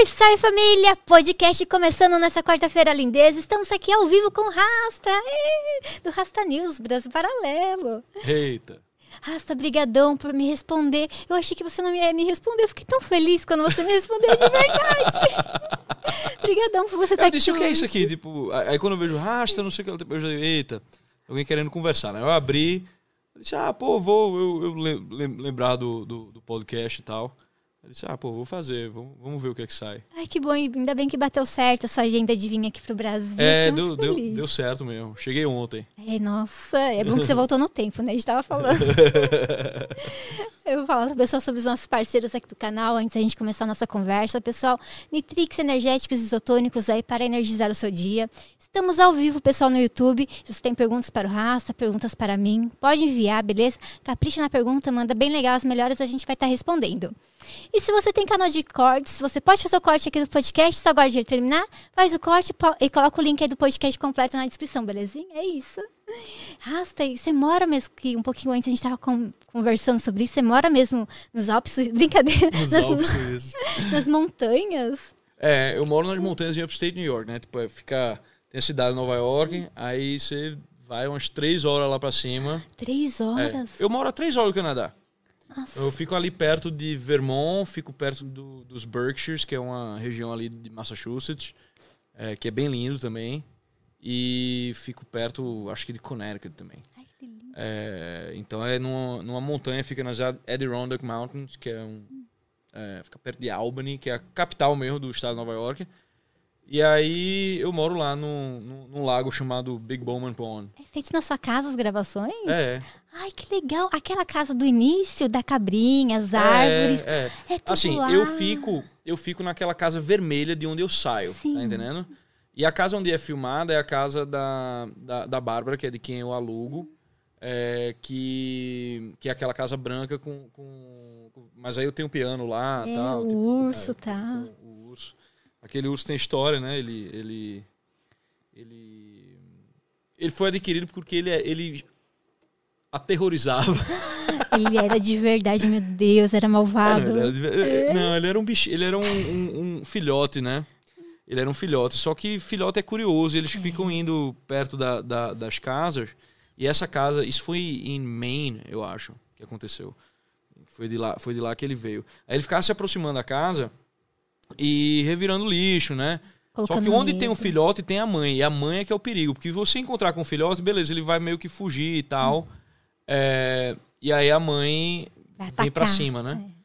Salve, salve família! Podcast começando nessa quarta-feira lindeza. Estamos aqui ao vivo com Rasta, do Rasta News, Brasil Paralelo. Eita. Rasta, brigadão por me responder. Eu achei que você não ia me responder. Eu fiquei tão feliz quando você me respondeu de verdade. brigadão por você estar aqui. Disse o que é isso aqui? Tipo, aí quando eu vejo Rasta, não sei o que, eu já digo, eita, alguém querendo conversar, né? Eu abri, disse, ah, pô, vou eu, eu lembrar do, do, do podcast e tal. Eu disse, ah, pô, vou fazer, vamos, vamos ver o que é que sai. Ai, que bom, ainda bem que bateu certo a sua agenda de vir aqui pro Brasil. É, deu, deu, deu, certo mesmo. Cheguei ontem. É, nossa, é bom que você voltou no tempo, né? A gente tava falando. Eu vou falar para pessoal sobre os nossos parceiros aqui do canal, antes da gente começar a nossa conversa. Pessoal, Nitrix Energéticos Isotônicos aí para energizar o seu dia. Estamos ao vivo, pessoal, no YouTube. Se você tem perguntas para o Raça, perguntas para mim, pode enviar, beleza? Capricha na pergunta, manda bem legal, as melhores a gente vai estar respondendo. E se você tem canal de cortes, você pode fazer o corte aqui do podcast, só agora de terminar, faz o corte e coloca o link aí do podcast completo na descrição, belezinha? É isso. Rasta, você mora mesmo, que um pouquinho antes a gente estava conversando sobre isso, você mora mesmo nos Alpes, brincadeira, nos nas, Alpes, nas montanhas? É, eu moro nas montanhas de Upstate New York, né? Tipo, é, fica tem a cidade de Nova York, aí você vai umas três horas lá para cima. Três horas? É. Eu moro a três horas do Canadá. Nossa. Eu fico ali perto de Vermont, fico perto do, dos Berkshires, que é uma região ali de Massachusetts, é, que é bem lindo também. E fico perto, acho que de Connecticut também. Ai, que lindo. É, então é numa, numa montanha, fica nas Adirondack Mountains, que é um. É, fica perto de Albany, que é a capital mesmo do estado de Nova York. E aí eu moro lá num, num, num, lago chamado Big Bowman Pond. É feito na sua casa as gravações? É. Ai, que legal. Aquela casa do início, da cabrinha, as árvores. É, é. é tudo assim, lá. eu fico eu fico naquela casa vermelha de onde eu saio, tá Sim. tá entendendo? E a casa onde é filmada é a casa da, da, da Bárbara, que é de quem eu alugo. É, que, que é aquela casa branca com, com, com Mas aí eu tenho um piano lá é, tal. O tipo, urso, é, tá. Aquele urso tem história, né? Ele, ele, ele, ele foi adquirido porque ele, ele aterrorizava. Ele era de verdade, meu Deus, era malvado. É, não, ele era, é. não, ele era um bicho, ele era um, um, um, filhote, né? Ele era um filhote. Só que filhote é curioso, eles é. ficam indo perto da, da, das casas. E essa casa, isso foi em Maine, eu acho, que aconteceu. Foi de lá, foi de lá que ele veio. Aí ele ficava se aproximando da casa e revirando lixo, né? Colocando Só que onde tem um filhote tem a mãe. E a mãe é que é o perigo. Porque você encontrar com o filhote, beleza, ele vai meio que fugir e tal. Hum. É, e aí a mãe vai vem para cima, né? É.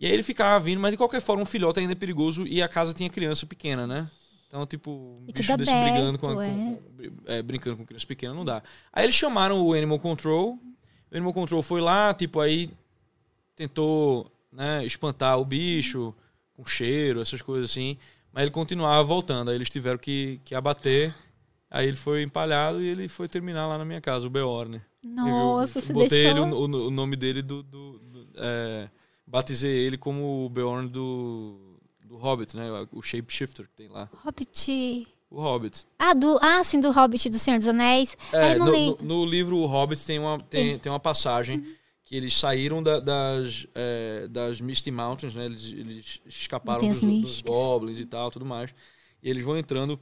E aí ele ficava vindo, mas de qualquer forma, um filhote ainda é perigoso e a casa tinha criança pequena, né? Então, tipo, um bicho desse aberto, brigando com, a, é. com é, brincando com criança pequena não dá. Aí eles chamaram o Animal Control. O Animal Control foi lá, tipo, aí tentou né, espantar o bicho com cheiro, essas coisas assim. Mas ele continuava voltando. Aí eles tiveram que, que abater. Aí ele foi empalhado e ele foi terminar lá na minha casa, o Beorn. Nossa, eu, você botei deixou... ele, o, o, nome dele do... do, do é, batizei ele como o Beorn do, do Hobbit, né? O Shapeshifter que tem lá. Hobbit... O Hobbit. Ah, do, ah, sim, do Hobbit, do Senhor dos Anéis. É, no, no, no, livro O Hobbit tem uma, tem, tem uma passagem... Uhum que eles saíram da, das, é, das Misty Mountains, né? Eles, eles escaparam dos, dos, goblins e tal, tudo mais. E eles vão entrando,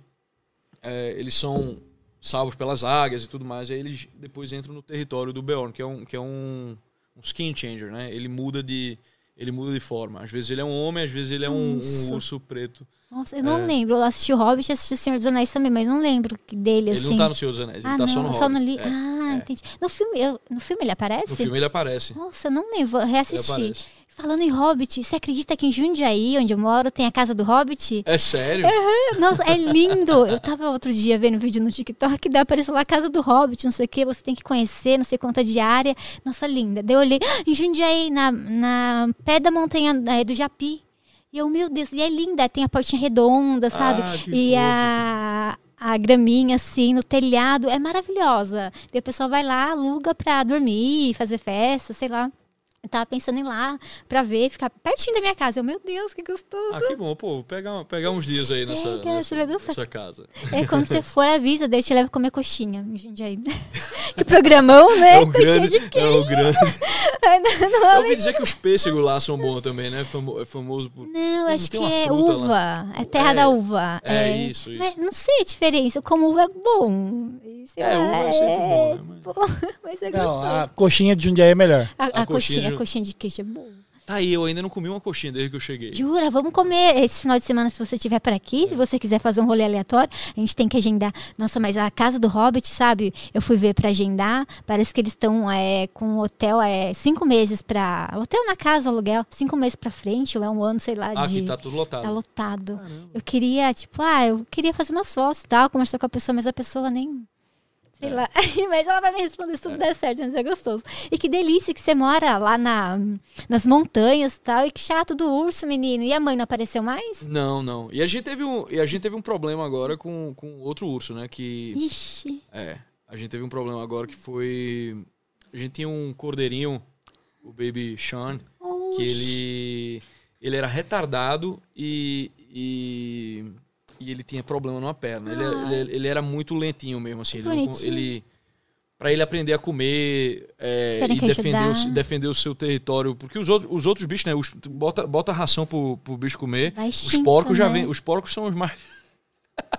é, eles são salvos pelas águias e tudo mais. E aí eles depois entram no território do Beorn, que é um, que é um, um skin changer, né? Ele muda de ele muda de forma. Às vezes ele é um homem, às vezes ele é um, um urso preto. Nossa, eu não é. lembro. Eu assisti o Hobbit e assisti o Senhor dos Anéis também, mas não lembro dele, assim. Ele não tá no Senhor dos Anéis, ele ah, tá não, só no só Hobbit. No li... é. Ah. Entendi. No filme, eu... no filme ele aparece? No filme ele aparece. Nossa, não lembro. Reassisti. Falando em Hobbit, você acredita que em Jundiaí, onde eu moro, tem a casa do Hobbit? É sério? Uhum. Nossa, é lindo. Eu tava outro dia vendo vídeo no TikTok que dá apareceu lá a casa do Hobbit, não sei o que, você tem que conhecer, não sei quanta diária. Nossa, linda. Daí eu olhei, ah, em Jundiaí, na, na pé da montanha é, do Japi. E eu, meu Deus, e é linda, tem a portinha redonda, sabe? Ah, e a a graminha assim no telhado, é maravilhosa. Daí o pessoal vai lá, aluga pra dormir, fazer festa, sei lá. Tava pensando em ir lá pra ver, ficar pertinho da minha casa. Eu, meu Deus, que gostoso. Ah, que bom, pô. Pegar, pegar uns dias aí nessa, é, nessa, nessa, casa. É, quando você for, avisa, daí eu te levo comer coxinha. Gente, aí. que programão, né? É o coxinha grande, de queijo. É o grande, não é Eu ouvi dizer que os pêssegos lá são bons também, né? Famo- É famoso por. Não, Não acho que é uva. É terra É, da uva. é isso, isso. Mas não sei a diferença. Como uva é bom. Sei É, lá, uva é sempre bom, né? Mas- bom, Mas é Não, gostoso. a coxinha de Jundiaí é melhor. A, a a coxinha coxinha, coxinha de queijo é boa. Tá aí, eu ainda não comi uma coxinha desde que eu cheguei. Jura, vamos comer esse final de semana se você estiver por aqui. Se você quiser fazer um rolê aleatório, a gente tem que agendar. Nossa, mas a casa do Hobbit, sabe? Eu fui ver pra agendar. Parece que eles estão é, com um hotel é, cinco meses pra. Hotel na casa, aluguel, cinco meses pra frente, ou é um ano, sei lá. Aqui de... tá tudo lotado. Tá lotado. Caramba. Eu queria, tipo, ah, eu queria fazer umas fotos e tal, conversar com a pessoa, mas a pessoa nem. Sei É. lá. Mas ela vai me responder se tudo der certo, mas é gostoso. E que delícia que você mora lá na, nas montanhas e tal. E que chato do urso, menino. E a mãe não apareceu mais? Não, não. E a gente teve um, e a gente teve um problema agora com, com outro urso, né? Que. Ixi. É. A gente teve um problema agora que foi. A gente tinha um cordeirinho, o Baby Sean, que ele. Ele era retardado e. e e ele tinha problema numa perna. Ele, Ai. ele, ele era muito lentinho mesmo, assim. Ele, não- ele para ele aprender a comer é, e defender o, defender o seu território. Porque os outros, os outros bichos, né? Os, bota, bota ração pro, pro bicho comer. Vai Os porcos já né? vêm. Os porcos são os mais.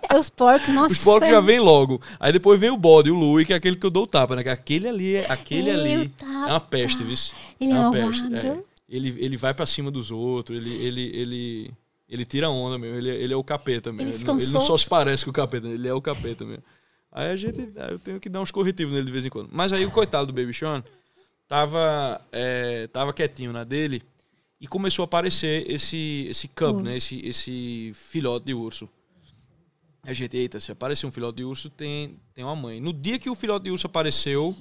É os porcos, nossa. Os porcos já vêm logo. Aí depois vem o bode, o Louis, que é aquele que eu dou o tapa, né? Que Aquele ali, é- aquele ali é uma peste, viu? Ele é é uma peste. é. Ele, ele vai pra cima dos outros, ele, ele, ele, ele tira onda mesmo, ele, ele é o capeta mesmo. Ele, não- ele não só se parece com o capeta, ele é o capeta mesmo. Aí a gente, eu tenho que dar uns corretivos nele de vez em quando. Mas aí o coitado do Baby Sean tava, é, tava quietinho na dele e começou a aparecer esse, esse cub, Urso. né? Esse, esse filhote de urso. A gente, eita, se aparecer um filhote de urso, tem, tem uma mãe. No dia que o filhote de urso apareceu,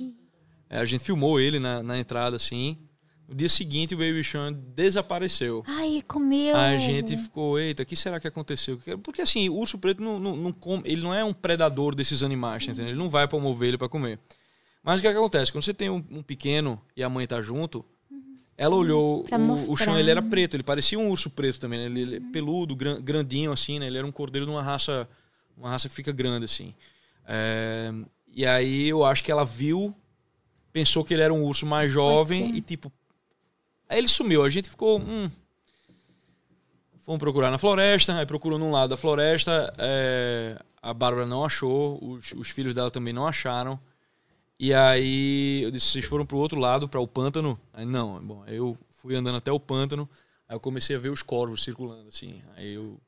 é, a gente filmou ele na, na entrada, assim. No dia seguinte, o Baby Sean desapareceu. Ai, comeu. A gente ficou, eita, o que será que aconteceu? Porque assim, o urso preto não, não, não come, ele não é um predador desses animais, tá entendendo? Ele não vai pra uma ovelha pra comer. Mas o que, é que acontece? Quando você tem um, um pequeno e a mãe tá junto, ela olhou, Pra o, o mostrar. chão ele era preto, ele parecia um urso preto também, né? Ele, ele é peludo, gran- grandinho assim, né? Ele era um cordeiro de uma raça, uma raça que fica grande assim. É, e aí eu acho que ela viu, pensou que ele era um urso mais jovem e tipo, aí ele sumiu. A gente ficou, hum, Fomos procurar na floresta, aí procurou num lado da floresta, é, a Bárbara não achou, os, os filhos dela também não acharam. E aí eu disse, vocês foram pro outro lado, para o pântano? Aí não, bom, aí eu fui andando até o pântano, aí eu comecei a ver os corvos circulando, assim. Aí eu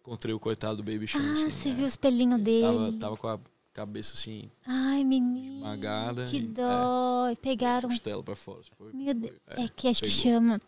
encontrei o coitado do Baby Sean, Ah, assim. você né? viu os pelinhos dele. Tava, tava com a cabeça assim, Ai, menino. esmagada Que e- dó. E Pegaram. costela pra fora. Foi- Meu Deus. foi- É que acho que pegou. chama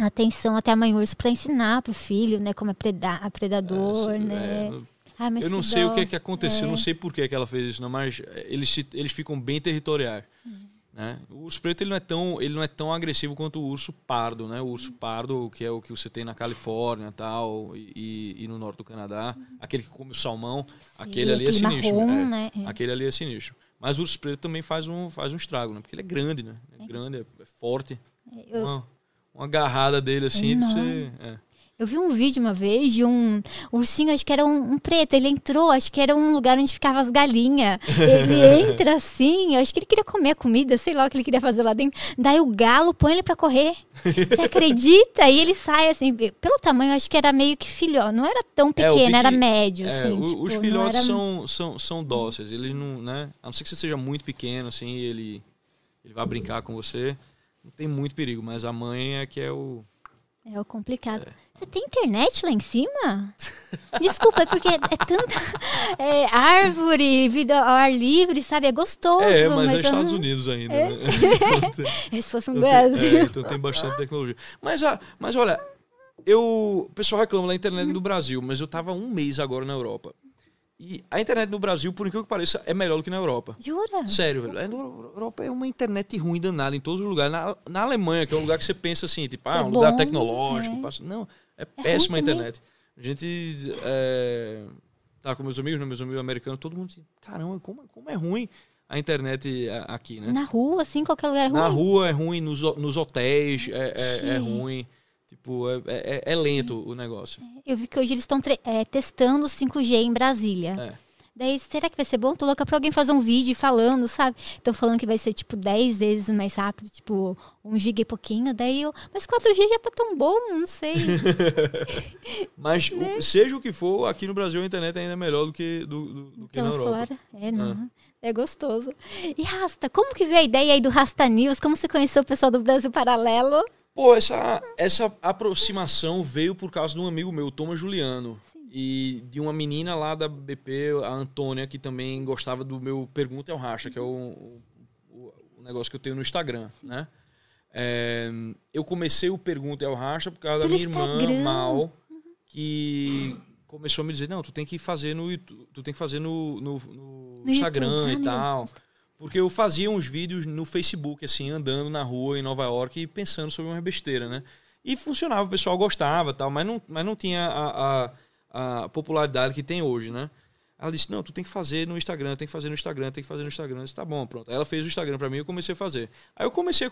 a atenção até a mãe urso pra ensinar pro filho, né? Como é preda predador, É, né? é, não- mas eu não que sei dó. o que é que aconteceu, eu É. não sei por que, que ela fez isso, não, mas eles, eles ficam bem territoriais. Hum. Né? O urso preto ele não, é tão, ele não é tão agressivo quanto o urso pardo, né? O urso pardo, que é o que você tem na Califórnia tal, e, e- no norte do Canadá, aquele que come o salmão, aquele ali é sinistro. marrom, é. né? É. Aquele ali é sinistro. Mas o urso preto também faz um, faz um estrago, né? Porque ele é grande, né? É grande, é, é forte. Eu, Uma, uma agarrada dele assim, você. É. eu vi um vídeo uma vez de um ursinho, acho que era um, um preto. Ele entrou, acho que era um lugar onde ficavam as galinhas. Ele entra assim, acho que ele queria comer a comida, sei lá o que ele queria fazer lá dentro. Daí o galo põe ele pra correr. Você acredita? E ele sai assim, pelo tamanho, acho que era meio que filho, não era tão É, pequeno, pique- era médio, É, assim. o- tipo, os filhotes era- são, são, são dóceis. Eles não, né? A não ser que você seja muito pequeno, assim, e ele, ele vai brincar com você. Não tem muito perigo, mas a mãe é que é o. É o complicado. Você tem internet lá em cima? Desculpa, é porque é tanta é, árvore, vida ao ar livre, sabe? É gostoso. É, mas, é eu Estados não- Unidos ainda, né? Então tem- Se fosse um então Brasil. é, então tem bastante tecnologia. Mas, ah, mas olha, eu. O pessoal reclama da internet do Brasil, mas eu tava um mês agora na Europa. E a internet no Brasil, por incrível que pareça, é melhor do que na Europa. Jura? Sério, velho. É, no- Europa é uma internet ruim danada em todos os lugares. Na, na Alemanha, que é um lugar que você pensa assim, tipo, ah, É um lugar bom, tecnológico. é. passa- Não, é péssima a internet. A gente é, tá com meus amigos, né, meus amigos americanos, todo mundo assim, caramba, como, como é ruim a internet a- aqui, né? Na rua, assim, qualquer lugar é ruim. Na rua é ruim, nos, nos hotéis é, é- é ruim. Tipo, é, é- é lento o negócio. Eu vi que hoje eles estão é, testando o 5G em Brasília. É. Daí, será que vai ser bom? Tô louca pra alguém fazer um vídeo falando, sabe? Tô falando que vai ser, tipo, 10 vezes mais rápido, tipo, um giga e pouquinho. Daí eu, mas 4G já tá tão bom, não sei. Mas Né? o- seja o que for, aqui no Brasil a internet ainda é melhor do que, do, do- do que na Então, Europa. fora. É, não. É gostoso. E Rasta, como que veio a ideia aí do Rasta News? Como você conheceu o pessoal do Brasil Paralelo? Pô, essa, essa aproximação veio por causa de um amigo meu, Thomas Juliano. E de uma menina lá da BP, a Antônia, que também gostava do meu Pergunta é o Racha, que é o, o, o negócio que eu tenho no Instagram, né? É, eu comecei o Pergunta é o Racha por causa da minha irmã. Mal, que começou a me dizer, não, tu tem que fazer no YouTube, tu tem que fazer no, no, no Instagram YouTube, e ah, tal. Porque eu fazia uns vídeos no Facebook, assim, andando na rua em Nova York e pensando sobre uma besteira, né? E funcionava, o pessoal gostava tal, mas não, mas não tinha a, a, a popularidade que tem hoje, né? Ela disse, não, tu tem que fazer no Instagram, tem que fazer no Instagram, tem que fazer no Instagram. Eu disse, tá bom, pronto. Aí ela fez o Instagram pra mim e eu comecei a fazer. Aí eu comecei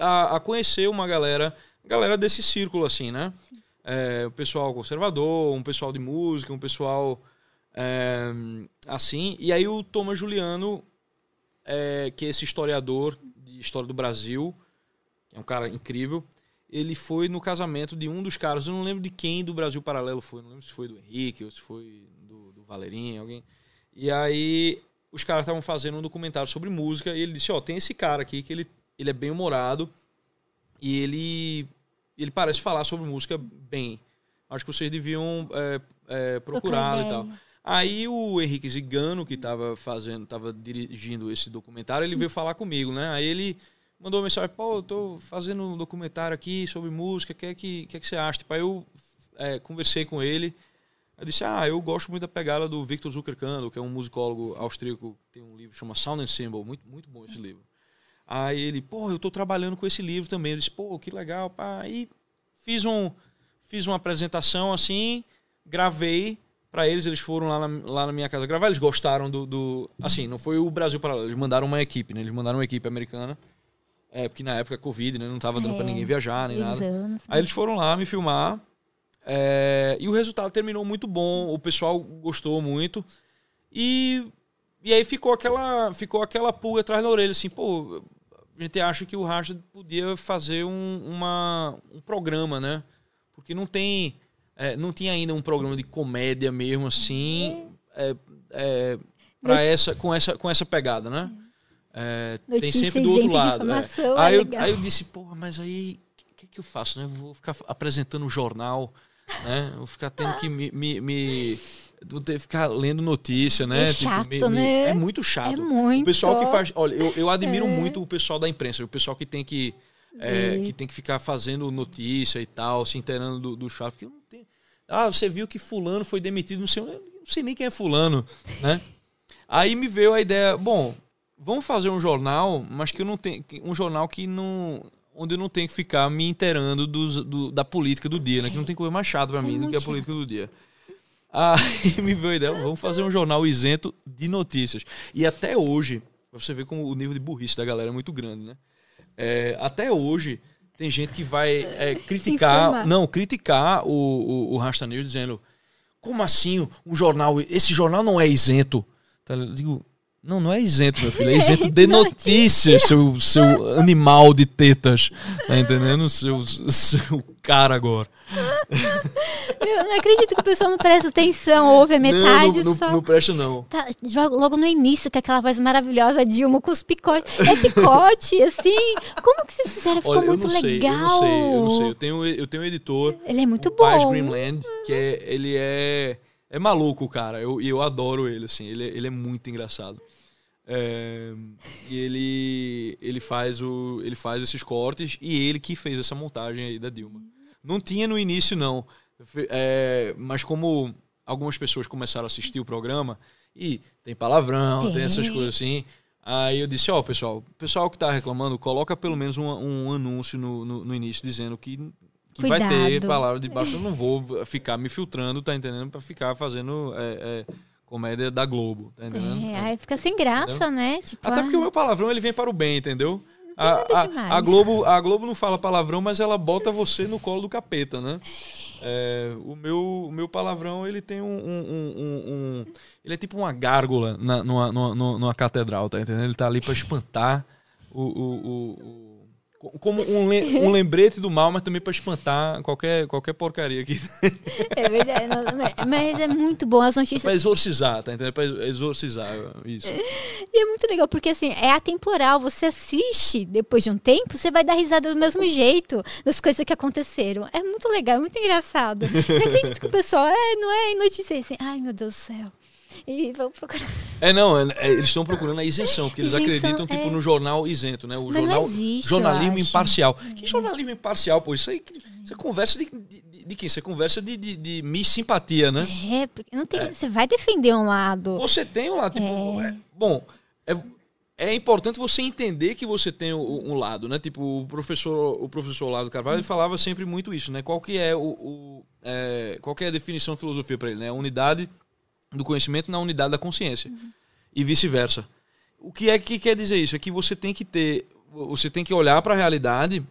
a conhecer uma galera, galera desse círculo, assim, né? É, o pessoal conservador, um pessoal de música, um pessoal é, assim. E aí o Thomas Juliano, é, que esse historiador de história do Brasil, que é um cara incrível, ele foi no casamento de um dos caras, eu não lembro de quem do Brasil Paralelo foi, não lembro se foi do Henrique ou se foi do, do Valerinho, alguém. E aí os caras estavam fazendo um documentário sobre música e ele disse, ó, tem esse cara aqui que ele, ele é bem humorado e ele, ele parece falar sobre música bem. Acho que vocês deviam é, é, procurar e tal. Aí o Henrique Zigano, que estava fazendo, tava dirigindo esse documentário, ele veio falar comigo, né? Aí ele mandou uma mensagem, pô, eu tô fazendo um documentário aqui sobre música, o que é que, que, é que você acha? Tipo, aí eu é, conversei com ele, eu disse, ah, eu gosto muito da pegada do Victor Zuckerkandl, que é um musicólogo austríaco, tem um livro que chama Sound and Symbol, muito, muito bom esse livro. Aí ele, pô, eu tô trabalhando com esse livro também. Eu disse, pô, que legal, pá. Aí fiz, um, fiz uma apresentação assim, gravei para eles, eles foram lá na, lá na minha casa gravar, eles gostaram do, do. Assim, não foi o Brasil para eles mandaram uma equipe, né? Eles mandaram uma equipe americana. É, porque na época Covid, né? Não tava dando É, pra ninguém viajar nem nada. anos. Aí eles foram lá me filmar. é, e o resultado terminou muito bom. O pessoal gostou muito. E, e aí ficou aquela, ficou aquela pulga atrás da orelha, assim, pô, a gente acha que o Racha podia fazer um, uma, um programa, né? Porque não tem. É, não tinha ainda um programa de comédia mesmo, assim. É, é, pra essa, com, essa, com essa pegada, né? É, tem sempre do outro lado. é. informação, é Aí, eu, aí eu disse, porra, mas aí o que, que eu faço, né? Eu Vou ficar apresentando um jornal, né? Vou ficar tendo que me. me, me vou ter que ficar lendo notícia, né? É chato, me- né? É muito chato. É muito. O pessoal que faz. Olha, eu, eu admiro É. muito o pessoal da imprensa, o pessoal que tem que. É, que tem que ficar fazendo notícia e tal, se inteirando do- dos fatos. Porque não tem. Ah, você viu que fulano foi demitido, não sei, não sei nem quem é fulano, né? Aí me veio a ideia, bom, vamos fazer um jornal, mas que eu não tenho. Um jornal que não. Onde eu não tenho que ficar me inteirando dos- do- da política do dia, né? Que não tem coisa mais chata pra É mim do que a política do dia. Aí me veio a ideia, vamos fazer um jornal isento de notícias. E até hoje, pra você ver como o nível de burrice da galera é muito grande, né? É, até hoje, tem gente que vai é, criticar. Não, criticar o, o, o Rasta News dizendo. Como assim um jornal. Esse jornal não é isento. Tá, eu digo, não, não é isento, meu filho. É isento de notícias, seu, seu animal de tetas. Tá entendendo? Seu, seu cara agora. Eu não acredito que o pessoal não presta atenção, ouve a metade não, não, só. não presta, não. Tá, joga logo no início, que é aquela voz maravilhosa, Dilma, com os picotes. É picote, assim. Como que vocês fizeram? Ficou Olha, eu muito não sei, legal. eu não sei, eu não sei. Eu tenho, eu tenho um editor. Ele é muito o Paz bom. Greenland, que é, ele é, é maluco, cara. Eu, e eu adoro ele, assim. Ele, é- ele é muito engraçado. É, e ele, ele, faz o, ele faz esses cortes e ele que fez essa montagem aí da Dilma. Não tinha no início, não. É, mas como algumas pessoas começaram a assistir o programa e tem palavrão, tem, Tem. essas coisas assim. Aí eu disse, ó, pessoal, o pessoal que tá reclamando, coloca pelo menos um, um anúncio no, no, no início dizendo que, que vai ter palavra de baixo. Eu não vou ficar me filtrando, tá entendendo? Pra ficar fazendo é, é, comédia da Globo, tá entendendo? É, É. aí fica sem graça, Entendeu? né? Tipo, Até ah, porque o meu palavrão ele vem para o bem, entendeu? A, a, a, Globo, a Globo não fala palavrão, mas ela bota você no colo do capeta, né? É, o, meu, o meu palavrão, ele tem um, um, um, um Ele é tipo uma gárgula na, numa, numa, numa catedral, tá entendendo? Ele tá ali para espantar o, o, o como um, le um lembrete do mal, mas também para espantar qualquer, qualquer porcaria aqui. É verdade, mas é muito bom as notícias. Para exorcizar, tá entendendo? Para exorcizar isso. E é muito legal, porque assim, é atemporal. Você assiste depois de um tempo, você vai dar risada do mesmo jeito das coisas que aconteceram. É muito legal, é muito engraçado. Não acredito que o pessoal, é, não é notícia assim, ai meu Deus do céu. E vão procurar. É, não, é, é, eles estão procurando a isenção, porque eles isenção, acreditam, tipo, é... no jornal isento, né? O Mas jornal existe, jornalismo imparcial. Que jornalismo imparcial, pô? Isso aí, você conversa de, de, de quem? Você conversa de, de, de Miss Simpatia, né? É, porque não tem. É. Você vai defender um lado. Você tem um lado, tipo. É. é bom, é, é importante você entender que você tem um, um, lado, né? Tipo, o professor, o professor Lado Carvalho, ele falava sempre muito isso, né? Qual que é o, o é, qual que é a definição de filosofia para ele, né? Unidade do conhecimento na unidade da consciência. Uhum. E vice-versa. O que é que quer dizer isso? É que você tem que ter. Você tem que olhar para a realidade,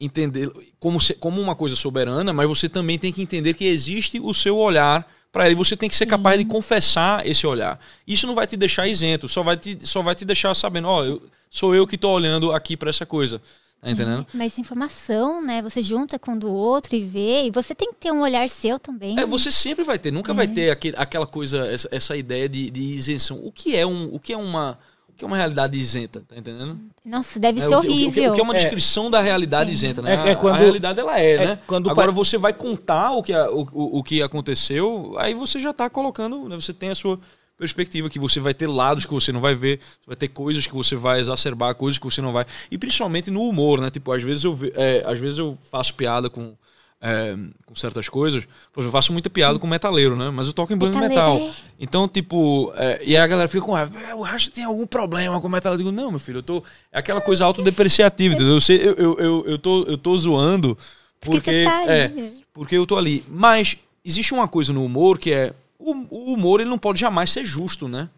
entender como, como uma coisa soberana, mas você também tem que entender que existe o seu olhar para ele. Você tem que ser capaz uhum. de confessar esse olhar. Isso não vai te deixar isento, só vai te, só vai te deixar sabendo, ó, oh, sou eu que estou olhando aqui para essa coisa. Tá entendendo? É, mas informação, né? Você junta com o do outro e vê. E você tem que ter um olhar seu também. É, você sempre vai ter. Nunca é. vai ter aquele, aquela coisa, essa, essa ideia de, de, isenção. O que é um, o que é uma, o que é uma realidade isenta, tá entendendo? Nossa, deve é, ser o horrível. O que, o que, é uma é. descrição da realidade isenta, né? A, quando, a, realidade ela é, né? Quando Agora você vai contar o que, o, o, o que aconteceu, aí você já está colocando, né? você tem a sua perspectiva, que você vai ter lados que você não vai ver, vai ter coisas que você vai exacerbar, coisas que você não vai. E principalmente no humor, né? Tipo, às vezes eu, é, às vezes eu faço piada com, é, com certas coisas. Por exemplo, eu faço muita piada com metaleiro, né? Mas eu toco em banda de metal. Então, tipo, é, e aí a galera fica com raiva, o Racha tem algum problema com metal? Eu digo, não, meu filho, eu tô. É aquela coisa autodepreciativa, entendeu? Eu, sei, eu, eu, eu, eu, tô, eu tô zoando porque. porque tá é, porque eu tô ali. Mas existe uma coisa no humor que é o, o humor ele não pode jamais ser justo, né?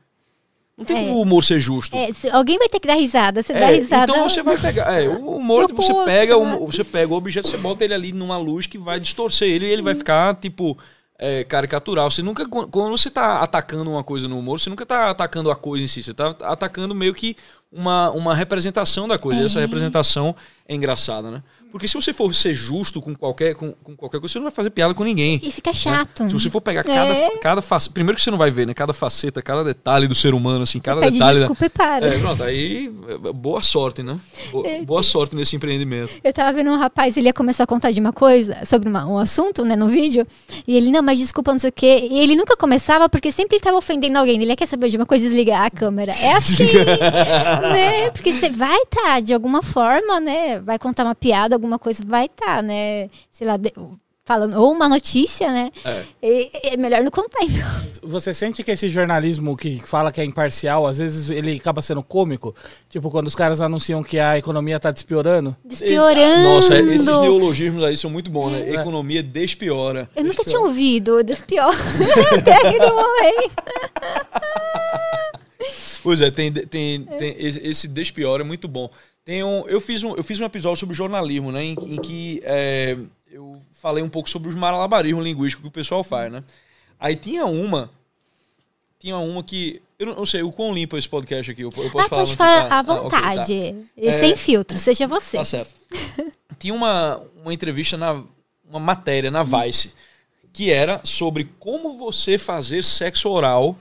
Não tem é. como o humor ser justo. É, alguém vai ter que dar risada. Você é, dá risada. Então você vai pegar. É, o humor, você pega, o, você pega o objeto, você bota ele ali numa luz que vai distorcer ele e ele vai ficar, tipo, é, caricatural. Você nunca. Quando você está atacando uma coisa no humor, você nunca está atacando a coisa em si. Você está atacando meio que uma, uma representação da coisa. É. E essa representação é engraçada, né? Porque se você for ser justo com qualquer, com, com, qualquer coisa, você não vai fazer piada com ninguém. E fica né? chato. Né? Se você for pegar cada, é. cada faceta. Primeiro que você não vai ver, né? Cada faceta, cada detalhe do ser humano, assim, cada você detalhe. Desculpa da... e para. É, pronto, aí boa sorte, né? Boa, é. boa, sorte nesse empreendimento. Eu tava vendo um rapaz, ele ia começar a contar de uma coisa, sobre uma, um assunto, né, no vídeo. E ele, não, mas desculpa, não sei o quê. E ele nunca começava porque sempre ele tava ofendendo alguém. Ele quer saber de uma coisa, desligar a câmera. É assim, né? Porque você vai estar, tá, de alguma forma, né? Vai contar uma piada, alguma coisa, vai estar tá, né? Sei lá, de, falando, ou uma notícia, né? É. é melhor não contar, então. Você sente que esse jornalismo que fala que é imparcial, às vezes ele acaba sendo cômico? Tipo, quando os caras anunciam que a economia está despiorando? Despiorando! Nossa, esses neologismos aí são muito bons, né? É. Economia despiora. Eu nunca tinha ouvido, despiora. Até aquele momento. Pois é, tem, tem, tem, esse despiora é muito bom. Tem um, eu, fiz um, eu fiz um episódio sobre jornalismo, né? Em, em que é, eu falei um pouco sobre os malabarismos linguísticos que o pessoal faz, né? Aí tinha uma. Tinha uma que. Eu não, sei, o quão limpo é esse podcast aqui? Eu, eu posso ah, falar pode falar à vontade. Ah, okay, tá. E é, sem filtro, seja você. Tá certo. tinha uma, uma entrevista, na, uma matéria na Vice, que era sobre como você fazer sexo oral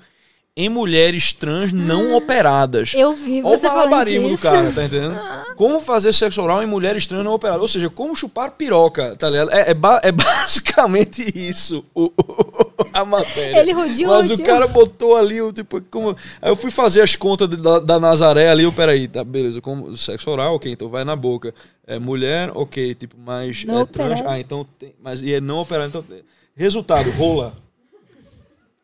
em mulheres trans não ah, operadas. Eu vi você Olha o malabarismo do cara, tá entendendo? Ah. Como fazer sexo oral em mulheres trans não operadas. Ou seja, como chupar piroca, tá ligado? É, é, ba é basicamente isso o, o, a matéria. Ele rodeou. Mas o cara botou ali, o tipo, como... Aí eu fui fazer as contas de, da, da, Nazaré ali, eu, peraí, tá, beleza, como sexo oral, ok, então vai na boca. É mulher, ok, tipo, mas não é trans, ah, então tem, mas e é não operado, então... Resultado, rola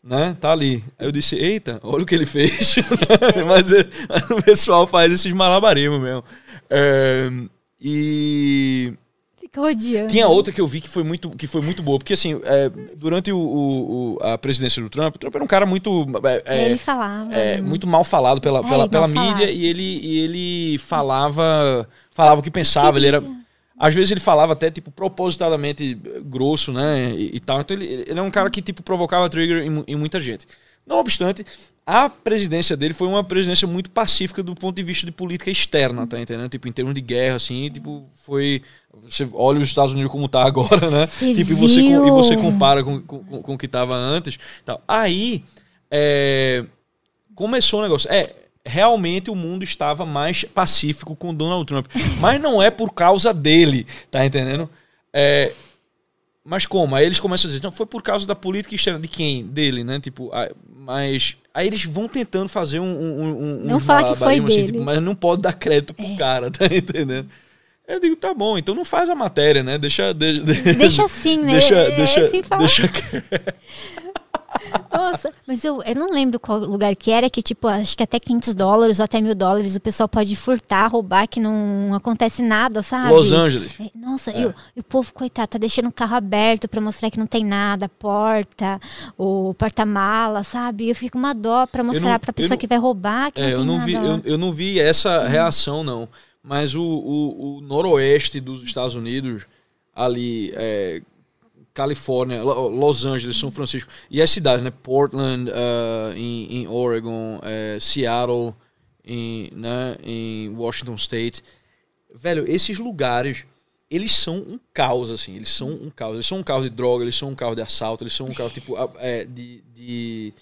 né? Tá ali. Aí eu disse, eita, olha o que ele fez. mas, é, o pessoal faz esses malabarismos mesmo. É, e. Fica rodeando. Tinha outra que eu vi que foi muito, que foi muito boa, porque assim, é, durante o, o- a presidência do Trump, o Trump era um cara muito. é, Ele falava. é, muito mal falado pela, É, pela, pela mídia e ele, e ele falava falava o que pensava. Ele era. Às vezes ele falava até, tipo, propositadamente grosso, né? E, e tal. Então ele, ele é um cara que, tipo, provocava trigger em, em muita gente. Não obstante, a presidência dele foi uma presidência muito pacífica do ponto de vista de política externa, tá entendendo? Tipo, em termos de guerra, assim, tipo, foi. Você olha os Estados Unidos como tá agora, né? Você tipo, e você, e você compara com, com, com, com o que tava antes. Tal. Aí. é, começou o negócio. É, realmente o mundo estava mais pacífico com Donald Trump. Mas não é por causa dele, tá entendendo? É, mas como? Aí eles começam a dizer, não, foi por causa da política externa de quem? Dele, né? Tipo, mas. Aí eles vão tentando fazer um. um, um Não fala que foi malabarismo, dele. É. tipo, mas não pode dar crédito pro cara, tá entendendo? Eu digo, tá bom, então não faz a matéria, né? Deixa. Deixa, Deixa assim, né? Deixa. É, Deixa. assim fala. deixa Nossa, mas eu, eu não lembro qual lugar que era, que tipo, acho que até 500 dólares ou até mil dólares o pessoal pode furtar, roubar, que não acontece nada, sabe? Los Angeles. É, Nossa, e, o, e o povo, coitado, tá deixando o carro aberto pra mostrar que não tem nada, porta, o porta-mala, sabe? Eu fico com uma dó pra mostrar não- pra pessoa não- que vai roubar que É, eu não vi, nada lá. eu, eu não vi essa reação, não. Mas o, o, o noroeste dos Estados Unidos, ali, é, Califórnia, Lo- Los Angeles, São Francisco, e as cidades, né? Portland, ah, em, em Oregon, eh, Seattle, em, né? em Washington State. Velho, esses lugares, eles são um caos, assim. Eles são um caos. Eles são um caos de droga, eles são um caos de assalto, eles são um caos, tipo, é, de... de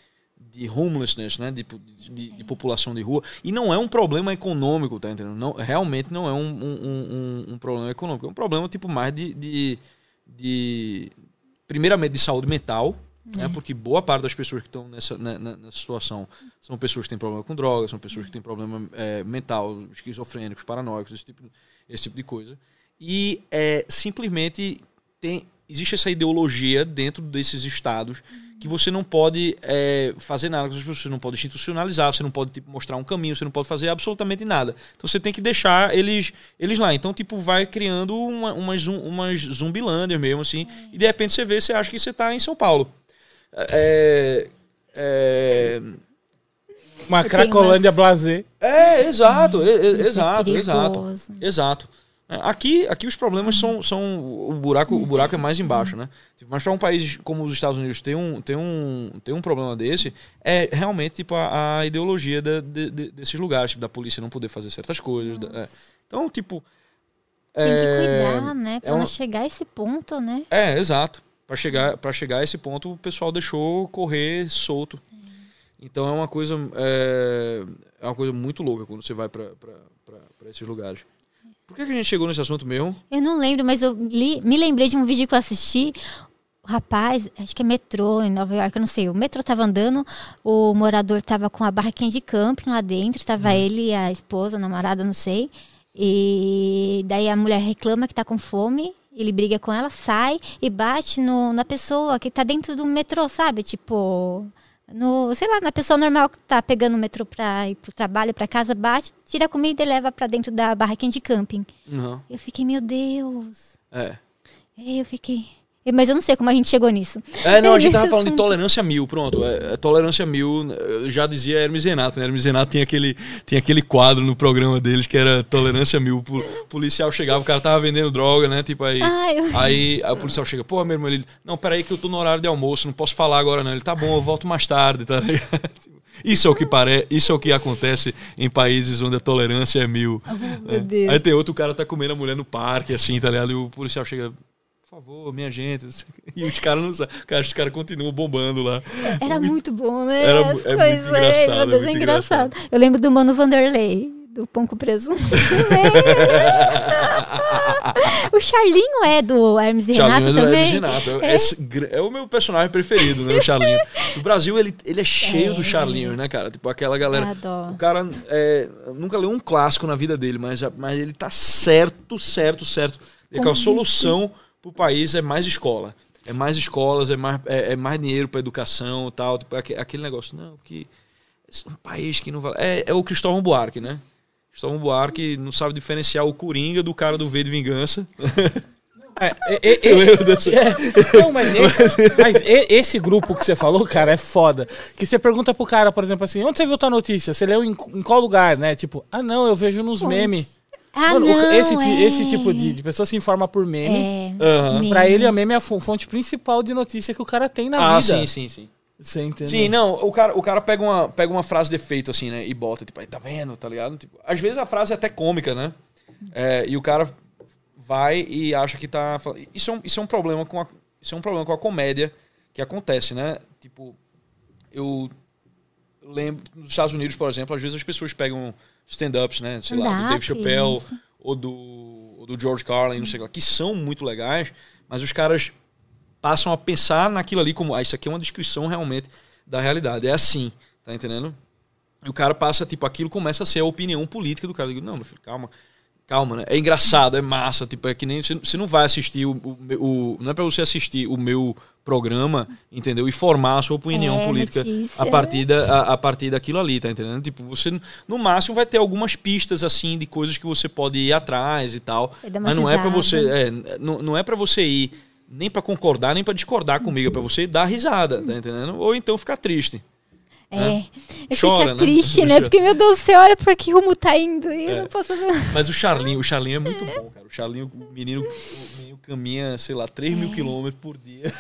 de homelessness, né, de, de, de população de rua, e não é um problema econômico, tá entendendo? Não, realmente não é um, um, um, um problema econômico, é um problema tipo mais de, de, de primeiramente de saúde mental, né, porque boa parte das pessoas que estão nessa, né, na- nessa situação são pessoas que têm problema com drogas, são pessoas que têm problema é, mental, esquizofrênicos, paranoicos, esse tipo, esse tipo de coisa, e é, simplesmente tem, existe essa ideologia dentro desses estados que você não pode é, fazer nada com as pessoas, você não pode institucionalizar, você não pode tipo, mostrar um caminho, você não pode fazer absolutamente nada. Então você tem que deixar eles, eles lá. Então, tipo, vai criando uma, umas, umas zumbilândias mesmo, assim, e de repente você vê, você acha que você tá em São Paulo. É, é, Uma Cracolândia umas- blazer. é, exato, e- e- Isso é exato, exato. perigoso. Exato. É, Aqui, aqui os problemas são, são o buraco, o buraco é mais embaixo, né? Tipo, Mas para um país como os Estados Unidos ter um, ter um, ter um problema desse, é realmente tipo a, a ideologia da- de- de- desses lugares, tipo, da polícia não poder fazer certas coisas. é. Então, tipo. Tem que é, cuidar, né? Pra é um- chegar a esse ponto, né? É, exato. Para chegar, pra chegar a esse ponto, o pessoal deixou correr solto. Então é uma coisa é, é uma coisa muito louca quando você vai para esses lugares. Por que, que a gente chegou nesse assunto mesmo? Eu não lembro, mas eu li- me lembrei de um vídeo que eu assisti. O rapaz, acho que é metrô em Nova York, eu não sei. O metrô tava andando, o morador tava com a barraquinha de camping lá dentro, tava Uhum. ele e a esposa, a namorada, não sei. E daí a mulher reclama que tá com fome, ele briga com ela, sai e bate no, na pessoa que tá dentro do metrô, sabe? Tipo, no, sei lá, na pessoa normal que tá pegando o metrô pra ir pro trabalho, pra casa, bate, tira a comida e leva pra dentro da barraquinha de camping. Não. Eu fiquei, meu Deus. É. É, Eu fiquei. Mas eu não sei como a gente chegou nisso. É, não, a gente tava falando de tolerância mil, pronto. É, é tolerância mil, já dizia Hermes Renato, né? Hermes Renato tinha aquele, tinha aquele quadro no programa deles que era tolerância mil. O policial chegava, o cara tava vendendo droga, né? Tipo aí. Ah, eu- Aí, aí o policial chega, pô, meu irmão, ele. Não, peraí que eu tô no horário de almoço, não posso falar agora, não. Ele tá bom, eu volto mais tarde, tá ligado? Isso é o que parece, isso é o que acontece em países onde a tolerância é mil. meu Deus. Aí tem outro cara tá comendo a mulher no parque, assim, tá ligado? E o policial chega, favor, minha gente. E os caras não sabem. Cara, os caras continuam bombando lá. Era muito bom, né? Era As é muito coisas, engraçado, é Deus, muito engraçado. Eu lembro do Mano Vanderlei, do Pão com Presunto. o Charlinho é do Hermes e Charlinho Renato é do também. Hermes Renato. É, esse gr- é o meu personagem preferido, né? O Charlinho. No Brasil, ele, ele é cheio É. do Charlinho, né, cara? Tipo, aquela galera. Adoro. O cara é, nunca leu um clássico na vida dele, mas, mas ele tá certo, certo, certo. E que a solução pro país é mais escola. É mais escolas, é mais, é, é mais dinheiro pra educação e tal. Tipo, aque- aquele negócio, não, que. é Um país que não vale. É, é o Cristóvão Buarque, né? Cristóvão Buarque não sabe diferenciar o Coringa do cara do V de Vingança. É, é, é, Eu lembro dessa. é, não, mas, esse, mas esse grupo que você falou, cara, é foda. Que você pergunta pro cara, por exemplo, assim, onde você viu tua notícia? Você leu em, em qual lugar, né? Tipo, ah, não, eu vejo nos memes. Ah, Mano, não, esse, é. esse tipo de, de pessoa se informa por meme. É, meme. Pra ele, a meme é a fo- fonte principal de notícia que o cara tem na Ah, vida. sim, sim, sim. Você entendeu? Sim, não, o cara, o cara pega, uma, pega uma frase de efeito, assim, né? E bota, tipo, aí tá vendo, tá ligado? Tipo, às vezes a frase é até cômica, né? É, e o cara vai e acha que tá. Isso é um, isso é um problema com a. Isso é um problema com a comédia que acontece, né? Tipo, eu lembro, nos Estados Unidos, por exemplo, às vezes as pessoas pegam stand-ups, né? Sei lá, do Dave Chappelle isso. ou do, ou do George Carlin, não sei lá, que são muito legais, mas os caras passam a pensar naquilo ali como, ah, isso aqui é uma descrição realmente da realidade. É assim, tá entendendo? E o cara passa, tipo, aquilo começa a ser a opinião política do cara. Eu digo, não, meu filho, calma. Calma, né? É engraçado, é massa. Tipo, é que nem. Você, não vai assistir o, o, o- Não é pra você assistir o meu programa, entendeu? E formar a sua opinião É, política notícia. a partir, da, a, a partir daquilo ali, tá entendendo? Tipo, você no máximo vai ter algumas pistas assim de coisas que você pode ir atrás e tal. Uma Mas não é pra risada. você. É, não, não é para você ir nem pra concordar, nem pra discordar comigo. É pra você dar risada, tá entendendo? Ou então ficar triste. É. Eu Chora, fico né? triste, né? Chora. Porque, meu Deus, você olha pra que rumo tá indo e eu É. não posso... Mas o Charlinho, o Charlinho é muito bom, cara. O Charlinho, o menino, o menino caminha, sei lá, 3 É. mil quilômetros por dia.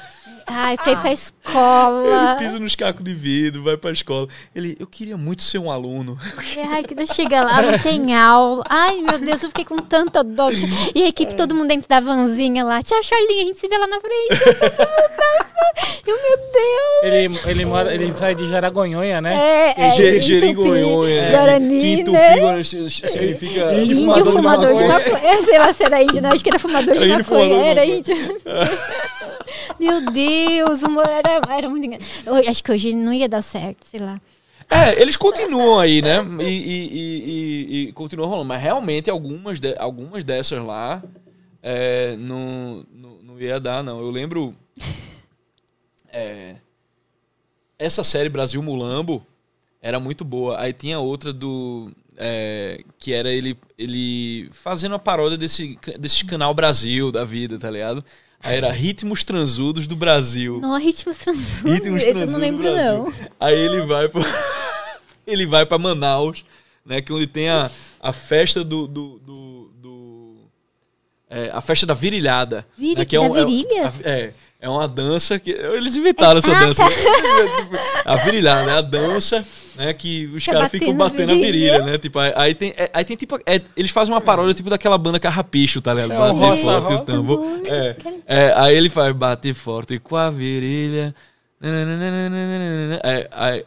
Ai, pra ir pra Ele escola. pisa nos cacos de vidro, vai pra escola. Ele, eu queria muito ser um aluno. Ai, que não chega lá, não tem aula. Ai, meu Deus, eu fiquei com tanta dó. E a equipe, todo mundo dentro da vanzinha lá. Tchau, Charlinha, a gente se vê lá na frente. Eu, meu Deus. Ele, ele, mora, ele sai de Jaragonhonha, né? É, é, Tupi, Guarani, né? Significa... Índio fumador fumador, de de maconha. maconha. É, sei lá se era índio, não. Acho que era fumador de maconha. fumador de Era índio. Meu Deus, o humor era, era muito engraçado. Eu acho que hoje não ia dar certo, sei lá. É, eles continuam aí, né? E, e, e, e- e continuam rolando. Mas realmente algumas, de- algumas dessas lá é, não, não, não ia dar, não. Eu lembro. É, essa série Brasil Mulambo era muito boa. Aí tinha outra do. é, que era ele, ele fazendo a paródia desse, desse canal Brasil da vida, tá ligado? Aí era Ritmos Transudos do Brasil. Não, ritmos transudos. Ritmos Esse eu Transudos não lembro, não. Aí ele vai pro... ele vai para Manaus, né, que é onde tem a, a festa do, do, do- é, a festa da virilhada, Viri- né, que é um, é, virilha? é, é uma dança que eles inventaram essa Ah, dança. tá. a virilhada é a dança, né, que os Fica caras ficam batendo a virilha. né? Tipo, aí, aí tem é- aí tem tipo é, eles fazem uma paródia tipo daquela banda Carrapicho, tá ligado? É, o Bate Roça forte o tambor. É, é, aí ele faz bater forte com a virilha. É, aí-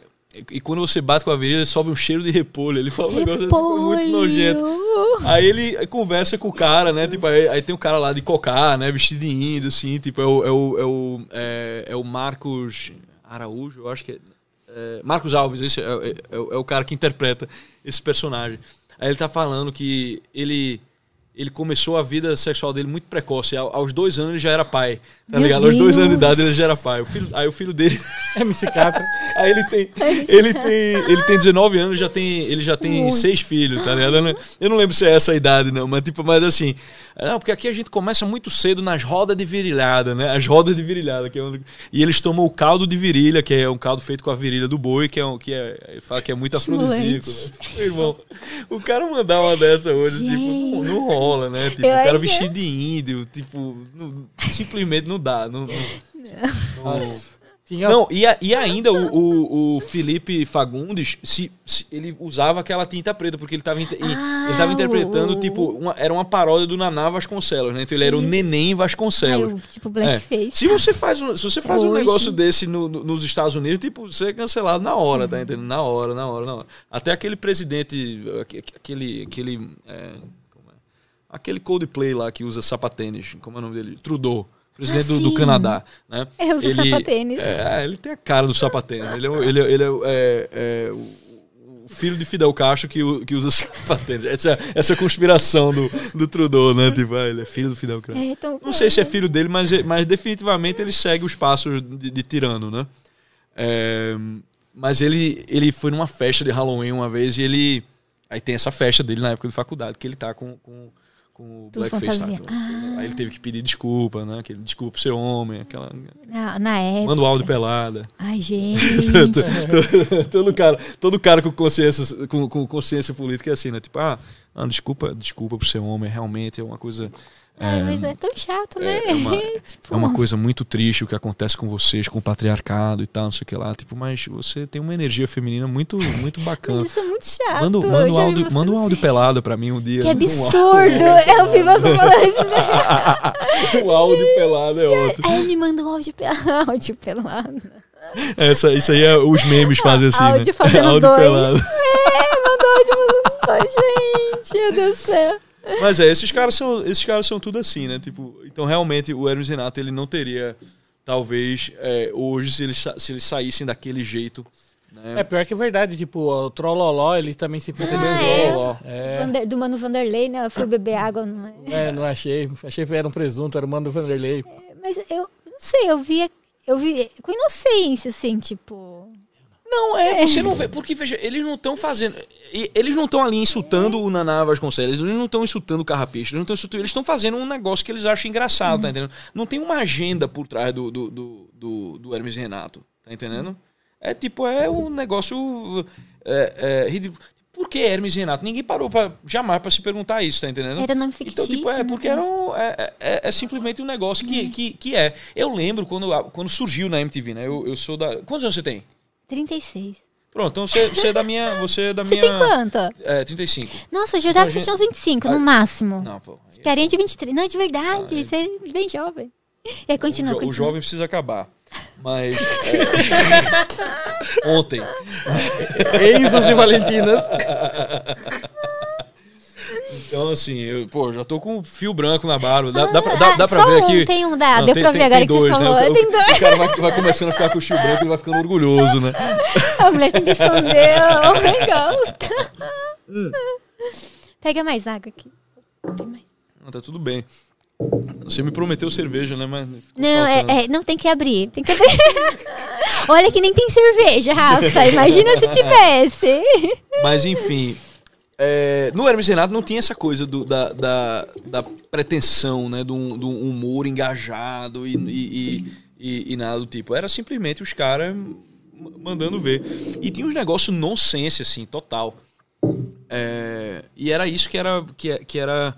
e quando você bate com a virilha, sobe um cheiro de repolho. Ele fala um negócio muito nojento. Aí ele conversa com o cara, né? Tipo, aí, aí tem o cara lá de cocar, né? Vestido de índio, assim. Tipo, é o, é o, é o, é, é o Marcos Araújo, eu acho que é. é, Marcos Alves, esse é, é- é o cara que interpreta esse personagem. Aí ele tá falando que ele. Ele começou a vida sexual dele muito precoce. Ao- Aos dois anos ele já era pai. Tá Meu ligado? Aos dois anos de Deus. idade ele já era pai. O filho- aí o filho dele. MC Catra. Aí ele tem, ele tem, ele tem 19 anos, já tem, ele já tem Muito. seis filhos, tá ligado? Eu não, eu não lembro se é essa a idade, não, mas tipo, mas assim, não, porque aqui a gente começa muito cedo nas rodas de virilhada, né? As rodas de virilhada, que é onde, e eles tomam o caldo de virilha, que é um caldo feito com a virilha do boi, que é um, que é, fala que é muito afrodisíaco. Né? Meu irmão, o cara mandar uma dessa hoje, tipo, não, não rola, né? Tipo, Eu o cara vestido de índio, tipo, não- simplesmente não dá, não- não, não, Tinha não, e, a- e ainda o, o- o Felipe Fagundes, se, se- ele usava aquela tinta preta, porque ele estava Ah, ele tava interpretando, o- tipo, uma- era uma paródia do Naná Vasconcelos, né? Então ele era o Neném Ai, Vasconcelos. eu, tipo, É. blackface. Se você faz um, se você faz um negócio desse no- no- nos Estados Unidos, tipo, você é cancelado na hora, tá entendendo? Na hora, na hora, na hora. Até aquele presidente, aque- aquele, aquele, é, como é? aquele Coldplay lá que usa sapatênis, como é o nome dele? Trudeau. Presidente Ah, do, do. Canadá, né? Eu uso sapatênis. É, ele tem a cara do sapatênis. Ele é, o- ele é, ele é, é, é o, filho de Fidel Castro que, que usa sapatênis. Essa, essa conspiração do, do Trudeau, né? Tipo, ah, ele é filho do Fidel Castro. É, então, Não sei se é filho dele, mas, mas definitivamente ele segue os passos de, de tirano, né? É, mas ele, ele foi numa festa de Halloween uma vez e ele. Aí tem essa festa dele na época de faculdade, que ele tá com, com, com o Tudo Blackface fantasia. Tattoo. Aí ele teve que pedir desculpa, né? Aquele desculpa por ser homem, aquela. Na, na época. Manda o áudio pelada. Ai, gente. todo, cara, todo cara com consciência, com, com consciência política é assim, né? Tipo, ah, não, desculpa, desculpa por ser homem, realmente é uma coisa. É, mas é tão chato, né? é uma- Tipo, É uma coisa muito triste o que acontece com vocês, com o patriarcado e tal, não sei o que lá. Tipo, mas você tem uma energia feminina muito, muito bacana. Isso é muito chato. Manda, manda, um áudio, manda um coisas áudio pelado pra mim um dia. Que Um absurdo! Eu vi você falando isso, né? O áudio pelado é outro. Aí me manda um áudio pelado. Áudio pelado. Essa, isso aí é, os memes fazem assim. Áudio né? fazendo áudio dois. pelado. É, mandou áudio fazendo dois. Gente, meu Deus do céu. Mas é, esses caras são, esses caras são tudo assim, né? Tipo, então realmente o Hermes Renato ele não teria, talvez, é, hoje, se eles, se eles saíssem daquele jeito. Né? É pior que é verdade, tipo, o Trolloló, ele também se Ah, é? É, do Mano Vanderlei, né? Eu fui beber água. Não é? é, não achei. Achei que era um presunto, era o mano Vanderlei. Mas eu não sei, eu via. Eu vi com inocência, assim, tipo. Não, é, você não vê. Porque, veja, eles não estão fazendo. Eles não estão ali insultando o Naná Vasconcelos, eles não estão insultando o Carrapicho, eles não estão insultando. Eles estão fazendo um negócio que eles acham engraçado, tá entendendo? Não tem uma agenda por trás do, do, do, do, do Hermes Renato, tá entendendo? É tipo, é um negócio. É, é, ridículo. Por que Hermes Renato? Ninguém parou pra, jamais pra se perguntar isso, tá entendendo? Era nome Então, tipo, fictício, é né? porque era um, é, é, é simplesmente um negócio que, que, que é. Eu lembro quando, quando surgiu na MTV, né? Eu, eu sou da. Quantos anos você tem? 36. Pronto, então você, você é da minha. Você é da Você minha. tem quanto? É, 35. Nossa, eu jurava Então, que você tinha uns 25, Ah, no máximo. Não, pô. Carinha de 23. Não, de verdade. Ah, é. Você é bem jovem. E aí, O, continua, jo- o continua. jovem precisa acabar. Mas. é, ontem. Enzo de Valentinas. Então, assim, eu, pô, já tô com fio branco na barba. Dá, dá, pra- dá, dá pra ver um, aqui. tem um, dá. Não, Deu tem- pra tem- ver agora tem que você dois, falou. Né? O, Tem dois. o cara vai, vai começando a ficar com o fio branco, ele vai ficando orgulhoso, né? A mulher tem que esconder. O homem gosta. Pega mais água aqui. Tem mais. Não, tá tudo bem. Você me prometeu cerveja, né? Mas Não, é, é, não tem que abrir. Tem que abrir. Olha que nem tem cerveja, Rafa. Imagina se tivesse. Mas enfim. É, no Hermes Renato não tinha essa coisa do- da, da, da pretensão, né? Do, do humor engajado e, e, e, e- nada do tipo. Era simplesmente os caras mandando ver. E tinha uns negócios nonsense, assim, total. É, e era isso que era, que, que era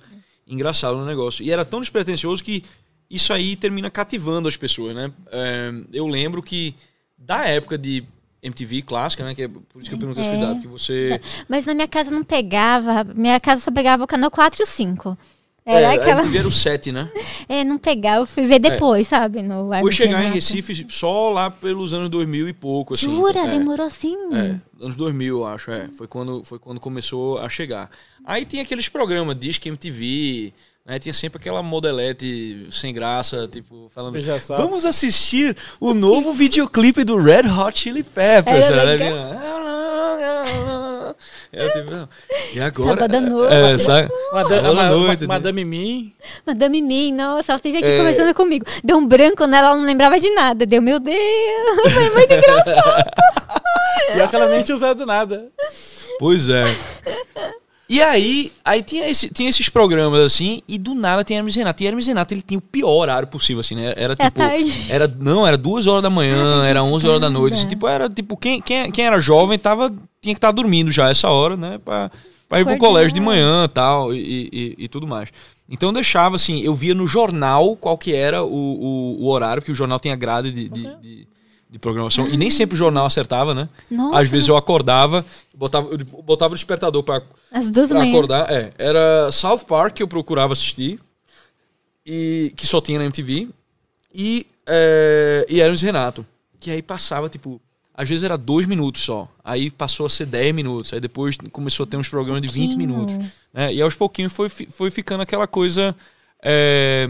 engraçado no negócio. E era tão despretensioso que isso aí termina cativando as pessoas, né? É, eu lembro que da época de MTV clássica, né? Que é por isso que eu perguntei É. idade, que você... Mas na minha casa não pegava. Minha casa só pegava o canal 4 e o 5. Era é, aquela. MTV era o 7, né? É, não pegava. Eu fui ver depois, sabe? No Hermes chegar em. Recife só lá pelos anos 2000 e pouco, assim. Jura? É, Demorou assim? É, anos 2000, eu acho, é. Foi quando, foi quando começou a chegar. Aí tinha aqueles programas, Disque MTV, né? Tinha sempre aquela modelete sem graça, tipo, falando... Vamos assistir o novo videoclipe do Red Hot Chili Peppers. Era né? Era tipo, não. e agora... Sábado à noite. É, sabe? Madame, Sábado à ma- noite, né? Madame Mim. Madame Mim, nossa, ela esteve aqui É. conversando comigo. Deu um branco nela, ela não lembrava de nada. Deu, meu Deus, foi muito engraçado. E aquela nem tinha usado nada. Pois é. E aí, aí tinha, esse, tinha esses programas assim, e do nada tem Hermes e Renato. E Hermes e Renato ele tinha o pior horário possível, assim, né? Era É tipo. tarde. Era, não, era duas horas da manhã, tá era 11 horas da noite. assim, tipo, era tipo, quem, quem, quem era jovem tava, tinha que estar dormindo já essa hora, né? Pra, pra ir pro colégio de manhã tal, e, e, e tudo mais. Então eu deixava assim, eu via no jornal qual que era o, o, o horário, porque o jornal tinha grade de, de, de, de programação, e nem sempre o jornal acertava, né? Nossa. Às vezes eu acordava, botava, eu botava o despertador manhã. acordar. É, era South Park que eu procurava assistir, e que só tinha na MTV, e, é, e Hermes Renato, que aí passava, tipo, às vezes era dois minutos só, aí passou a ser 10 minutos, aí depois começou a ter uns programas de 20 Pouquinho. minutos. né? E aos pouquinhos foi, foi ficando aquela coisa, é,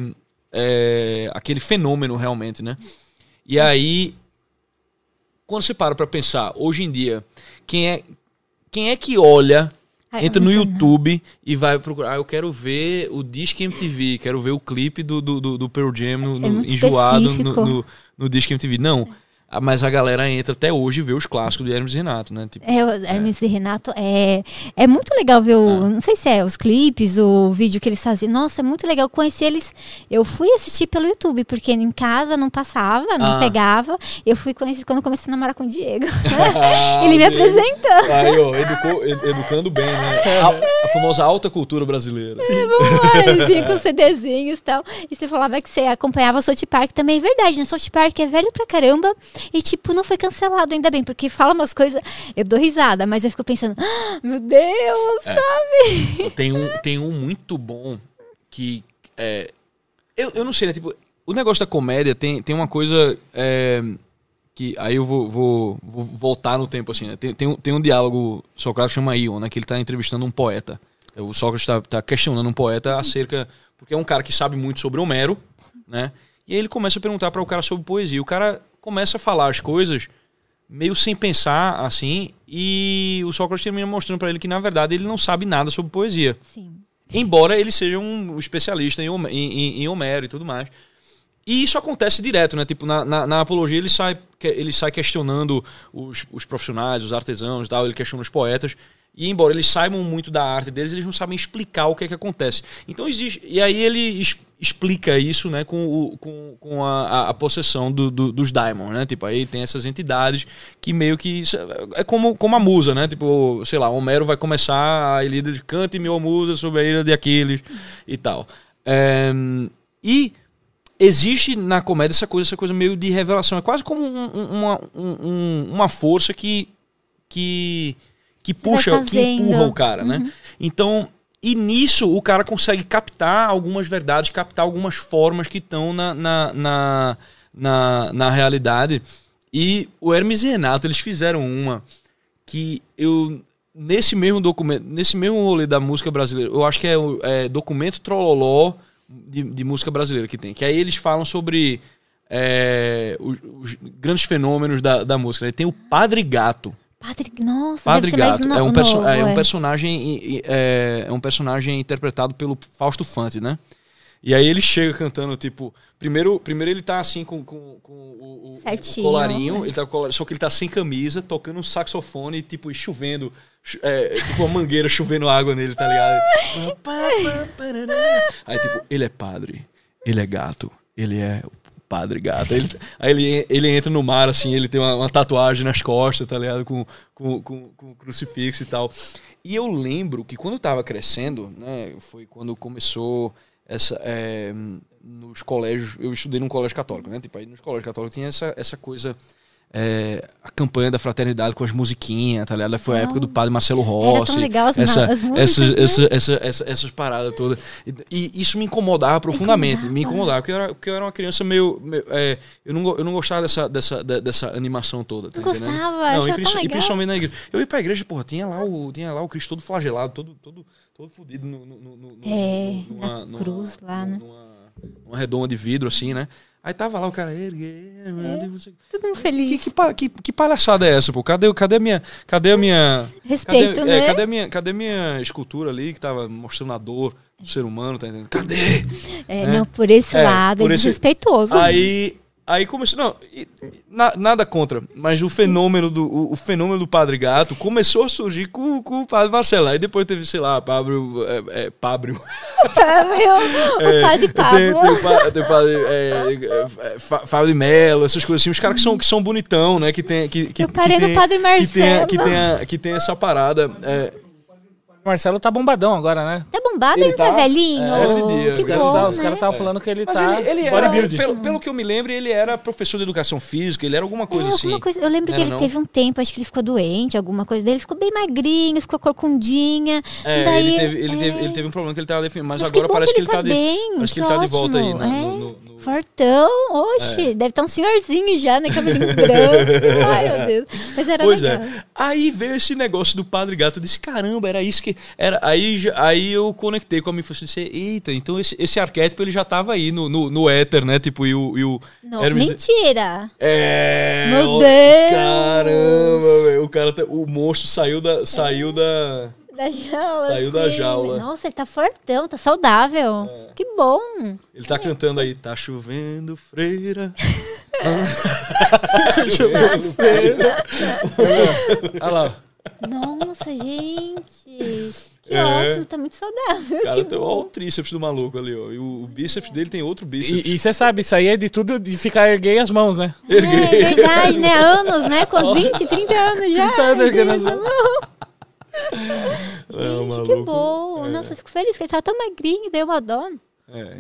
é, aquele fenômeno realmente, né? E aí, quando você para pra pensar, hoje em dia, quem é, quem é que olha, Ai, entra no e YouTube e vai procurar, ah, eu quero ver o Disque MTV, quero ver o clipe do, do, do, do Pearl Jam no, no- É enjoado no, no, no Disque MTV. Não. Ah, Mas a galera entra até hoje e vê os clássicos de Hermes e Renato, né? Tipo, É, o Hermes e Renato é, é muito legal ver o. Não sei se é os clipes, o vídeo que eles faziam. Nossa, é muito legal conhecer eles. Eu fui assistir pelo YouTube, porque em casa não passava, não Ah. pegava. Eu fui conhecer quando comecei a namorar com o Diego. Ah, Ele me Diego. apresenta. Aí, ó, educou- ed- educando bem, né? A, a famosa alta cultura brasileira. Ai, vinha com CDzinhos e tal. E você falava que você acompanhava o South Park também. É verdade, né? South Park é velho pra caramba. E, tipo, não foi cancelado ainda bem. Porque fala umas coisas. Eu dou risada, mas eu fico pensando, "Ah, meu Deus, É. sabe? Tem um, tem um muito bom que. É, eu, eu não sei, né? Tipo, o negócio da comédia tem, tem uma coisa. é, que aí eu vou, vou, vou voltar no tempo, assim, né? Tem, tem, um, tem um diálogo, Sócrates chama Ion, né? Que ele tá entrevistando um poeta. O Sócrates tá, tá questionando um poeta acerca. Porque é um cara que sabe muito sobre Homero, né? E aí ele começa a perguntar para o cara sobre poesia. O cara começa a falar as coisas meio sem pensar, assim, e o Sócrates termina mostrando para ele que, na verdade, ele não sabe nada sobre poesia. Sim. Embora ele seja um especialista em, em- em- Homero e tudo mais. E isso acontece direto, né? Tipo, na, na, na apologia ele sai, ele sai questionando os, os profissionais, os artesãos e tal, ele questiona os poetas. E embora eles saibam muito da arte deles, eles não sabem explicar o que é que acontece. Então existe. E aí ele explica isso, né, com, o, com, com a, a- possessão do, do- dos Daimons, né? Tipo, aí tem essas entidades que meio que. isso É como, como a musa, né? Tipo, sei lá, Homero vai começar a Ilíada de cante meu musa sobre a ilha de Aquiles e tal. É, e existe na comédia essa coisa, essa coisa meio de revelação. É quase como um- um- uma, um- um- uma força que. que que puxa, que empurra o cara, né? Então, e nisso o cara consegue captar algumas verdades, captar algumas formas que estão na, na, na, na, na realidade. E o Hermes e Renato, eles fizeram uma que eu. Nesse mesmo documento, nesse mesmo rolê da música brasileira, eu acho que é o é, documento Trololó de, de música brasileira que tem. Que aí eles falam sobre é, os, os grandes fenômenos da, da música. né? Tem o Padre Gato. Padre, nossa, Padre Gato mais é um, no, novo, é um é. personagem e- e- é, é um personagem interpretado pelo Fausto Fante, né? E aí ele chega cantando, tipo, primeiro, primeiro ele tá assim com, com, com o, o- colarinho, ele tá colar- só que ele tá sem camisa, tocando um saxofone, tipo, e chovendo, é, tipo uma mangueira chovendo água nele, tá ligado? Aí, tipo, ele é padre, ele é gato, ele é o padre gato. Ele- aí ele, ele entra no mar, assim, ele tem uma, uma tatuagem nas costas, tá ligado? Com, com, com, com crucifixo e tal. E eu lembro que quando eu tava crescendo, né, foi quando começou essa. é, nos colégios, eu estudei num colégio católico, né? Tipo, aí nos colégios católicos tinha essa, essa coisa. É, a campanha da fraternidade com as musiquinhas, tá ligado? Foi a época do padre Marcelo Rossi. tão legal as essa, as músicas, essas, né? essa, essa, essa- essas paradas todas. E, e isso me incomodava profundamente. Me incomodava, porque eu era, porque eu era uma criança meio. meio, é, eu, não, eu não gostava dessa, dessa, de- dessa animação toda. Tá Não entendendo? gostava, não, e, e principalmente na igreja. Eu ia pra igreja, porra, tinha lá o, tinha lá o Cristo todo flagelado, todo, todo, todo fudido no, no, no, no- É, numa- na numa- cruz lá, né? Numa, numa redoma de vidro, assim, né? Aí tava lá o cara, ergue, Todo mundo que, feliz. que, que, que palhaçada é essa, pô? Cadê, cadê a minha. Cadê a minha. Respeito, cadê, né? é, cadê, a minha, cadê a minha escultura ali que tava mostrando a dor do ser humano, tá entendendo? Cadê? É, É. não, por esse É, lado por é esse- desrespeitoso. Aí. Aí começou. Não, na- nada contra, mas o fenômeno do, o, o fenômeno do Padre Gato começou a surgir com, com o Padre Marcelo. Aí depois teve, sei lá, Pablo. É, é, Pablo. Meu, o padre É, Pablo. Tem, tem tem padre é, é, Fábio de Mello, essas coisas assim. Os caras que são, que são bonitão, né? Que tem, que, que, Eu parei que no tem- Padre Que tem, Marcelo. que, tem, a- que tem essa parada. é, Marcelo tá bombadão agora, né? Tá bombado, Ele ele tá, tá- velhinho. É, esse dia. Os caras tá- né? estavam falando que ele mas tá ele, ele era, bodybuilding. pelo, pelo que eu me lembro, ele era professor de educação física, ele era alguma coisa É, assim. alguma coisa. Eu lembro que ele não? teve um tempo, acho que ele ficou doente, alguma coisa dele. Ele ficou bem magrinho, ficou corcundinha. É, Daí, ele, teve, ele, é, teve, ele teve um problema que ele tava defendendo, mas, Mas agora que bom parece que ele tá, de, bem, parece que que ele tá de volta aí. ótimo, né, é. no- no- no- Fortão, oxe, deve estar um senhorzinho já, né? Cabelinho branco. Ai, meu Deus. Mas era Pois legal. é. Aí veio esse negócio do Padre Gato. Eu disse, caramba, era isso que. Era... Aí, aí eu conectei com a minha infância e disse, eita, então esse, esse arquétipo ele já tava aí no, no, no éter, né? Tipo, e o. E o Não, Hermes- mentira. É. Meu Deus! Caramba, velho. O cara. tá- O monstro saiu da. Saiu da. Da jaula. Saiu da sim. jaula. Nossa, ele tá fortão, tá saudável. É. Que bom. Ele tá cantando aí, tá chovendo, freira. Olha lá. Nossa, gente. Que É. ótimo, tá muito saudável. Cara, tem ó, o tríceps do maluco ali, ó. E o, o bíceps dele tem outro bíceps. E você sabe, isso aí é de tudo de ficar erguei as mãos, né? É verdade, né? Anos, né? Com 20, 30 anos já. 30 anos erguendo as Deus, É, Gente, que maluco. bom. É. Nossa, eu fico feliz que ele tá tão magrinho, deu uma dó. É.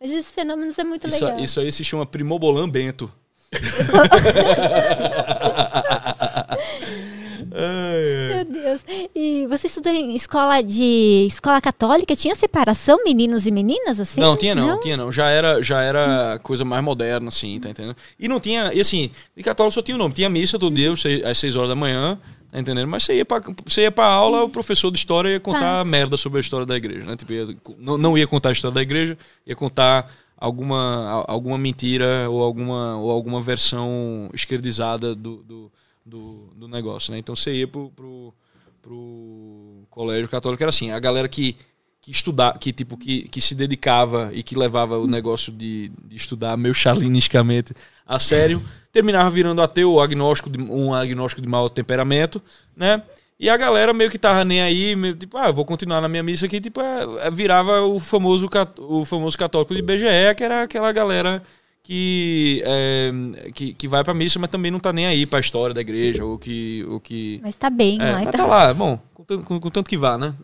Mas esses fenômenos é muito Isso, legal. isso aí se chama Primobolan Bento. Meu Deus. E você estudou em escola de escola católica? Tinha separação meninos e meninas assim? Não, tinha não, tinha não. Já era, já era coisa mais moderna, assim, tá entendendo? E não tinha, e assim, de católico só tinha o nome. Tinha missa todo dia, às 6 horas da manhã, entendendo? Mas você ia pra, você ia pra aula, o professor de história ia contar merda sobre a história da igreja, né? Tipo, ia- não, não ia contar a história da igreja, ia contar alguma, alguma mentira ou alguma, ou alguma versão esquerdizada do, do, do, do negócio, né? Então você ia pro, pro, pro colégio católico, era assim, a galera que que estudar, que tipo que, que se dedicava e que levava o negócio de, de estudar meio charlinisticamente a sério, terminava virando ateu agnóstico de, um agnóstico de mau temperamento, né? E a galera meio que tava nem aí, meio, tipo, ah, eu vou continuar na minha missa aqui, tipo, é, é, virava o famoso o famoso católico de BGE, que era aquela galera que, é, que que vai pra missa, mas também não tá nem aí pra história da igreja ou que ou que Mas tá bem, é, mas Tá... tá lá, bom, com, tanto- com- com tanto que vá, né?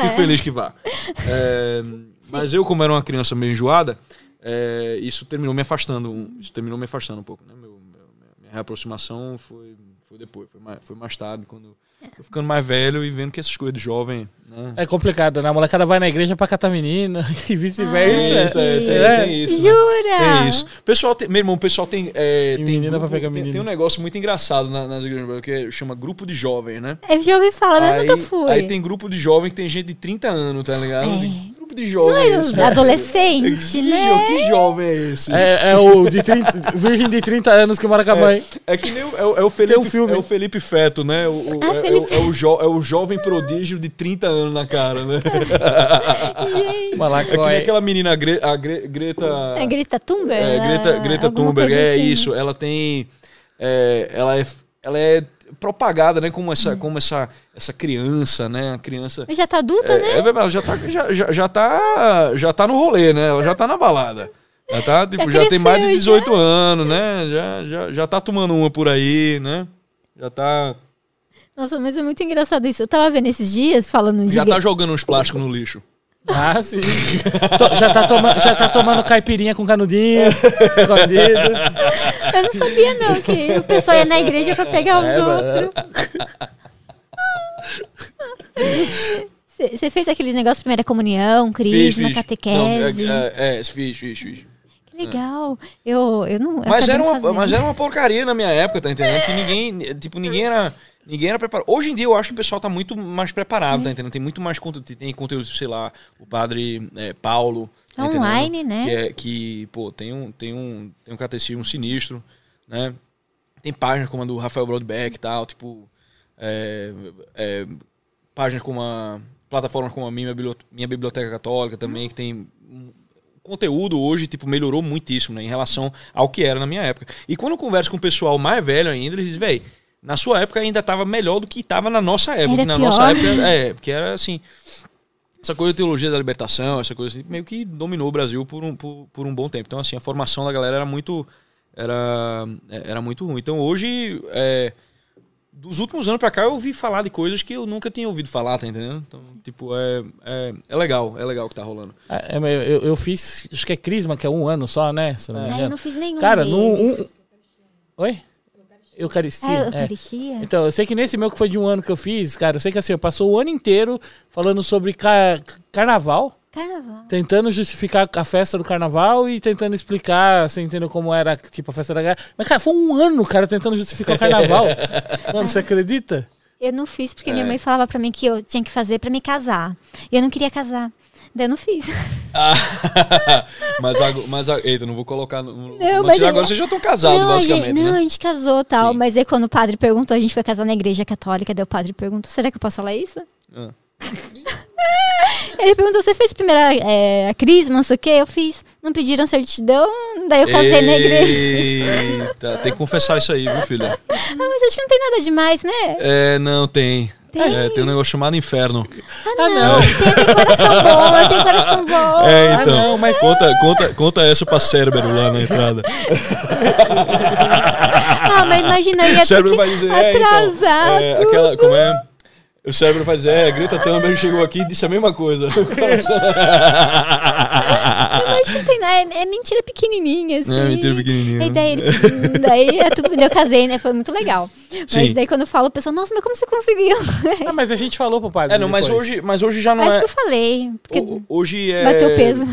Fico feliz que vá. É, mas eu, como era uma criança meio enjoada, é, isso terminou me afastando. Isso terminou me afastando um pouco, né? Minha reaproximação foi, foi depois, foi mais, foi mais tarde, quando eu ficando mais velho e vendo que essas coisas de jovem, né? É complicado, né? A molecada vai na igreja pra catar menina e vice-versa. Isso, é, tem, É. tem isso. né? Jura? É isso. Pessoal, tem- meu irmão, o pessoal tem. É, tem, menina pra pegar tem, menina. tem um negócio muito engraçado na- nas igrejas, que chama grupo de jovens, né? Eu já ouvi falar, mas eu nunca fui. aí tem grupo de jovem que tem gente de 30 anos, tá ligado? É. Tem de jovem é esse? Adolescente, Que, jo- né? que jovem é esse? É, é o de 30, virgem de 30 anos que mora com a mãe. É que nem o, é, o- é o Felipe, um filme. é o Felipe Feto, né? O, o- Ah, é, Felipe. é o, é o jo- é o jovem prodígio de 30 anos na cara, né? Gente. É que nem aquela menina, a, Gre- a Gre- Greta. É Greta Thunberg? É, Greta, né? Greta Thunberg, é assim. isso. Ela tem. é, ela, é, ela é propagada, né? Como essa, como essa, essa criança, né? A criança. Já tá adulta, É, né? é ela já tá, já, já, já, tá, já tá no rolê, né? Ela já tá na balada. Já, tá, tipo, já, tem mais de cresceu, 18 anos, né? Já, já, já tá tomando uma por aí, né? Já tá, Nossa, mas é muito engraçado isso. Eu tava vendo esses dias falando de. já tá jogando uns plásticos no lixo. Ah, sim. Já, tá toma, já tá tomando caipirinha com canudinho, escondido. Eu não sabia, não, que o pessoal ia na igreja pra pegar os É, outros. Você fez aqueles negócios, primeira comunhão, crisma, catequese. Não, é, é, é, fiz, fiz, fiz. Que legal. Eu, eu não. eu Mas era, uma, fazendo. mas era uma porcaria na minha época, tá entendendo? Que ninguém, tipo, ninguém era, ninguém era preparado. Hoje em dia eu acho que o pessoal tá muito mais preparado, tá entendendo? Tem muito mais conteúdo, tem conteúdo, sei lá, o padre é, Paulo. tá entendendo? Online, né? Que, é, que, pô, tem um, tem um, tem um catecismo sinistro, né? Tem páginas como a do Rafael Broadbeck e tal, tipo, é, é, páginas como a, plataformas como a minha, Biblioteca, minha Biblioteca Católica também, que tem conteúdo hoje, tipo, melhorou muitíssimo, né, em relação ao que era na minha época. E quando eu converso com o pessoal mais velho ainda, eles dizem, véi, na sua época ainda tava melhor do que tava na nossa época. Era na pior. nossa época, é, porque era assim, essa coisa de teologia da libertação, essa coisa assim, meio que dominou o Brasil por um, por, por um bom tempo. Então, assim, a formação da galera era muito, era, era muito ruim. Então, hoje, é, dos últimos anos pra cá, eu ouvi falar de coisas que eu nunca tinha ouvido falar, tá entendendo? Então, tipo, é, é, é legal, é legal o que tá rolando. É, é, eu, eu- fiz, acho que é Crisma, que é um ano só, né? Se eu não me Ah, eu não fiz nenhum. Cara, no. Um... Oi? Eucaristia? É, é. Eucaristia. Então, eu sei que nesse meu que foi de um ano que eu fiz, cara, eu sei que assim, eu passou o ano inteiro falando sobre ca- carnaval, Carnaval. tentando justificar a festa do carnaval e tentando explicar, assim, entendeu como era, tipo, a festa da galera. Mas, cara, foi um ano, cara, tentando justificar o carnaval. Mano, você acredita? Eu não fiz porque É. minha mãe falava pra mim que eu tinha que fazer pra me casar. E eu não queria casar. Daí eu não fiz. mas, agora, mas a- eita, não vou colocar. No, Não, mas mas agora é- vocês já estão casados, não, basicamente. gente, não, né? a gente casou tal. Sim. Mas aí quando o padre perguntou, a gente foi casar na igreja católica, daí o padre perguntou, será que eu posso falar isso? Ah. Ele perguntou, você fez primeira é, a crisma, não sei o que? Eu fiz. Não pediram certidão, daí eu casei na igreja. Eita, tem que confessar isso aí, viu, filha? Ah, mas acho que não tem nada demais, né? É, não, tem. Tem? É, tem um negócio chamado inferno. Ah, não. Tem, tem coração bom, tenho coração bom. É, Ah, então. não, mas- conta, conta, conta essa pra Cérebro lá na entrada. Ah, mas imagina, ia ter que vai dizer, é, então, atrasar é, aquela, como é? O cérebro vai dizer, é, Greta Thunberg chegou aqui e disse a mesma coisa. Mas não tem nada, é, é mentira pequenininha, assim. É, mentira pequenininha. E daí, ele, daí é tudo, eu casei, né? Foi muito legal. Mas Sim. daí quando eu falo, o pessoal, nossa, mas como você conseguiu? Ah, mas a gente falou pro padre. É, não, mas depois. hoje, mas hoje já não Acho é. que eu falei, porque ho- Hoje é. bateu peso.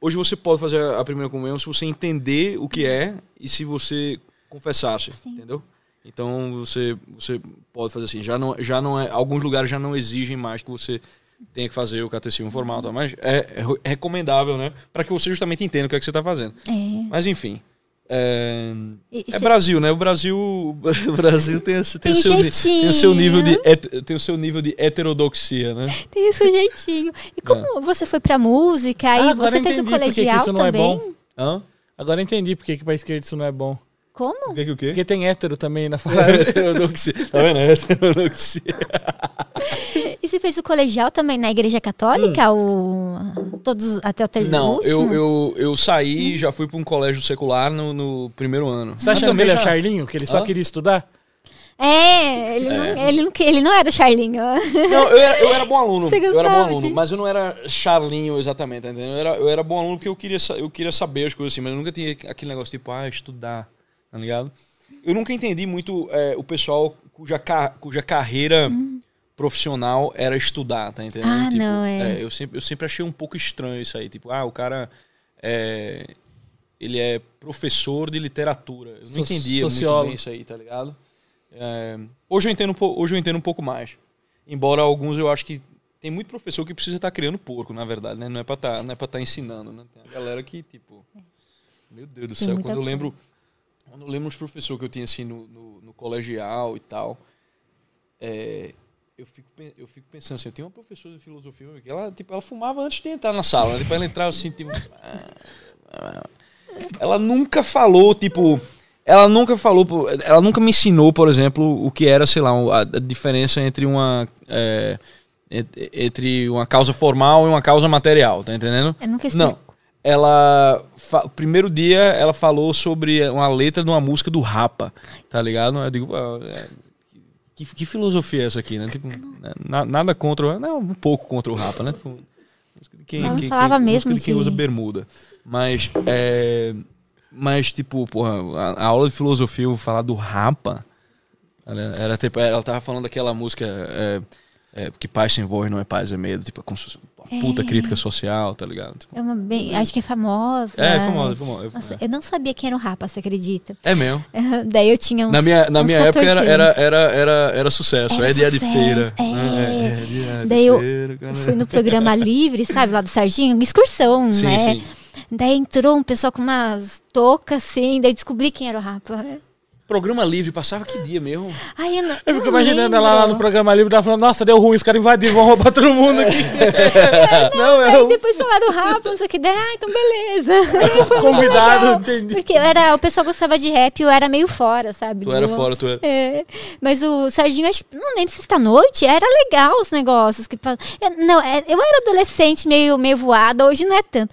Hoje você pode fazer a primeira comunhão se você entender o que é e se você confessasse, entendeu? Então você você pode fazer assim, já não já não é, alguns lugares já não exigem mais que você tenha que fazer o catecismo formal, tá? mas é, é re- recomendável, né, para que você justamente entenda o que é que você está fazendo. É. Mas enfim, é, E- e é cê- Brasil, né? O Brasil, o Brasil tem, esse- tem, Tem o seu, tem o seu nível de tem o seu nível de heterodoxia, né? Tem esse jeitinho. E como você foi pra música e Ah, agora você fez o entendi por que que colegial isso não é também? bom. Hã? Agora eu entendi por que que pra esquerda isso não é bom. Como? O que que o quê? Porque tem hétero também na parada. heterodoxia. Tá vendo? Heterodoxia. E você fez o colegial também na igreja católica? O... Todos até o terceiro Não, último? eu, eu, eu saí e já fui para um colégio secular no, no primeiro ano. Você tá achando que também ele é Charlinho? Que ele só Hã? queria estudar? É, ele, Não, ele, não, ele não era o Charlinho. Não, eu era, eu era bom aluno. Você Eu era bom gostava aluno, de- mas eu não era charlinho exatamente, tá entendendo? Eu era, eu era bom aluno porque eu queria, eu queria saber as coisas assim, mas eu nunca tinha aquele negócio tipo, ah, estudar, tá ligado? Eu nunca entendi muito é, o pessoal cuja, cuja carreira profissional era estudar, tá entendendo? Hum. Ah, não, é. eu, sempre, eu sempre achei um pouco estranho isso aí, tipo, ah, o cara é, ele é professor de literatura. Eu não So- entendia muito sociólogo. bem isso aí, tá ligado? É, hoje, eu entendo, um hoje eu entendo um pouco mais. Embora alguns eu acho que tem muito professor que precisa estar criando porco, na verdade, né? Não é pra estar, não é pra estar ensinando, né? Tem a galera que, tipo, meu Deus do Tem céu, quando eu lembro, quando eu lembro os professores que eu tinha assim no, no, no colegial e tal, é, eu fico, eu fico pensando assim, eu tinha uma professora de filosofia que ela, tipo, ela fumava antes de entrar na sala, né? tipo, ela entrava assim, tipo, ela nunca falou, tipo, ela nunca falou, ela nunca me ensinou, por exemplo, o que era, sei lá, a, diferença entre uma é, ent- entre uma causa formal e uma causa material, tá entendendo? Eu nunca explico. Não. Ela. fa- Primeiro dia ela falou sobre uma letra de uma música do Rapa, tá ligado? Eu digo, é, que, que filosofia é essa aqui, né? Tipo, na- nada contra. o- Não, um pouco contra o Rapa, né? Tipo, quem, não quem- falava quem- mesmo de quem usa bermuda. Mas, é, mas tipo, porra, a, a aula de filosofia, eu vou falar do Rapa. Ela, era, tipo, ela tava falando daquela música é, é, que paz sem voz não é paz, é medo. Tipo, como se uma puta É. crítica social, tá ligado? Tipo, É uma bem, acho que é famosa. é, é famosa, é famosa. Nossa, é. eu não sabia quem era o Rapa, você acredita? É mesmo. Daí eu tinha uns, Na minha, na minha época 14 era, era, era, era, era sucesso. Era é dia de feira. é. né? É dia de Daí eu feira, cara. Fui no programa livre, sabe, lá do Serginho, excursão, Sim, né? sim. Daí entrou um pessoal com umas toucas, assim, daí descobri quem era o Rapa. Programa livre, passava que dia mesmo? Ai, eu não, Eu fico não imaginando ela lá no lembro. programa livre, ela falando, nossa, deu ruim, os caras invadiram, vão roubar todo mundo aqui. não, Aí eu depois falaram o Rapa, não sei o que, daí, ah, então beleza. Aí convidado, entendi. Porque eu era, o pessoal gostava de rap, eu era meio fora, sabe? Tu era fora, tu era. É, mas o Serginho, acho que não lembro se esta noite, era legal os negócios. que Não, é- eu era adolescente, meio, meio voada, hoje não é tanto.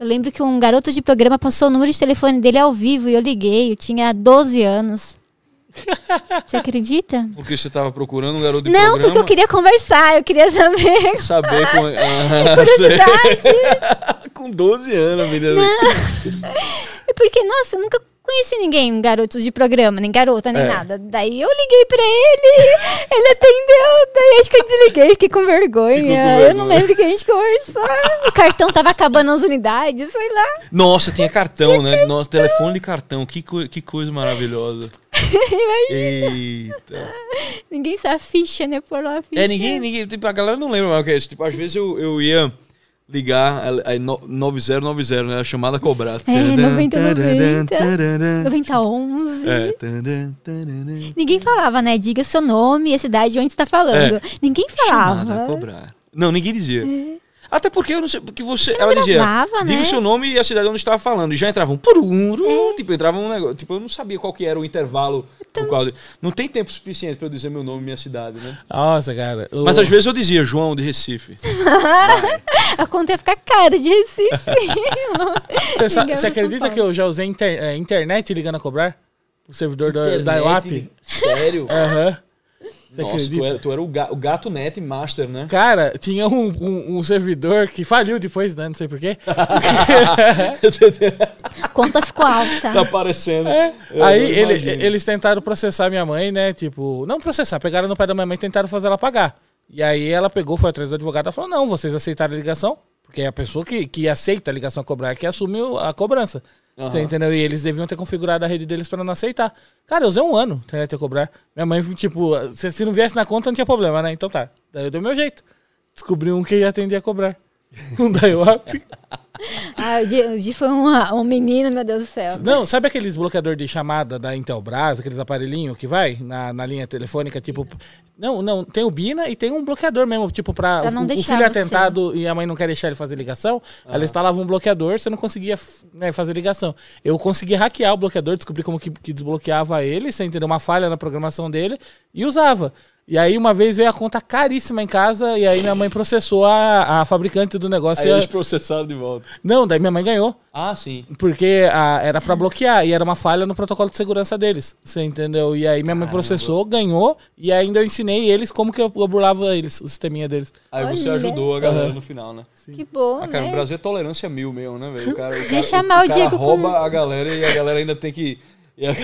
Eu lembro que um garoto de programa passou o número de telefone dele ao vivo e eu liguei, eu tinha 12 anos. Você acredita? Porque você tava procurando um garoto de não, programa. porque eu queria conversar, eu queria saber. Saber com. Curiosidade. Ah, com 12 anos, menina. É Porque, nossa, eu nunca conheci ninguém, garoto de programa, nem garota, nem É. nada. Daí eu liguei pra ele, ele atendeu, daí acho que eu desliguei, fiquei com vergonha. Eu não lembro que a gente conversou. O cartão tava acabando as unidades, sei lá. Nossa, tinha cartão, né? Nossa, telefone de cartão. Que, co- que coisa maravilhosa. Eita. Ninguém sabe a ficha, né? Por lá a ficha. É, ninguém, ninguém, tipo, a galera não lembra mais o que é isso. Tipo, às vezes eu, eu ia ligar, no- 9090, né? A chamada a cobrar. É, 90, 90. 9011. É. Ninguém falava, né? Diga o seu nome e a cidade de onde está falando. Ninguém Chamada a falava. cobrar. Não, ninguém dizia. Até porque eu não sei, porque você, ela dizia, gravava, diga né? o seu nome e a cidade onde estava falando. E já entrava um pururu, tipo, entrava um negócio, tipo, eu não sabia qual que era o intervalo Então de- Não tem tempo suficiente para eu dizer meu nome e minha cidade, né? Nossa, cara. Mas às vezes eu dizia João de Recife. A conta ia ficar cara de Recife. Você, você acredita que eu já usei inter- é, internet ligando a cobrar? O servidor da, da IOAP? Sério? Aham. Você Nossa, acredita? tu era, tu era o, ga- o gato net master, né? Cara, tinha um, um- um servidor que faliu depois, né? Não sei porquê. A conta ficou alta. tá aparecendo. É. Aí ele- eles tentaram processar minha mãe, né? Tipo, não processar, pegaram no pé da minha mãe e tentaram fazer ela pagar. E aí ela pegou, foi atrás do advogado e falou: não, vocês aceitaram a ligação, porque é a pessoa que, que aceita a ligação a cobrar que assume a cobrança. Você Aham. entendeu? E eles deviam ter configurado a rede deles para não aceitar. Cara, eu usei um ano internet a cobrar. Minha mãe, tipo, se, se não viesse na conta, não tinha problema, né? Então tá. Daí eu dei o meu jeito. Descobri um que ia atender a cobrar. Um da IOAP. Ah, o Di, o Di foi uma- um menino, meu Deus do céu. Não, sabe aqueles bloqueador de chamada da Intelbras, aqueles aparelhinhos que vai na, na linha telefônica, tipo. Não, não, tem o Bina e tem um bloqueador mesmo, tipo, pra, Pra não o, o filho atentado e a mãe não quer deixar ele fazer ligação, ela instalava um bloqueador, você não conseguia né, fazer ligação. Eu consegui hackear o bloqueador, descobri como que, que desbloqueava ele, sem entender uma falha na programação dele, e usava. E aí uma vez veio a conta caríssima em casa, e aí minha mãe processou a, a fabricante do negócio. Aí e a- eles processaram de volta. Não, daí minha mãe ganhou. Ah, sim. Porque a- era pra bloquear e era uma falha no protocolo de segurança deles. Você entendeu? E aí minha mãe processou, ganhou, e ainda eu ensinei eles como que eu, eu burlava eles, o sisteminha deles. Aí você Olha. ajudou a galera Aham. no final, né? Que bom, Ah, cara, né? o Brasil é tolerância mil mesmo, né, velho? O cara, o cara, Deixa chamar o cara Diego com- rouba a galera e a galera ainda tem que... e a-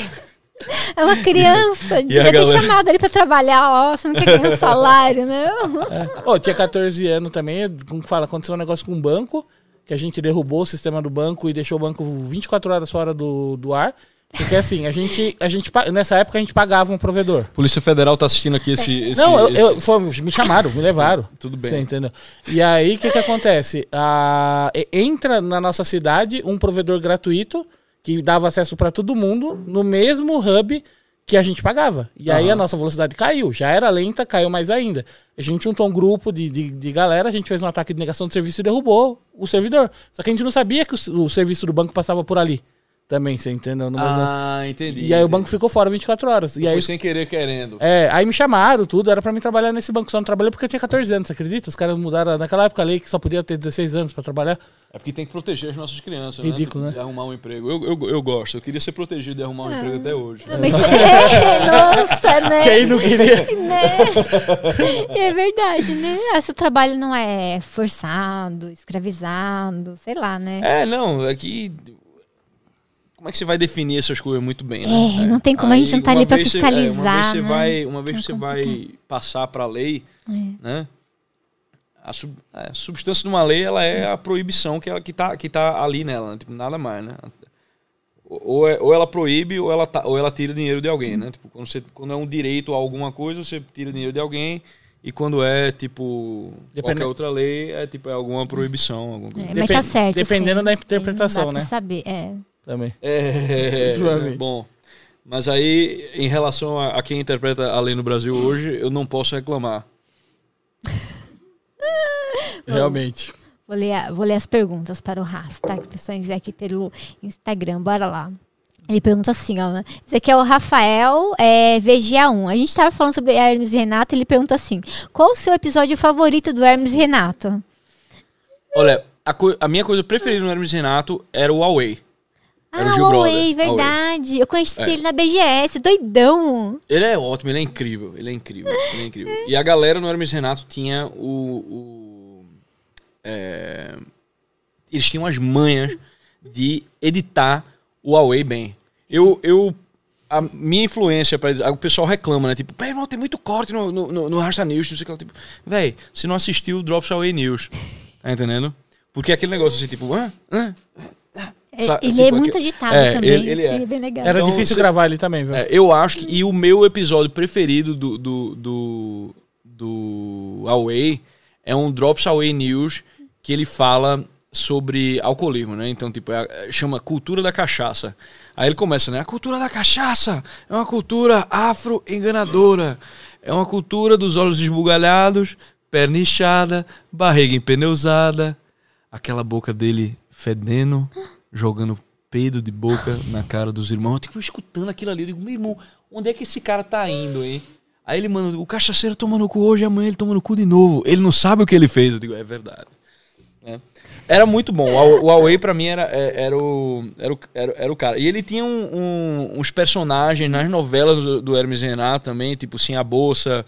É uma criança. Devia ter galera? chamado ele pra trabalhar, ó. Você não quer ganhar um salário, não? Ô, tinha 14 anos também, como fala, aconteceu um negócio com um banco, que a gente derrubou o sistema do banco e deixou o banco 24 horas fora do, do ar. Porque assim, a gente, a gente, nessa época a gente pagava um provedor. Polícia Federal tá assistindo aqui esse... esse Não, eu, esse- eu- foi- me chamaram, me levaram. Tudo bem. Você entendeu? E aí, o que que acontece? Ah, entra na nossa cidade um provedor gratuito que dava acesso para todo mundo no mesmo hub que a gente pagava. E aí a nossa velocidade caiu. Já era lenta, caiu mais ainda. A gente juntou um grupo de, de, de galera, a gente fez um ataque de negação de serviço e derrubou o servidor. Só que a gente não sabia que o, o serviço do banco passava por ali. Também, você entendeu? No mesmo- Ah, entendi. e aí o entendi. banco ficou fora 24 horas. E Foi aí sem querer, querendo. é, aí me chamaram, tudo, era pra mim trabalhar nesse banco. Só não trabalhei porque eu tinha 14 anos, você acredita? Os caras mudaram naquela época a lei que só podia ter 16 anos pra trabalhar. É porque tem que proteger as nossas crianças, Ridículo, né? né? De arrumar um emprego. Eu, eu, eu gosto. Eu queria ser protegido de arrumar um emprego até hoje. Mas, é, nossa, né? Quem não queria? né? É verdade, né? Ah, se o trabalho não é forçado, escravizado, sei lá, né? É, não, é que. Como é que você vai definir essas coisas muito bem, né? É, não tem como, a gente não tá ali pra vez você- é, uma vez fiscalizar, você né? vai, uma vez É você vai passar para a lei, né? A, sub- a substância de uma lei, ela é a proibição que ela que tá, que tá ali nela, né? tipo, nada mais, né? Ou, é- ou ela proíbe ou ela, tá- ou ela tira dinheiro de alguém, né? Tipo, quando, você, quando é um direito a alguma coisa, você tira dinheiro de alguém. E quando é, tipo, Depende- qualquer outra lei, é tipo, é alguma proibição. Alguma coisa. É, mas tá certo. dependendo sim. da interpretação, Não dá pra né? saber, é. Também. É, Johnny. bom. Mas aí, em relação a, a quem interpreta a lei no Brasil hoje, eu não posso reclamar. Realmente. Vou ler, a- vou ler as perguntas para o Ras, tá? Que o pessoal enviou aqui pelo Instagram. Bora lá. Ele pergunta assim, ó. Esse aqui é o Rafael é, VGA1. A gente estava falando sobre Hermes e Renato. Ele pergunta assim: qual o seu episódio favorito do Hermes e Renato? Olha, a, a minha coisa preferida no Hermes e Renato era o Huawei. Era o ah, Gil o Brother, Huawei, Huawei. verdade. Eu conheci É. ele na BGS, doidão. Ele é ótimo, ele é incrível, ele é incrível, ele é incrível. E a galera no Hermes Renato tinha o... o- é, eles tinham as manhas de editar o Huawei bem. Eu... eu a minha influência para o pessoal reclama, né? Tipo, pô, irmão, tem muito corte no, no, no, no Rasta News, não sei o que lá. Tipo, véi, se não assistiu o Drops Away News, tá entendendo? Porque aquele negócio assim, tipo, ah, ah, Sa- ele tipo, é muito editado é, também. ele- ele sim, é. bem legal. Era Então, difícil você- gravar ali também, viu? É, eu acho que. E o meu episódio preferido do, do, do, do Away é um Drops Away News que ele fala sobre alcoolismo, né? Então, tipo, é, chama cultura da cachaça. Aí ele começa, né? A cultura da cachaça é uma cultura afro-enganadora. É uma cultura dos olhos esbugalhados, perna inchada, barriga empeneusada, aquela boca dele fedendo, jogando peido de boca na cara dos irmãos. Eu fico escutando aquilo ali. Eu digo, meu irmão, onde é que esse cara tá indo, hein? Aí ele, mano, o cachaceiro toma no cu hoje, amanhã ele toma no cu de novo. Ele não sabe o que ele fez. Eu digo, é verdade. É. Era muito bom. O Huawei pra mim era, é, era, o, era, o, era o cara. E ele tinha um, um, uns personagens nas novelas do, do Hermes Renato também, tipo Sim a Bolsa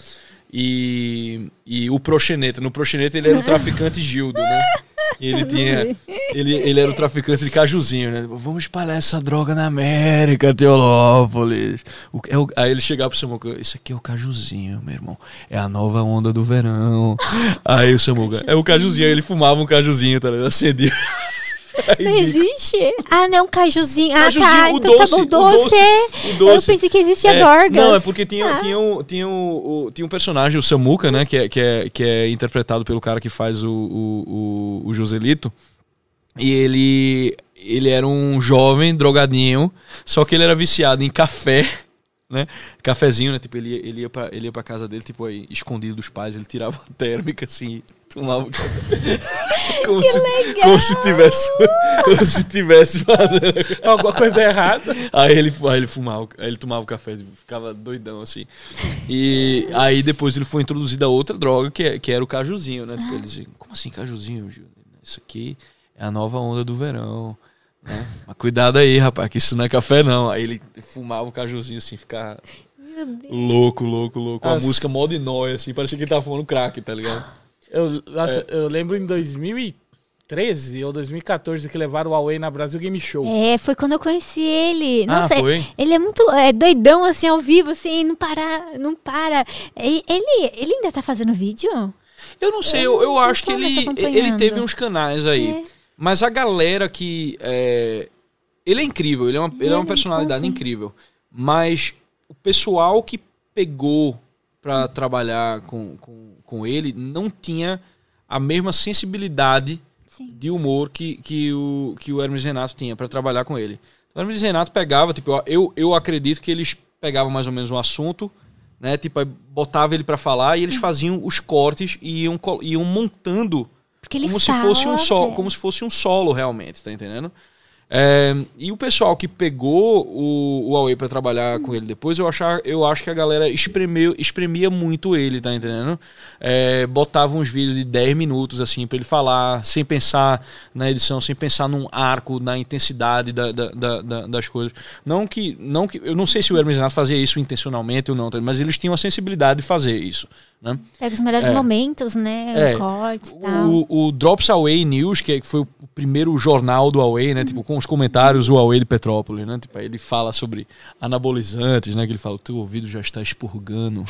e, e o Proxeneta. No Proxeneta ele era o traficante Gildo, né? Ele tinha. Ele, ele era o traficante de cajuzinho, né? Vamos espalhar essa droga na América, Teolópolis. O, é o, aí ele chegava pro Samuca, isso aqui é o cajuzinho, meu irmão. É a nova onda do verão. Aí o Samuca, é o cajuzinho. Aí ele fumava um cajuzinho, tá ligado? Acendia. Não existe? Ah, não, cajuzinho. Ah, cajuzinho, tá. Então doce, tá bom, doce. O doce, o doce. Eu pensei que existia é, Dorgas. Não, é porque tinha, ah. tinha, um, tinha, um, o, tinha um personagem, o Samuca, né? Que é, que, é, que é interpretado pelo cara que faz o, o, o, o Joselito. E ele, ele era um jovem drogadinho, só que ele era viciado em café né? Cafezinho, né? Tipo, ele, ele, ia pra, ele ia pra casa dele, tipo, aí, escondido dos pais, ele tirava a térmica, assim, tomava café. como, que se, legal. como se tivesse como se tivesse fazendo alguma coisa errada. Aí ele, aí ele fumava, aí ele tomava o café, ficava doidão, assim. E aí depois ele foi introduzido a outra droga, que, é, que era o cajuzinho, né? Tipo, ele dizia, como assim cajuzinho, Gil? Isso aqui é a nova onda do verão. Né? Mas cuidado aí, rapaz, que isso não é café, não. Aí ele fumava o cajuzinho assim, ficava louco, louco, louco. Uma música mó de nóia, assim, parecia que ele tava fumando crack, tá ligado? Eu, nossa, é. eu lembro em 2013 ou 2014 que levaram o Huawei na Brasil Game Show. É, foi quando eu conheci ele. Ah, Nossa, foi? ele é muito é, doidão, assim, ao vivo, assim, não para, não para. Ele, ele ainda tá fazendo vídeo? Eu não sei, eu, eu, eu acho que ele, ele teve uns canais aí. É. Mas a galera que. É... Ele é incrível, ele é uma, ele é uma personalidade assim. incrível. Mas o pessoal que pegou para trabalhar com, com, com ele não tinha a mesma sensibilidade Sim. de humor que, que, o, que o Hermes Renato tinha para trabalhar com ele. O Hermes Renato pegava, tipo, eu, eu acredito que eles pegavam mais ou menos um assunto, né? Tipo, botava ele para falar e eles faziam os cortes e iam, iam montando como se fosse um solo, como se fosse um solo realmente, tá entendendo? É, e o pessoal que pegou o, o Huawei para trabalhar com ele depois, eu, achar, eu acho que a galera espremeu, espremia muito ele, tá entendendo? É, botava uns vídeos de 10 minutos, assim, para ele falar, sem pensar na edição, sem pensar num arco, na intensidade da, da, da, das coisas. Não que, não que. Eu não sei se o Hermes Renato fazia isso intencionalmente ou não, tá mas eles tinham a sensibilidade de fazer isso. Né? Pega os melhores é. momentos, né? É. Cortes, o, o Drops Away News, que foi o primeiro jornal do Huawei, né? Tipo, com os comentários do Huawei de Petrópolis, né? Tipo, ele fala sobre anabolizantes, né? Que ele fala, o teu ouvido já está expurgando,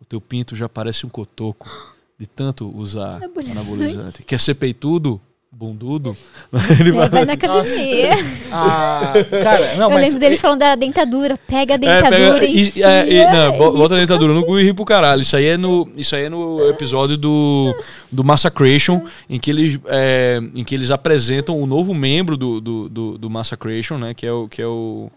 o teu pinto já parece um cotoco de tanto usar anabolizante. anabolizante. Quer ser peitudo? Bundudo. Ele vai, vai na academia. Ah, cara, não, eu mas... lembro dele falando da dentadura. Pega a dentadura é, pega, e, é, e, não, bota a dentadura no cu e ri pro caralho. Isso aí é no, isso aí é no episódio do, do Massacration, em que eles, é, em que eles apresentam o novo membro do, do, do, do Massacration, né? Que é o, que é o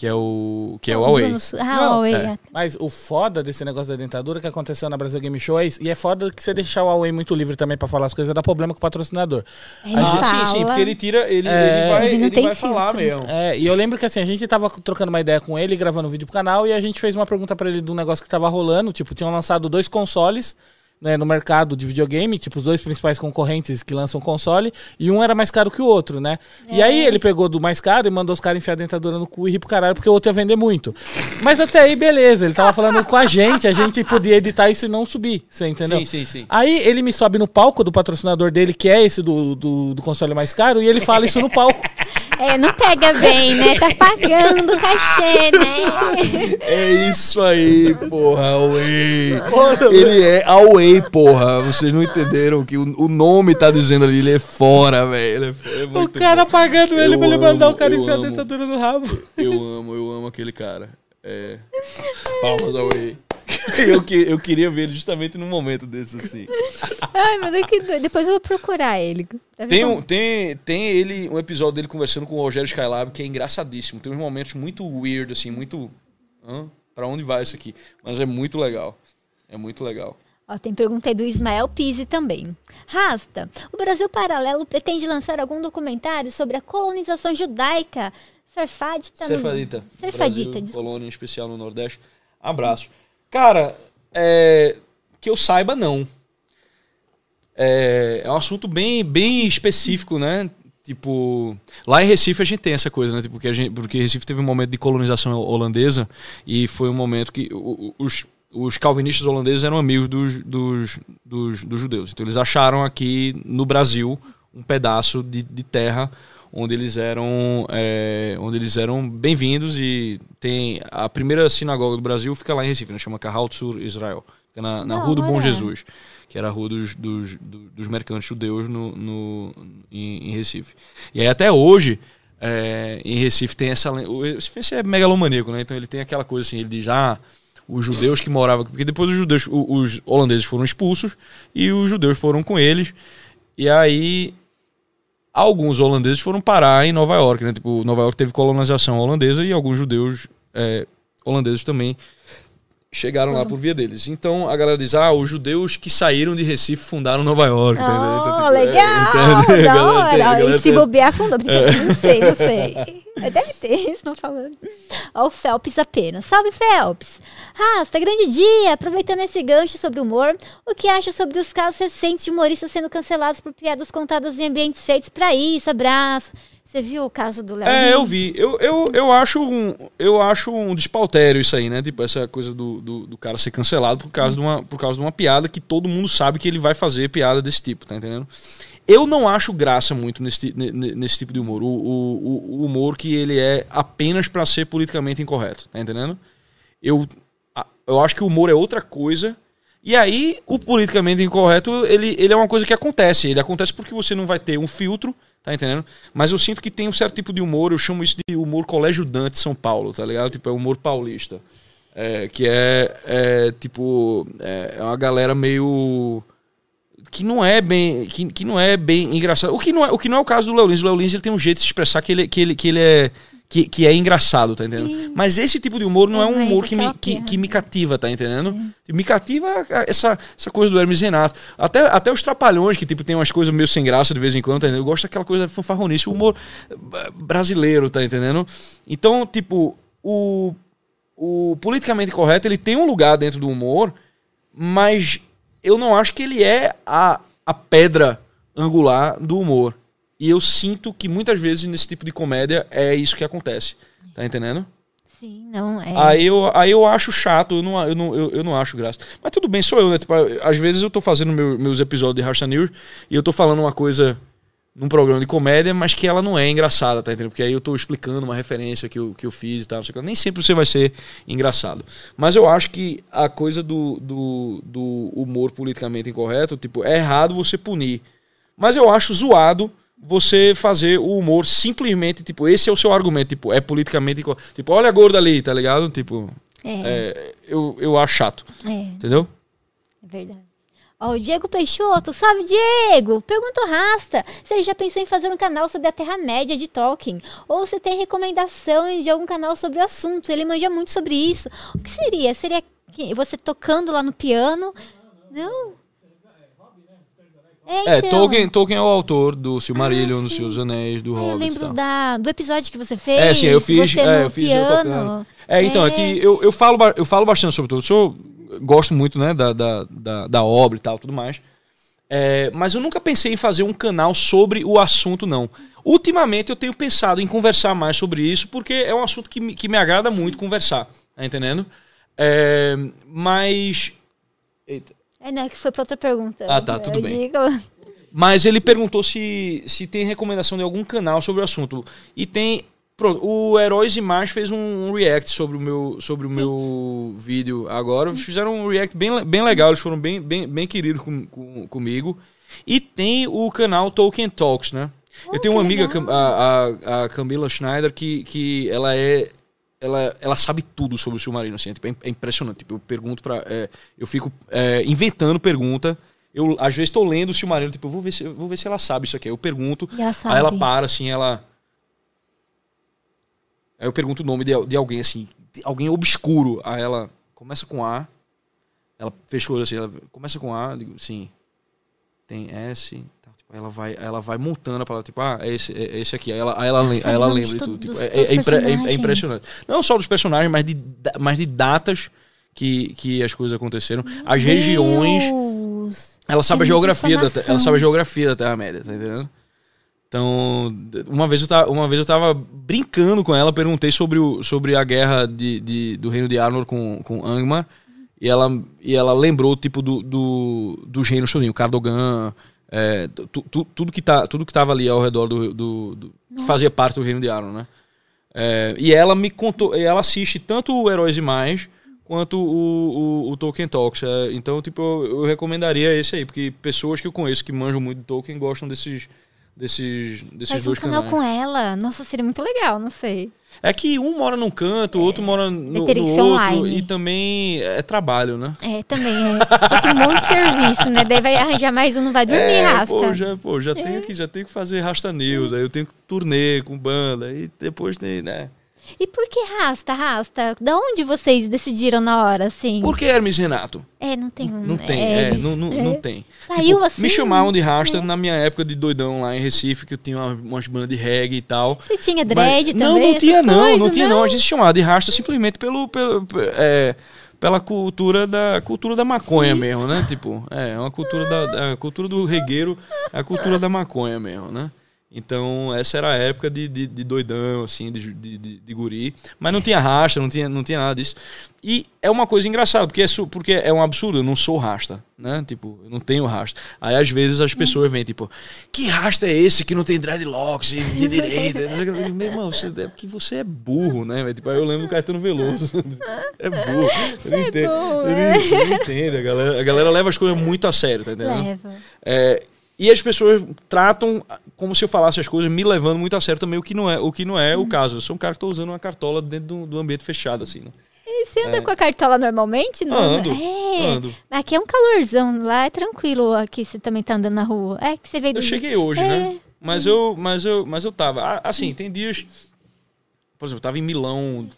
que é o que é o Huawei. Ah, Não, Huawei. É. Mas o foda desse negócio da dentadura que aconteceu na Brasil Game Show é isso. E é foda que você deixar o Huawei muito livre também para falar as coisas, dá problema com o patrocinador. Ele ah, sim, sim, porque ele tira, ele, é, ele vai, ele, ele vai falar mesmo. É, e eu lembro que assim, a gente tava trocando uma ideia com ele, gravando um vídeo pro canal, e a gente fez uma pergunta para ele de um negócio que tava rolando, tipo, tinham lançado dois consoles né, no mercado de videogame, tipo, os dois principais concorrentes que lançam console, e um era mais caro que o outro, né? É. E aí ele pegou do mais caro e mandou os caras enfiar a dentadura no cu e rir pro caralho, porque o outro ia vender muito. Mas até aí, beleza, ele tava falando com a gente, a gente podia editar isso e não subir, você entendeu? Sim, sim, sim. Aí ele me sobe no palco do patrocinador dele, que é esse do, do, do console mais caro, e ele fala isso no palco. É, não pega bem, né? Tá pagando o cachê, né? É isso aí, porra, Away. Ele é Away, porra. Vocês não entenderam que o, o nome tá dizendo ali, ele é fora, velho. É, é o cara bom. pagando ele eu pra ele mandar o cara enfiar a dentadura no rabo. Eu amo, eu amo aquele cara. É. Palmas Away. eu, que, eu queria ver ele justamente num momento desse, assim. Ai, meu Deus, que doido. Depois eu vou procurar ele. Tem, um, tem, tem ele, um episódio dele conversando com o Rogério Skylab que é engraçadíssimo. Tem uns momentos muito weird, assim, muito. Hã? Pra onde vai isso aqui? Mas é muito legal. É muito legal. Ó, tem pergunta aí do Ismael Pise também. Rasta, o Brasil Paralelo pretende lançar algum documentário sobre a colonização judaica no... Serfadita. Serfadita, Brasil, desculpa. colônia em especial no Nordeste. Abraço. Cara, é, que eu saiba, não. É, é um assunto bem, bem específico, né? Tipo, lá em Recife a gente tem essa coisa, né? Tipo, porque, gente, porque Recife teve um momento de colonização holandesa e foi um momento que os, os calvinistas holandeses eram amigos dos, dos, dos, dos judeus. Então eles acharam aqui no Brasil um pedaço de, de terra onde eles eram é, onde eles eram bem-vindos e tem a primeira sinagoga do Brasil fica lá em Recife, né? chama Kahalt sur Israel, fica na, na Da Rua do Bom hora. Jesus, que era a rua dos, dos, do- dos mercantes judeus no, no- em, em Recife. E aí até hoje é, em Recife tem essa o Recife é megalomaníaco, né? Então ele tem aquela coisa assim, ele diz ah os judeus que moravam porque depois os judeus os holandeses foram expulsos e os judeus foram com eles e aí alguns holandeses foram parar em Nova York, né? Tipo, Nova York teve colonização holandesa e alguns judeus é, holandeses também chegaram lá por via deles. Então a galera diz: ah, os judeus que saíram de Recife fundaram Nova York. entendeu? Então, Oh, tipo, é, legal! então, a da tem- hora! galera E se tem- bobear, fundou. Brincadeira, Não sei, não sei. Deve ter, estão falando. Ó, o Felps apenas. Salve, Felps! Rasta, grande dia! Aproveitando esse gancho sobre humor, o que acha sobre os casos recentes de humoristas sendo cancelados por piadas contadas em ambientes feitos pra isso? Abraço. Você viu o caso do Léo? É, eu vi. Eu, eu, eu, acho um, eu acho um despautério isso aí, né? Tipo, essa coisa do, do, do cara ser cancelado por causa, de uma, por causa de uma piada que todo mundo sabe que ele vai fazer piada desse tipo, tá entendendo? Eu não acho graça muito nesse, nesse tipo de humor. O, o, o- humor que ele é apenas pra ser politicamente incorreto, tá entendendo? Eu, eu acho que o humor é outra coisa. E aí, o politicamente incorreto, ele, ele é uma coisa que acontece. Ele acontece porque você não vai ter um filtro, tá entendendo? Mas eu sinto que tem um certo tipo de humor, eu chamo isso de humor colégio Dante São Paulo, tá ligado? Tipo, é humor paulista. É, que é, é, tipo, é é uma galera meio que não é bem que, que não é bem engraçado. O que não é, o que não é o caso do Léo Lins. O Léo Lins ele tem um jeito de se expressar que ele, que ele, que ele é que, que é engraçado, tá entendendo? Sim. Mas esse tipo de humor não é, É, um humor que me, que, que me cativa, tá entendendo? Me cativa essa, essa coisa do Hermes Renato. Até, até os trapalhões, que tipo, tem umas coisas meio sem graça de vez em quando, tá entendendo? Eu gosto daquela coisa fanfarronice, o humor eh, brasileiro, tá entendendo? Então, tipo, o, o politicamente correto, ele tem um lugar dentro do humor, mas eu não acho que ele é a, a pedra angular do humor. E eu sinto que muitas vezes nesse tipo de comédia é isso que acontece. Tá entendendo? Sim, não, é. Aí, eu, aí eu acho chato, eu não, eu, não, eu, eu não acho graça. Mas tudo bem, sou eu, né? Tipo, às vezes eu tô fazendo meu- meus episódios de Rasta News e eu tô falando uma coisa num programa de comédia, mas que ela não é engraçada, tá entendendo? Porque aí eu tô explicando uma referência que eu, que eu fiz e tal. não sei o que. Nem sempre você vai ser engraçado. Mas eu acho que a coisa do, do, do humor politicamente incorreto, tipo, é errado você punir. Mas eu acho zoado você fazer o humor simplesmente, tipo, esse é o seu argumento, tipo, é politicamente. Tipo, olha a gorda ali, tá ligado? Tipo, É, é, eu, eu acho chato, é, entendeu? é verdade. Ó, o Diego Peixoto, salve Diego! Pergunta Rasta se ele já pensou em fazer um canal sobre a Terra-média de Tolkien. Ou se tem recomendação de algum canal sobre o assunto. Ele manja muito sobre isso. O que seria? Seria você tocando lá no piano? Não? É, É, então. Tolkien, Tolkien é o autor do Silmarillion, Ah, dos sim. Seus Anéis, do Ah, Hobbit eu lembro tal. da, do episódio que você fez. É, sim, eu fiz, Você é, no eu fiz piano. É, então, é, que eu, eu, falo, eu falo bastante sobre tudo. Eu gosto muito, né, da, da, da, da obra e tal, tudo mais. É, mas eu nunca pensei em fazer um canal sobre o assunto, não. Ultimamente eu tenho pensado em conversar mais sobre isso, porque é um assunto que me, que me agrada muito conversar, tá entendendo? É, mas... Eita. É, não, é que foi pra outra pergunta. Ah, tá, tudo Eu bem. digo- Mas ele perguntou se, se tem recomendação de algum canal sobre o assunto. E tem. Pronto, o Heróis e Mais fez um, um react sobre o meu, sobre o meu vídeo agora. Eles fizeram um react bem, bem legal, eles foram bem, bem, bem queridos com, com- comigo. E tem o canal Tolkien Talks, né? Oh, Eu tenho uma amiga, a, a, a Camila Schneider, que, que ela é. Ela, ela sabe tudo sobre o submarino, assim, é, tipo, é é impressionante. Tipo, eu pergunto para eu fico é, inventando pergunta Eu, às vezes, tô lendo o Silmarillion, tipo, eu vou ver se, vou ver se ela sabe isso aqui. Eu pergunto, ela aí ela para, assim, ela... Aí eu pergunto o nome de, de alguém, assim, de alguém obscuro. Aí ela começa com A, ela olho assim, ela começa com A, digo, sim, tem S... tá, ela vai, ela vai montando a palavra, tipo, ah, é esse, é esse aqui. Aí ela, aí ela, sabe aí ela lembra de tudo. Tipo, dos- é, dos é impre- é- é impressionante. Não só dos personagens, mas de, mas de datas que, que as coisas aconteceram. As regiões. Deus. Ela sabe É a geografia da, ela sabe a geografia da Terra-média, tá entendendo? Então, uma vez eu tava, uma vez eu tava brincando com ela, perguntei sobre, o, sobre a guerra de, de- do reino de Arnor com, com Angmar, e ela, e ela lembrou, tipo, do, do, dos reinos todinho, Cardogan, é, tu- tu- tudo, que tá, tudo que tava ali ao redor do... do, do que fazia parte do reino de Arnor, né? É, e ela me contou, e ela assiste tanto o Heróis e Mais quanto o, o, o Tolkien Talks. é, então, tipo, eu, eu recomendaria esse aí, porque pessoas que eu conheço que manjam muito de Tolkien gostam desses, desses, desses Faz um dois canal canais. com ela. Nossa, seria muito legal, não sei. É que um mora num canto, o outro mora no, teria no ser outro, online. e também é trabalho, né? É, também. É. Já tem um monte de serviço, né? Daí vai arranjar mais um, não vai dormir, é, rasta. Pô, já, pô, já, tenho que, já tenho que fazer Rasta News, aí eu tenho que turnê com banda, e depois tem, né? E por que rasta, rasta? Da onde vocês decidiram na hora, assim? Por que Hermes Renato? É, não tem um. Não tem, é, não, não, não tem. Saiu Tipo, assim? Me chamavam de rasta na minha época de doidão lá em Recife, que eu tinha uma- umas bandas de reggae e tal. Você tinha Mas- dread não, também? não tinha essas não, não coisas, tinha não. A gente se chamava de rasta simplesmente pelo, pelo é, pela cultura da cultura da maconha mesmo, né? Tipo, é uma cultura da a cultura do regueiro, é a cultura da maconha mesmo, né? Então, essa era a época de, de, de doidão, assim, de, de, de, guri. Mas não tinha rasta, não tinha, não tinha nada disso. E é uma coisa engraçada, porque é, porque é um absurdo, eu não sou rasta, né? Tipo, eu não tenho rasta. Aí, às vezes, as pessoas vêm, tipo, que rasta é esse que não tem dreadlocks e de direita? Meu irmão, você, é porque você é burro, né? Tipo, aí eu lembro do Caetano Veloso. É burro. Eu não é entendo. burro, eu, não, eu não entendo. A galera, a galera leva as coisas muito a sério, tá entendendo? Leva. É, e as pessoas tratam como se eu falasse as coisas, me levando muito a sério também, o que não é o, que não é o caso. Eu sou um cara que tô usando uma cartola dentro do, do ambiente fechado, assim. Né? E você anda com a cartola normalmente? Não, Ando, É. ando. Aqui é um calorzão, lá é tranquilo. Aqui você também tá andando na rua. É que você veio. Eu cheguei hoje, É. né? Mas eu, mas eu, mas eu tava. Ah, Assim, tem dias. Por exemplo, eu tava em Milão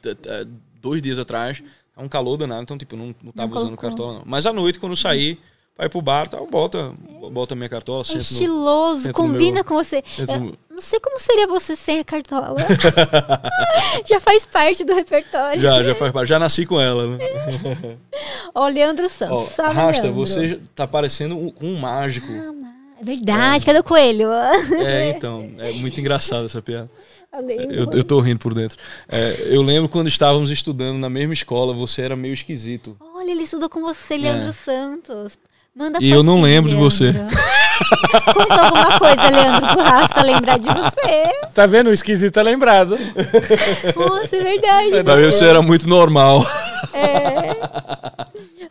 dois dias atrás. É um calor danado, então, tipo, não, não tava Não usando cartola, não. Mas à noite, quando eu saí ir pro bar, tal, bota, bota a minha cartola, É estiloso, no combina meu- com você. no- não sei como seria você sem a cartola. já faz parte do repertório. Já, já faz parte. Já nasci com ela, né? Ó, Leandro Ó, Santos. salve, Rasta, Leandro. você tá parecendo um, um mágico. É verdade, cadê o coelho? É, então, é muito engraçado essa piada. Eu, eu tô rindo por dentro. É, eu lembro quando estávamos estudando na mesma escola, você era meio esquisito. Olha, ele estudou com você, Leandro É. Santos. Manda E eu não lembro de você. Conta alguma coisa, Leandro, pro Rasta lembrar de você. Tá vendo? O esquisito é lembrado. Nossa, é verdade. Pra mim você era muito normal.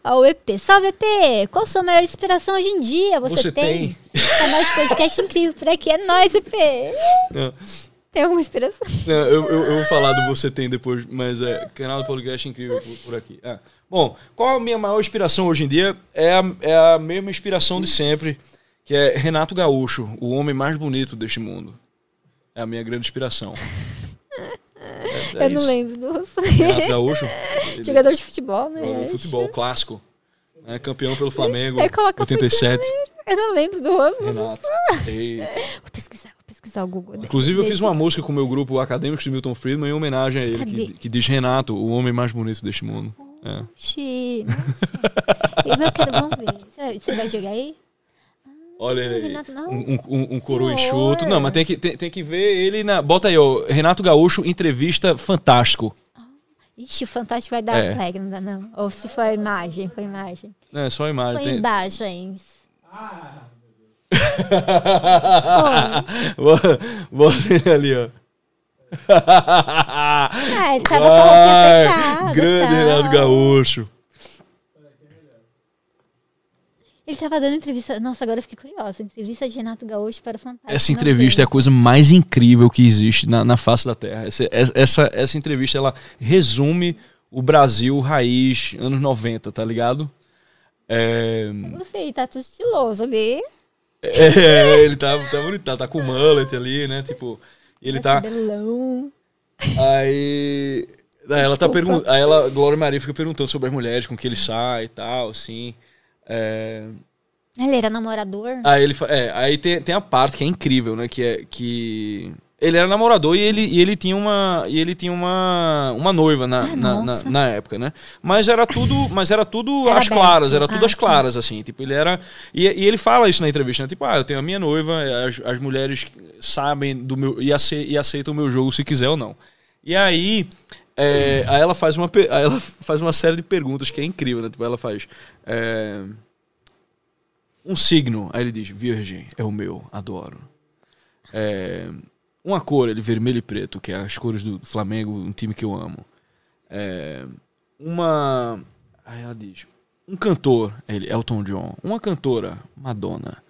Ó, o EP. Salve, EP! Qual sua maior inspiração hoje em dia? Você, Você tem? tem? Canal de podcast incrível por aqui. É nóis, EP! Não, Tem alguma inspiração? não, eu, eu, eu vou falar do Você Tem depois, mas é canal do podcast incrível por, por aqui. Ah, bom, qual a minha maior inspiração hoje em dia? É a, é a mesma inspiração de sempre, que é Renato Gaúcho, o homem mais bonito deste mundo. É a minha grande inspiração. É- é Eu não isso. lembro do rosto. Renato Gaúcho. ele- Jogador de futebol, né? Jogador de futebol clássico. né, campeão pelo Flamengo. A 87. Eu não lembro do rosto. Renato. E, Vou pesquisar, vou pesquisar o Google. inclusive, eu fiz uma música com o meu grupo Acadêmicos de Milton Friedman em homenagem a ele, que, que diz Renato, o homem mais bonito deste mundo. É. Oxi, nossa. Eu quero, vamos ver. Você- vai jogar aí? Olha ele aí. Renato, não. Um, um, um Senhor. enxuto. Não, mas tem que, tem, tem que ver ele na. Bota aí, ó. Renato Gaúcho, entrevista fantástico. Ixi, o Fantástico vai dar É. flag, não dá não. Ou se for imagem, foi imagem. É, só imagem. Põe Tem... imagens. Bota bota ele ali, ó. Ah, ele tava com a apertada. Grande tal. Renato Gaúcho. Ele tava dando entrevista. Nossa, agora eu fiquei curiosa. Entrevista de Renato Gaúcho para o Fantástico. Essa entrevista é a coisa mais incrível que existe na, na face da Terra. Essa, essa, essa entrevista, ela resume o Brasil raiz, anos 90, tá ligado? É, Gostei, tá tudo estiloso ali. é, ele tá, tá bonito, tá, tá com mullet ali, né? Tipo, ele tá. Cabelão. Aí. Aí ela tá perguntando. Aí ela, Glória Maria fica perguntando sobre as mulheres com que ele sai e tal, assim. É, Ele era namorador? Aí ele fa- é, aí tem, tem a parte que é incrível, né? Que é que ele era namorador e ele, e ele tinha uma e ele tinha uma, uma noiva na, Ah, na, na, na época, né? Mas era tudo, mas era tudo Era às claras, era tudo Ah, às sim. claras assim, tipo, ele era e, e ele fala isso na entrevista, né? Tipo, ah, eu tenho a minha noiva, as, as mulheres sabem do meu e, ace, e aceitam o meu jogo se quiser ou não. E aí é, aí ela faz uma ela faz uma série de perguntas que é incrível, né? Tipo, ela faz é, um signo, aí ele diz, virgem, é o meu, adoro. É, uma cor, ele vermelho e preto, que é as cores do Flamengo, um time que eu amo. É, uma. Aí ela diz, um cantor, ele, Elton John. Uma cantora, Madonna.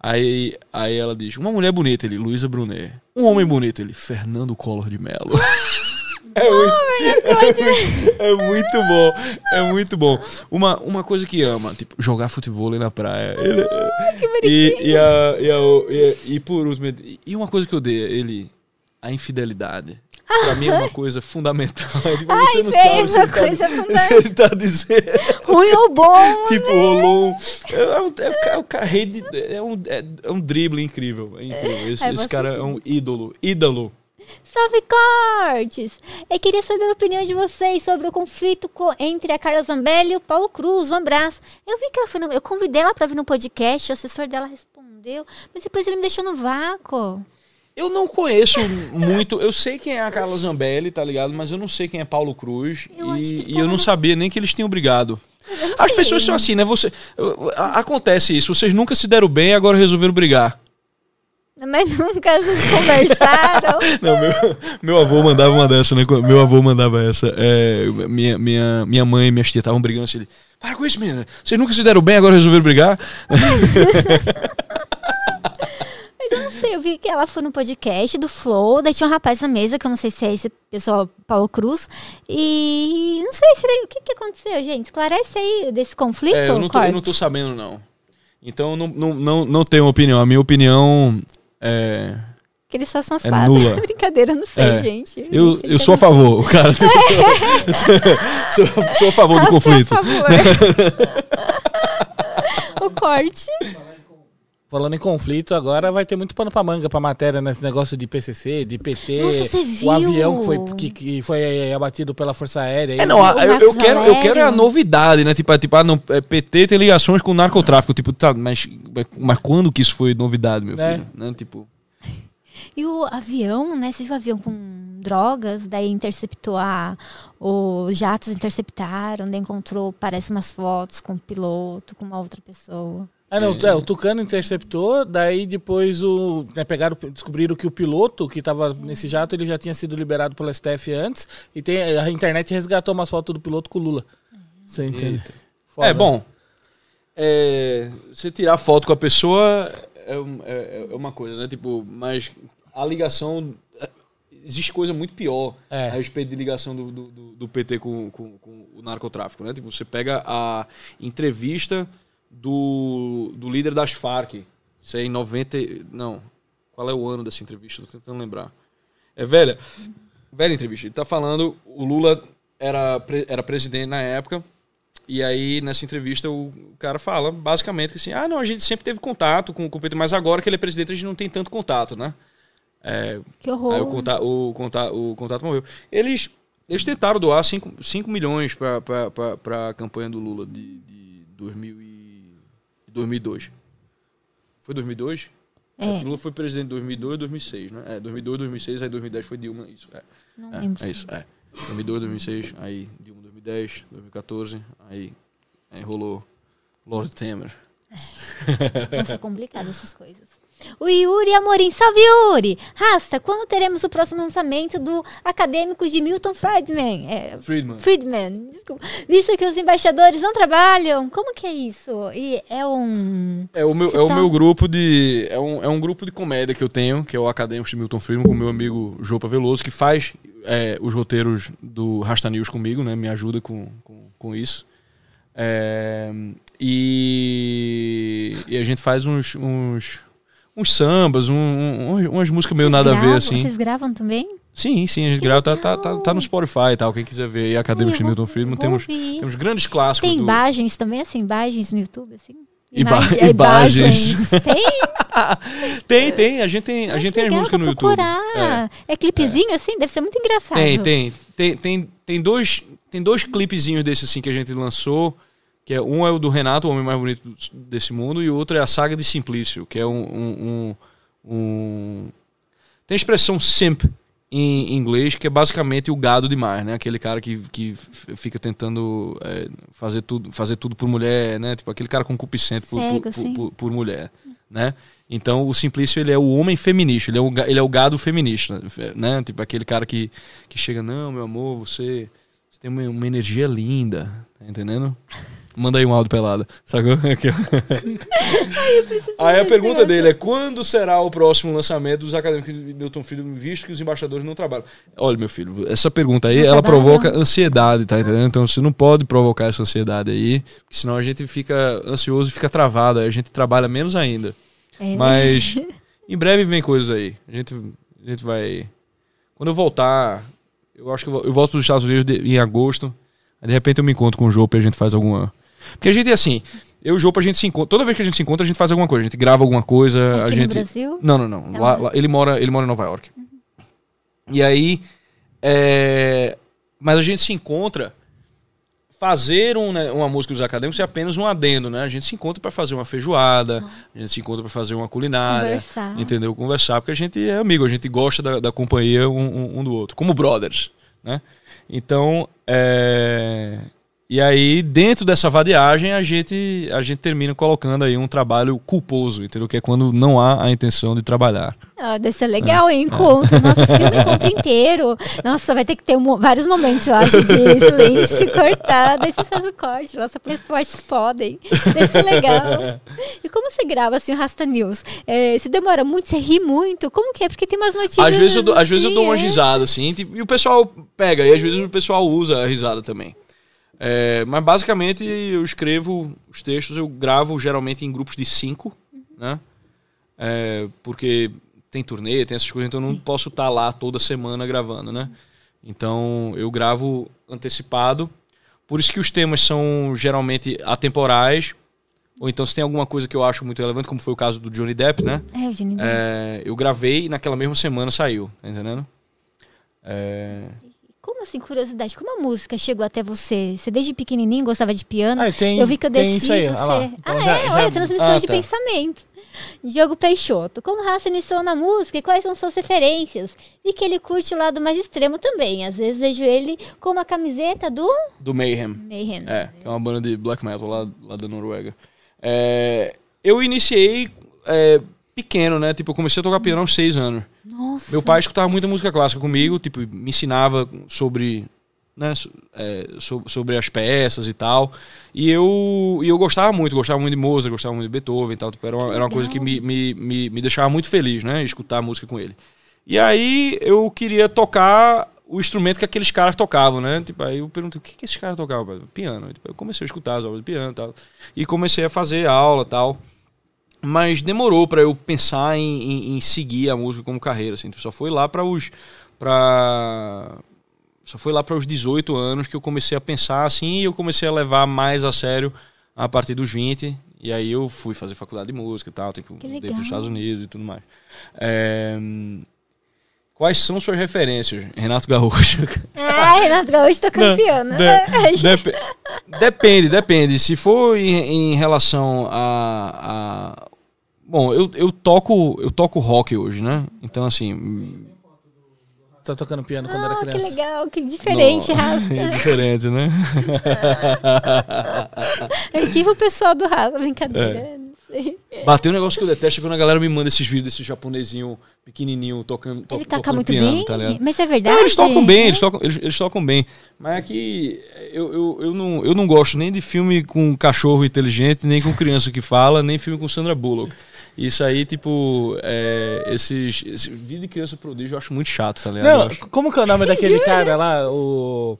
Aí, aí ela diz, uma mulher bonita, ele, Luísa Brunet. Um homem bonito, ele, Fernando Collor de Mello. É muito, é muito bom, é muito bom. Uma, uma coisa que ama, tipo, jogar futebol na praia. Ele, que e, bonitinho. e, a, e, a, e, e por último, e uma coisa que eu odeio, ele, a infidelidade. Pra mim é uma coisa fundamental. Tipo, Ai, você não sabe uma coisa tá, fundamental. ele tá dizendo. Ruim ou bom? Tipo, rolou um. É um, é um, de- é um, é, é um drible incrível. É incrível. Esse, É, esse cara é um ídolo. Ídolo. Salve Cortes! Eu queria saber a opinião de vocês sobre o conflito co- entre a Carla Zambelli e o Paulo Cruz, um abraço. Eu vi que ela foi no, Eu convidei ela pra vir no podcast, o assessor dela respondeu, mas depois ele me deixou no vácuo. Eu não conheço muito. Eu sei quem é a Carla Zambelli, tá ligado? Mas eu não sei quem é Paulo Cruz. Eu e, e eu não sabia nem que eles tinham brigado. As pessoas são assim, né? Você, acontece isso. Vocês nunca se deram bem, agora resolveram brigar. Mas nunca conversaram. Não, meu, meu avô mandava uma dessa, né? Meu avô mandava essa. É, minha, minha, minha mãe e minhas tias estavam brigando assim. ele, Para com isso, menina. Vocês nunca se deram bem, agora resolveram brigar. Mas eu não sei, eu vi que ela foi no podcast do Flow, daí tinha um rapaz na mesa, que eu não sei se é esse pessoal, Paulo Cruz. E não sei se ele- o que, que aconteceu, gente. Esclarece aí desse conflito, É, eu, não tô, eu não tô sabendo, não. Então, não, não, não, não tenho opinião. A minha opinião é. Que eles só são as É nula. Brincadeira, não sei, É. gente. Eu, eu sou a favor, o cara. sou, sou a favor do é conflito. a favor. o corte. Falando em conflito, agora vai ter muito pano pra manga pra matéria nesse negócio de PCC, de PT. Nossa, O avião que foi, que, que foi abatido pela Força Aérea. É, não, eu, eu quero, eu quero é a novidade, né? Tipo, é, tipo ah, não, é, PT tem ligações com narcotráfico. Tipo, tá, mas, mas quando que isso foi novidade, meu É. filho? Né? Tipo, E o avião, né? Você viu o avião com drogas, daí interceptou a. Os jatos interceptaram, daí encontrou, parece umas fotos com o piloto, com uma outra pessoa. Ah, não, é, o Tucano interceptou, daí depois o, né, pegaram, descobriram que o piloto que estava nesse jato ele já tinha sido liberado pela STF antes e tem, a internet resgatou umas fotos do piloto com o Lula. Você entende? Foda. É, bom. é, você tirar foto com a pessoa é, é- é uma coisa, né? Tipo, mas a ligação. é, Existe coisa muito pior É. a respeito de ligação do, do, do- do PT com, com, com o narcotráfico, né? Tipo, você pega a entrevista do, do líder das Farc. Isso é em 90. e- Não. Qual é o ano dessa entrevista? Tô tentando lembrar. É velha. Velha entrevista. Ele tá falando. O Lula era, era presidente na época. E aí, nessa entrevista, o cara fala basicamente que assim: ah, não, a gente sempre teve contato com, com o PT, mas agora que ele é presidente, a gente não tem tanto contato, né? É, Que horror. Aí o, conta, o, conta, o contato morreu. Eles, eles tentaram doar 5 milhões para a campanha do Lula de, de 2000 e 2002. Foi 2002? É. Lula foi presidente em 2002 e 2006, né? É, 2002, 2006, aí 2010 foi Dilma, isso. É, Não é, lembro. é isso, é. 2002, 2006, aí Dilma 2010, 2014, aí, aí rolou Lord Temer. Nossa, complicado essas coisas. O Yuri Amorim, salve Yuri! Rasta, quando teremos o próximo lançamento do Acadêmicos de Milton Friedman? É, Friedman. Friedman, desculpa. Visto que os embaixadores não trabalham, como que é isso? E é um... É o meu, Você é o tá- meu grupo de. É um, é um grupo de comédia que eu tenho, que é o Acadêmico de Milton Friedman, com o meu amigo Jopa Veloso, que faz é, os roteiros do Rasta News comigo, né? Me ajuda com, com, com isso. É, e, e a gente faz uns, uns, uns sambas, um, um, umas músicas meio Vocês nada a ver, gravam? assim. Vocês gravam também? Sim, sim, a gente Que grava, tá, tá, tá, tá no Spotify e tal, quem quiser ver. E Acadêmicos de Milton Friedman, temos, ouvir. temos grandes clássicos Tem do... imagens também, assim, imagens no YouTube, assim? Iba- Imagem- imagens. Tem? Tem, tem, a gente tem, a gente tem as músicas no YouTube. procurar. É. clipezinho, assim? Deve ser muito engraçado. Tem, tem. Tem, tem, tem, dois, tem dois clipezinhos desse assim que a gente lançou. Que é, um é o do Renato, o homem mais bonito desse mundo, e o outro é a saga de Simplício, que é um. um, um- um- Tem a expressão simp em inglês, que é basicamente o gado demais, né? Aquele cara que, que fica tentando é, fazer, tudo, fazer tudo por mulher, né? Tipo, aquele cara concupiscente por, Cego, por, assim. por, por mulher, né? Então o Simplício ele é o homem feminista, ele é o, ele é o gado feminista, né? Tipo aquele cara que, que chega, não, meu amor, você, você tem uma, uma energia linda, tá entendendo? Manda aí um áudio pelada, sacou? Aí a pergunta dele é quando será o próximo lançamento dos acadêmicos de Milton Filho, visto que os embaixadores não trabalham? Olha, meu filho, essa pergunta aí, Não ela provoca ansiedade, tá entendendo? Então você não pode provocar essa ansiedade aí, porque senão a gente fica ansioso e fica travado, aí a gente trabalha menos ainda. É, Mas em breve vem coisas aí. A gente, a gente vai. Quando eu voltar, eu acho que eu, vol- eu volto para os Estados Unidos em agosto. Aí de repente eu me encontro com o Jope e a gente faz alguma. Porque a gente é assim, eu e o a gente se encontra. Toda vez que a gente se encontra, a gente faz alguma coisa. A gente grava alguma coisa. a Aqui gente. no Brasil? Não, não, não. É Lá- lá. ele, mora, ele mora em Nova York. E aí. é, Mas a gente se encontra. Fazer um, né, uma música dos acadêmicos é apenas um adendo, né? A gente se encontra para fazer uma feijoada, a gente se encontra para fazer uma culinária, Conversar. entendeu? Conversar, porque a gente é amigo, a gente gosta da, da companhia um, um- um do outro, como brothers, né? Então, é... e aí dentro dessa vadiagem a gente a gente termina colocando aí um trabalho culposo, entendeu? Que é quando não há a intenção de trabalhar. Ah, deve ser legal, hein? Encontro. Nossa, filme encontro inteiro. Nossa, vai ter que ter um vários momentos, eu acho, de silêncio cortado. Aí você faz o corte. Nossa, por as partes podem. Deve ser legal. E como você grava, assim, o Rasta News? É, se demora muito, você ri muito? Como que é? Porque tem umas notícias. Às vezes eu dou, às vezes eu dou uma assim, é. risada, assim, tipo, e o pessoal pega, e às vezes o pessoal usa a risada também. É, mas basicamente eu escrevo os textos, eu gravo geralmente em grupos de cinco, né? É, porque tem turnê, tem essas coisas, então eu não posso estar lá toda semana gravando, né? Então eu gravo antecipado. Por isso que os temas são geralmente atemporais. Ou então se tem alguma coisa que eu acho muito relevante, como foi o caso do Johnny Depp, né? É, o Johnny Depp. É, eu gravei e naquela mesma semana saiu, tá entendendo? É, Como assim, curiosidade, como a música chegou até você? Você desde pequenininho gostava de piano? Ah, tem, eu vi que eu tem desci isso aí, você. lá. Então ah, já- é? já- Olha, transmissão Ah, de tá. pensamento. Diogo Peixoto. Como raça iniciou na música e quais são suas referências? E que ele curte o lado mais extremo também. Às vezes vejo ele com uma camiseta do do Mayhem. Mayhem. É, que é uma banda de black metal lá, lá da Noruega. É, eu iniciei é, pequeno, né? Tipo, eu comecei a tocar piano aos seis anos. Nossa. Meu pai escutava muita música clássica comigo, tipo, me ensinava sobre, né, é, so- sobre as peças e tal. E eu, e eu gostava muito, gostava muito de Mozart, gostava muito de Beethoven e tal. Tipo, era uma, era uma coisa que me, me, me, me deixava muito feliz, né? Escutar música com ele. E aí eu queria tocar o instrumento que aqueles caras tocavam, né? Tipo, aí eu perguntei, o que, que esses caras tocavam? Piano. Tipo, eu comecei a escutar as aulas de piano e tal. E comecei a fazer aula e tal. Mas demorou pra eu pensar em, em- em seguir a música como carreira, assim. Só foi lá para os para só foi lá para os 18 anos que eu comecei a pensar assim e eu comecei a levar mais a sério a partir dos 20 e aí eu fui fazer faculdade de música e tal, tipo, Que dei legal. para os Estados Unidos e tudo mais. É, Quais são suas referências, Renato Gaúcho? Ah, Renato Gaúcho piano. De- dep- depende, depende. Se for em, em relação a, a- bom, eu, eu toco eu toco rock hoje, né? Então assim, Tá tocando piano quando era Ah, que criança. legal, que diferente, Rafa. é diferente, né? Arquiva o pessoal do Rafa, É. brincadeira. Sei. Bateu um negócio que eu detesto é quando a galera me manda esses vídeos desse japonesinho pequenininho tocando, to- Ele toca tocando muito piano, bem, tá ligado? mas é verdade. Não, eles tocam bem, eles tocam, eles, eles tocam bem. Mas aqui eu, eu, eu, não, eu não gosto nem de filme com cachorro inteligente, nem com criança que fala, nem filme com Sandra Bullock. Isso aí, tipo, é, esses, esse vídeo de criança prodígio eu acho muito chato, tá ligado? Não, acho- como que é o nome daquele cara lá? O.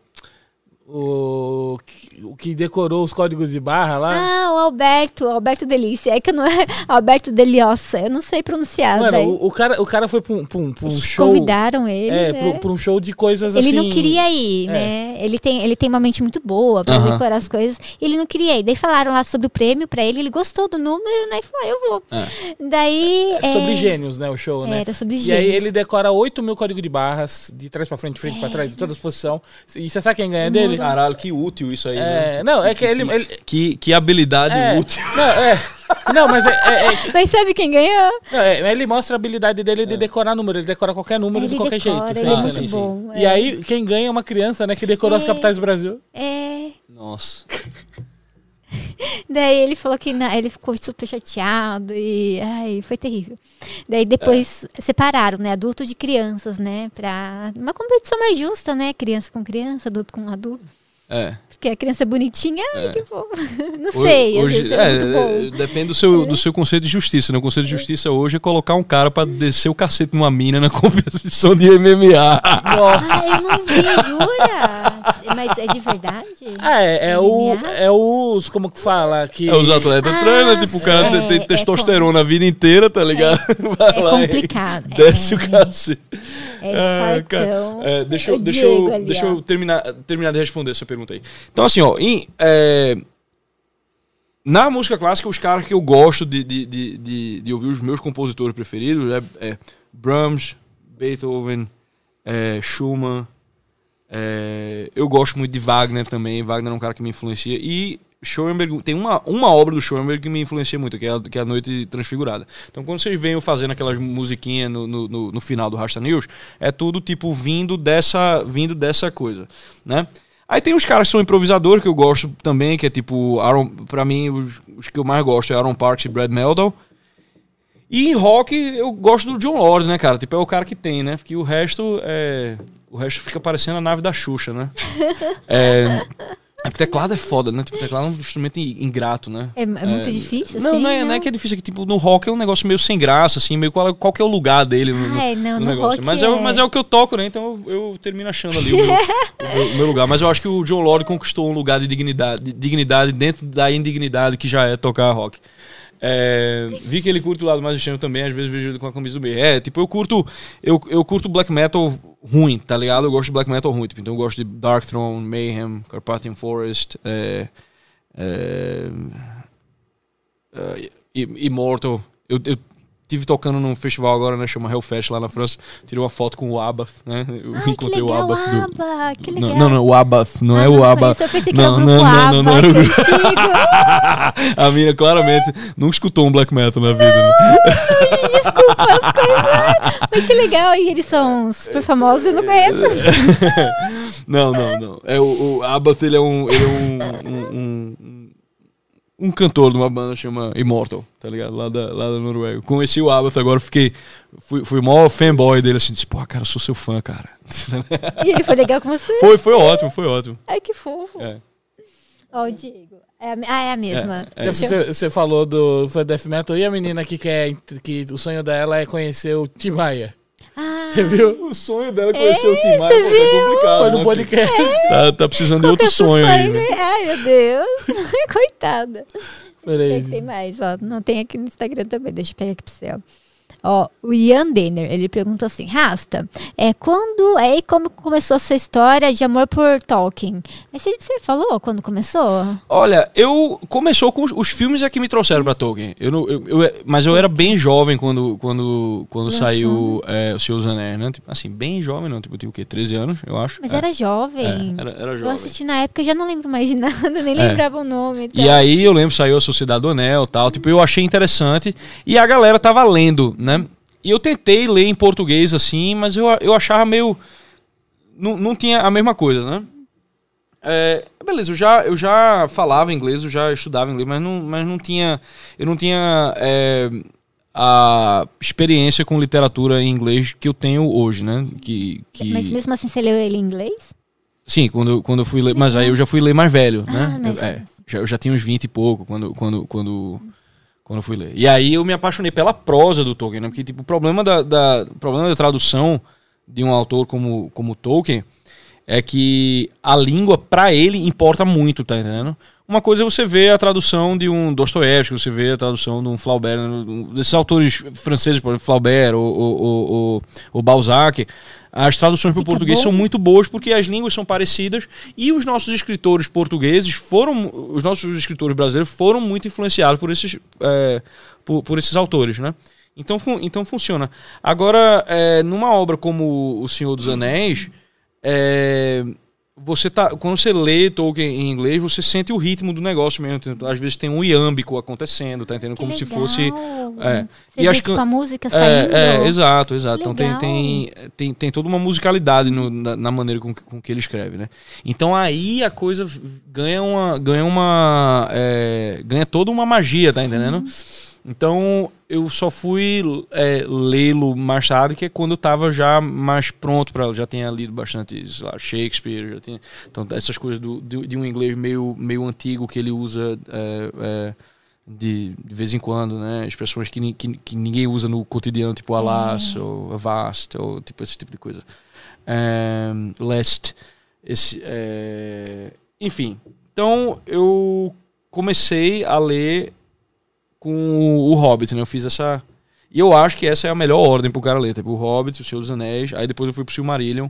O, que- o que decorou os códigos de barra lá. Ah, o Alberto, o Alberto Delícia. É que não é Alberto Deliosa, eu não sei pronunciar. Mano, daí. o, o cara, o cara foi pra um, pra um- pra um show. Convidaram ele. É, né? pra, pra um show de coisas Ele assim. não queria ir, é. né? Ele tem, ele tem uma mente muito boa pra decorar as coisas. Ele não queria ir. Daí falaram lá sobre o prêmio pra ele, ele gostou do número, né? E falou, ah, eu vou. Daí. É sobre é, gênios, né? O show, né? Era sobre E aí gênios. ele decora 8 mil códigos de barras, de trás pra frente, de frente pra trás, de todas as posições. E você sabe quem ganha dele? Caralho, que útil isso aí. né? É, não, é que ele. ele Que, que habilidade é, útil. não, é. Não, mas é, é- é- Mas sabe quem ganhou? não, é- ele mostra a habilidade dele de decorar número. Ele decora qualquer número de ele qualquer decora, jeito. ele é muito bom. E é. aí, quem ganha é uma criança, né? Que decorou as É. capitais do Brasil. É. Nossa. Daí ele falou que na- ele ficou super chateado e ai, foi terrível. Daí depois É. separaram, né, adulto de crianças, né, para uma competição mais justa, né, criança com criança, adulto com adulto, É. porque a criança é bonitinha, ai, que fofo. Não sei, hoje, é, muito bom. depende do seu, do seu conceito de justiça. Né? O conceito de justiça hoje é colocar um cara pra descer o cacete numa mina na competição de MMA. Nossa. Ah, eu não vi, jura? Mas é de verdade? Ah, é, é, o, é os. Como que fala? Que, É, os atletas Ah, treinam, tipo, o cara é, tem, tem é testosterona a vida inteira, tá ligado? Vai É lá complicado. Desce é, o cacete. É Ah, cara, é, deixa eu, O deixa eu, ali, deixa eu terminar, terminar de responder essa pergunta aí. Então, assim, ó, em, é, na música clássica, os caras que eu gosto de, de, de, de, de ouvir, os meus compositores preferidos, é, é Brahms, Beethoven, é, Schumann. É, eu gosto muito de Wagner também. Wagner é um cara que me influencia. E Schoenberg, tem uma, uma obra do Schoenberg que me influencia muito, que é a, que é a Noite Transfigurada. Então, quando vocês veem eu fazendo aquelas musiquinhas no, no, no, no final do Rasta News, é tudo tipo vindo dessa, vindo dessa coisa, né? Aí tem os caras que são improvisadores que eu gosto também, que é tipo, Aaron, pra mim, os, os que eu mais gosto é Aaron Parks e Brad Meldal. E em rock eu gosto do John Lord, né, cara? Tipo, é o cara que tem, né? Porque o resto é. O resto fica parecendo a nave da Xuxa, né? é. É porque teclado é foda, né? Tipo, teclado é um instrumento in- ingrato, né? É, é muito difícil, Não, assim? não é, não é que é difícil, é que tipo, no rock é um negócio meio sem graça, assim, meio qual, qual que é o lugar dele no, Ai, não, no no negócio. mas, é. é. o- mas é o que eu toco, né? Então eu, eu termino achando ali o meu, o meu- o meu lugar. Mas eu acho que o John Lord conquistou um lugar de dignidade, de dignidade dentro da indignidade que já é tocar rock. É, vi que ele curte o lado mais extremo também, às vezes vejo ele com a camisa do B. É, tipo, eu curto, eu, eu curto black metal ruim, tá ligado? Eu gosto de black metal ruim. Tipo, então eu gosto de Dark Throne, Mayhem, Carpathian Forest, é, é, é, Immortal. Eu, eu tive tocando num festival agora, né? Chama Hellfest lá na França. Tirei uma foto com o Abath, né? Eu que encontrei legal, o Abath do. Aba, que legal. Não, não, não, o Abath, não Ah, é o Abath. Eu pensei que Não, era o grupo não, não, ABBA, não, não era o grupo-. A mina claramente nunca escutou um black metal na vida. Né? Desculpa as coisas. Mas que legal, e eles são super famosos, eu não conheço. Não, não, não. É, o, o Abath, ele é um. Ele é um, um, um, um- cantor de uma banda chama Immortal, tá ligado? Lá da, lá da Noruega. Conheci o Abath agora, fiquei. Fui, fui o maior fanboy dele, assim, disse, pô, cara, eu sou seu fã, cara. E ele foi legal com você? foi, foi ótimo, foi ótimo. Ai, que fofo. É. Ó, o Diego. É ah, é a mesma. É, é. Você, você falou do foi Death Metal e a menina que quer que o sonho dela é conhecer o Tim Maia. Ah, Você viu? O sonho dela é conhecer o Tim Maia, tá complicado. Foi no né? podcast. Tá, tá precisando de qual é outro o seu sonho aí, né? Ai, meu Deus. Coitada. Peraí. Tem mais, ó. Não tem aqui no Instagram também. Deixa eu pegar aqui pro céu. Ó, o Ian Denner, ele perguntou assim, Rasta, é, quando, é, e como começou a sua história de amor por Tolkien? Mas você, você falou quando começou? Olha, eu começou com os, os filmes é que me trouxeram pra Tolkien. Eu, não- eu, eu- mas eu era bem jovem quando quando quando Lançando. saiu é, o Senhor dos Anéis, né? Tipo, assim, bem jovem, não, tipo, eu tinha o quê? 13 anos, eu acho. Mas É, era jovem. é, era, era Eu jovem. assisti na época, já não lembro mais de nada, nem É. lembrava o nome. E aí eu lembro, saiu a Sociedade do Anel e tal. Tipo, eu achei interessante. E a galera tava lendo, né? E eu tentei ler em português assim, mas eu, eu achava meio. Não, não tinha a mesma coisa, né? É, beleza, eu já, eu já falava inglês, eu já estudava inglês, mas não, mas não tinha. Eu não tinha é, a experiência com literatura em inglês que eu tenho hoje, né? Que, que... Mas mesmo assim, você leu ele em inglês? Sim, quando, eu- quando eu fui ler. Mas aí eu já fui ler mais velho, Ah, né? mas- Eu, é, já, eu já tinha uns 20 e pouco quando, quando, quando, quando eu fui ler. E aí eu me apaixonei pela prosa do Tolkien, né? Porque, tipo, o problema da, da, problema da tradução de um autor como, como Tolkien é que a língua, para ele, importa muito, tá entendendo? Uma coisa é você ver a tradução de um Dostoiévski, você vê a tradução de um Flaubert, né, desses autores franceses, por exemplo, Flaubert ou, ou, ou, ou Balzac. As traduções para o português bom. são muito boas porque as línguas são parecidas e os nossos escritores portugueses foram, os nossos escritores brasileiros foram muito influenciados por esses, é, por, por, esses autores, né? Então, então funciona. Agora, é, numa obra como O Senhor dos Anéis, é, você tá quando você lê Tolkien em inglês você sente o ritmo do negócio mesmo às vezes tem um iâmbico acontecendo tá entendendo? Que como legal. se fosse é. e acho tipo, a música saindo é, é exato exato. Então tem, tem, tem tem toda uma musicalidade no, na, na, maneira com, com que ele escreve né? Então aí a coisa ganha uma ganha uma é, ganha toda uma magia tá entendendo? Sim. Então eu só fui é, lê-lo mais tarde, que é quando eu estava já mais pronto para já tinha lido bastante lá, Shakespeare, já tinha, então essas coisas do, de, de, um inglês meio, meio antigo que ele usa é, é, de, de vez em quando, né? Expressões que, que, que ninguém usa no cotidiano, tipo alas é. ou avast, ou tipo esse tipo de coisa. É, lest, esse, é, enfim. Então eu comecei a ler com o Hobbit, né? Eu fiz essa. E eu acho que essa é a melhor ordem pro cara ler. Tipo, o Hobbit, o Senhor dos Anéis, aí depois eu fui pro Silmarillion.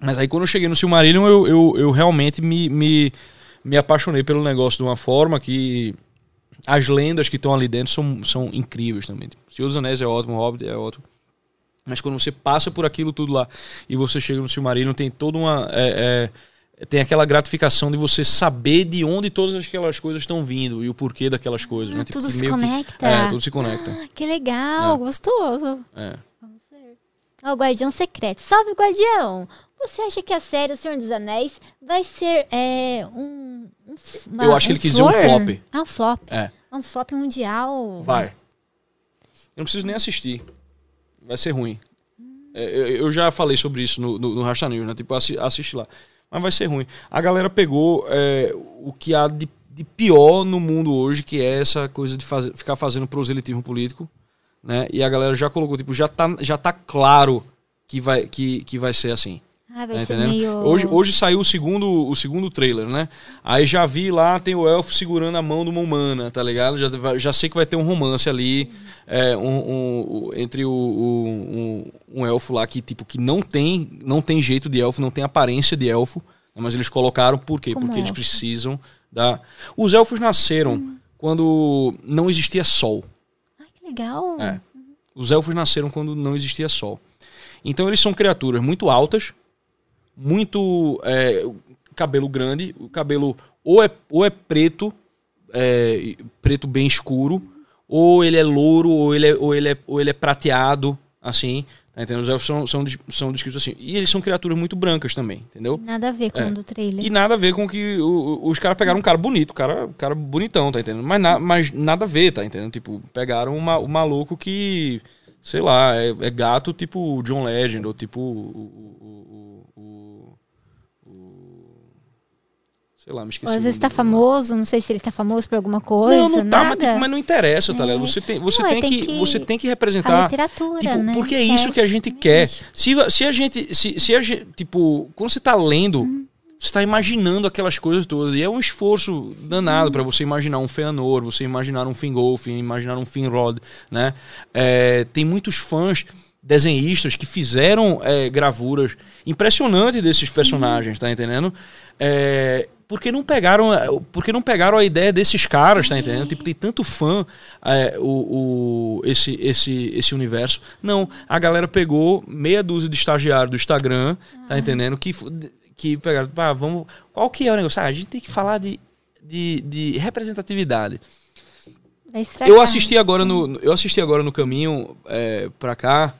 Mas aí quando eu cheguei no Silmarillion, eu, eu, eu realmente me, me, me apaixonei pelo negócio de uma forma que as lendas que estão ali dentro são, são incríveis também. Tipo, Senhor dos Anéis é ótimo, Hobbit é ótimo. Mas quando você passa por aquilo tudo lá e você chega no Silmarillion, tem toda uma. É, é, tem aquela gratificação de você saber de onde todas aquelas coisas estão vindo e o porquê daquelas coisas. Ah, né? Tudo tipo, se conecta. Que, é, tudo se conecta. Ah, que legal, é. gostoso. É. Vamos ver. o Guardião Secreto. Salve, Guardião! Você acha que a série O Senhor dos Anéis vai ser é, um, um uma, Eu acho que ele quis dizer um flop. Ah, um flop. É. Um flop mundial. Vai. Eu não preciso nem assistir. Vai ser ruim. É, eu, eu, já falei sobre isso no, no, no Rasta News, né? Tipo, assiste lá mas vai ser ruim. A galera pegou é, o que há de, de, pior no mundo hoje, que é essa coisa de fazer, ficar fazendo proselitismo político, né? E a galera já colocou, tipo, já tá, já tá claro que vai, que, que vai ser assim. Ah, vai tá ser meio... hoje, hoje saiu o segundo, o segundo trailer, né? Aí já vi lá, tem o elfo segurando a mão de uma humana, tá ligado? Já, já sei que vai ter um romance ali é, um, um, entre o, um, um, elfo lá que, tipo, que não tem, não tem jeito de elfo, não tem aparência de elfo, mas eles colocaram por quê? Como Porque elfo? eles precisam da... Os elfos nasceram hum. quando não existia sol. Ai, que legal! É. Os elfos nasceram quando não existia sol. Então eles são criaturas muito altas, muito é, cabelo grande, o cabelo ou é, ou é preto, é, preto bem escuro, ou ele é louro, ou ele é, ou ele é, ou ele é prateado, assim. Tá entendendo? Os elfos são, são, são descritos assim. E eles são criaturas muito brancas também, entendeu? Nada a ver com é. o do trailer. E nada a ver com que o, os caras pegaram um cara bonito, cara, cara bonitão, tá entendendo? Mas, na, mas nada a ver, tá entendendo? Tipo, pegaram uma, um maluco que, sei lá, é, é gato tipo John Legend, ou tipo o, Sei lá, me esqueci. Ou às vezes tá famoso, não sei se ele tá famoso por alguma coisa. Não, não tá, mas, mas, não interessa, tá ligado? É. Você tem, você, não, tem, tem que, que, você tem que representar. A literatura, tipo, né? Porque é isso que a gente quer. Se, se a gente. Se, se a gente. Tipo, quando você tá lendo. Hum. Você está imaginando aquelas coisas todas. E é um esforço danado para você imaginar um Feanor, você imaginar um Fingolf, imaginar um Finrod, né? É, tem muitos fãs desenhistas que fizeram é, gravuras impressionantes desses personagens, tá entendendo? É, porque não pegaram porque não pegaram a ideia desses caras tá entendendo? Tipo tem tanto fã é, o, o, esse esse esse universo. Não a galera pegou meia dúzia de estagiários do Instagram tá entendendo? Que que pegaram ah, vamos qual que é o negócio? Ah, a gente tem que falar de, de, de representatividade. Eu assisti agora no eu assisti agora no caminho é, para cá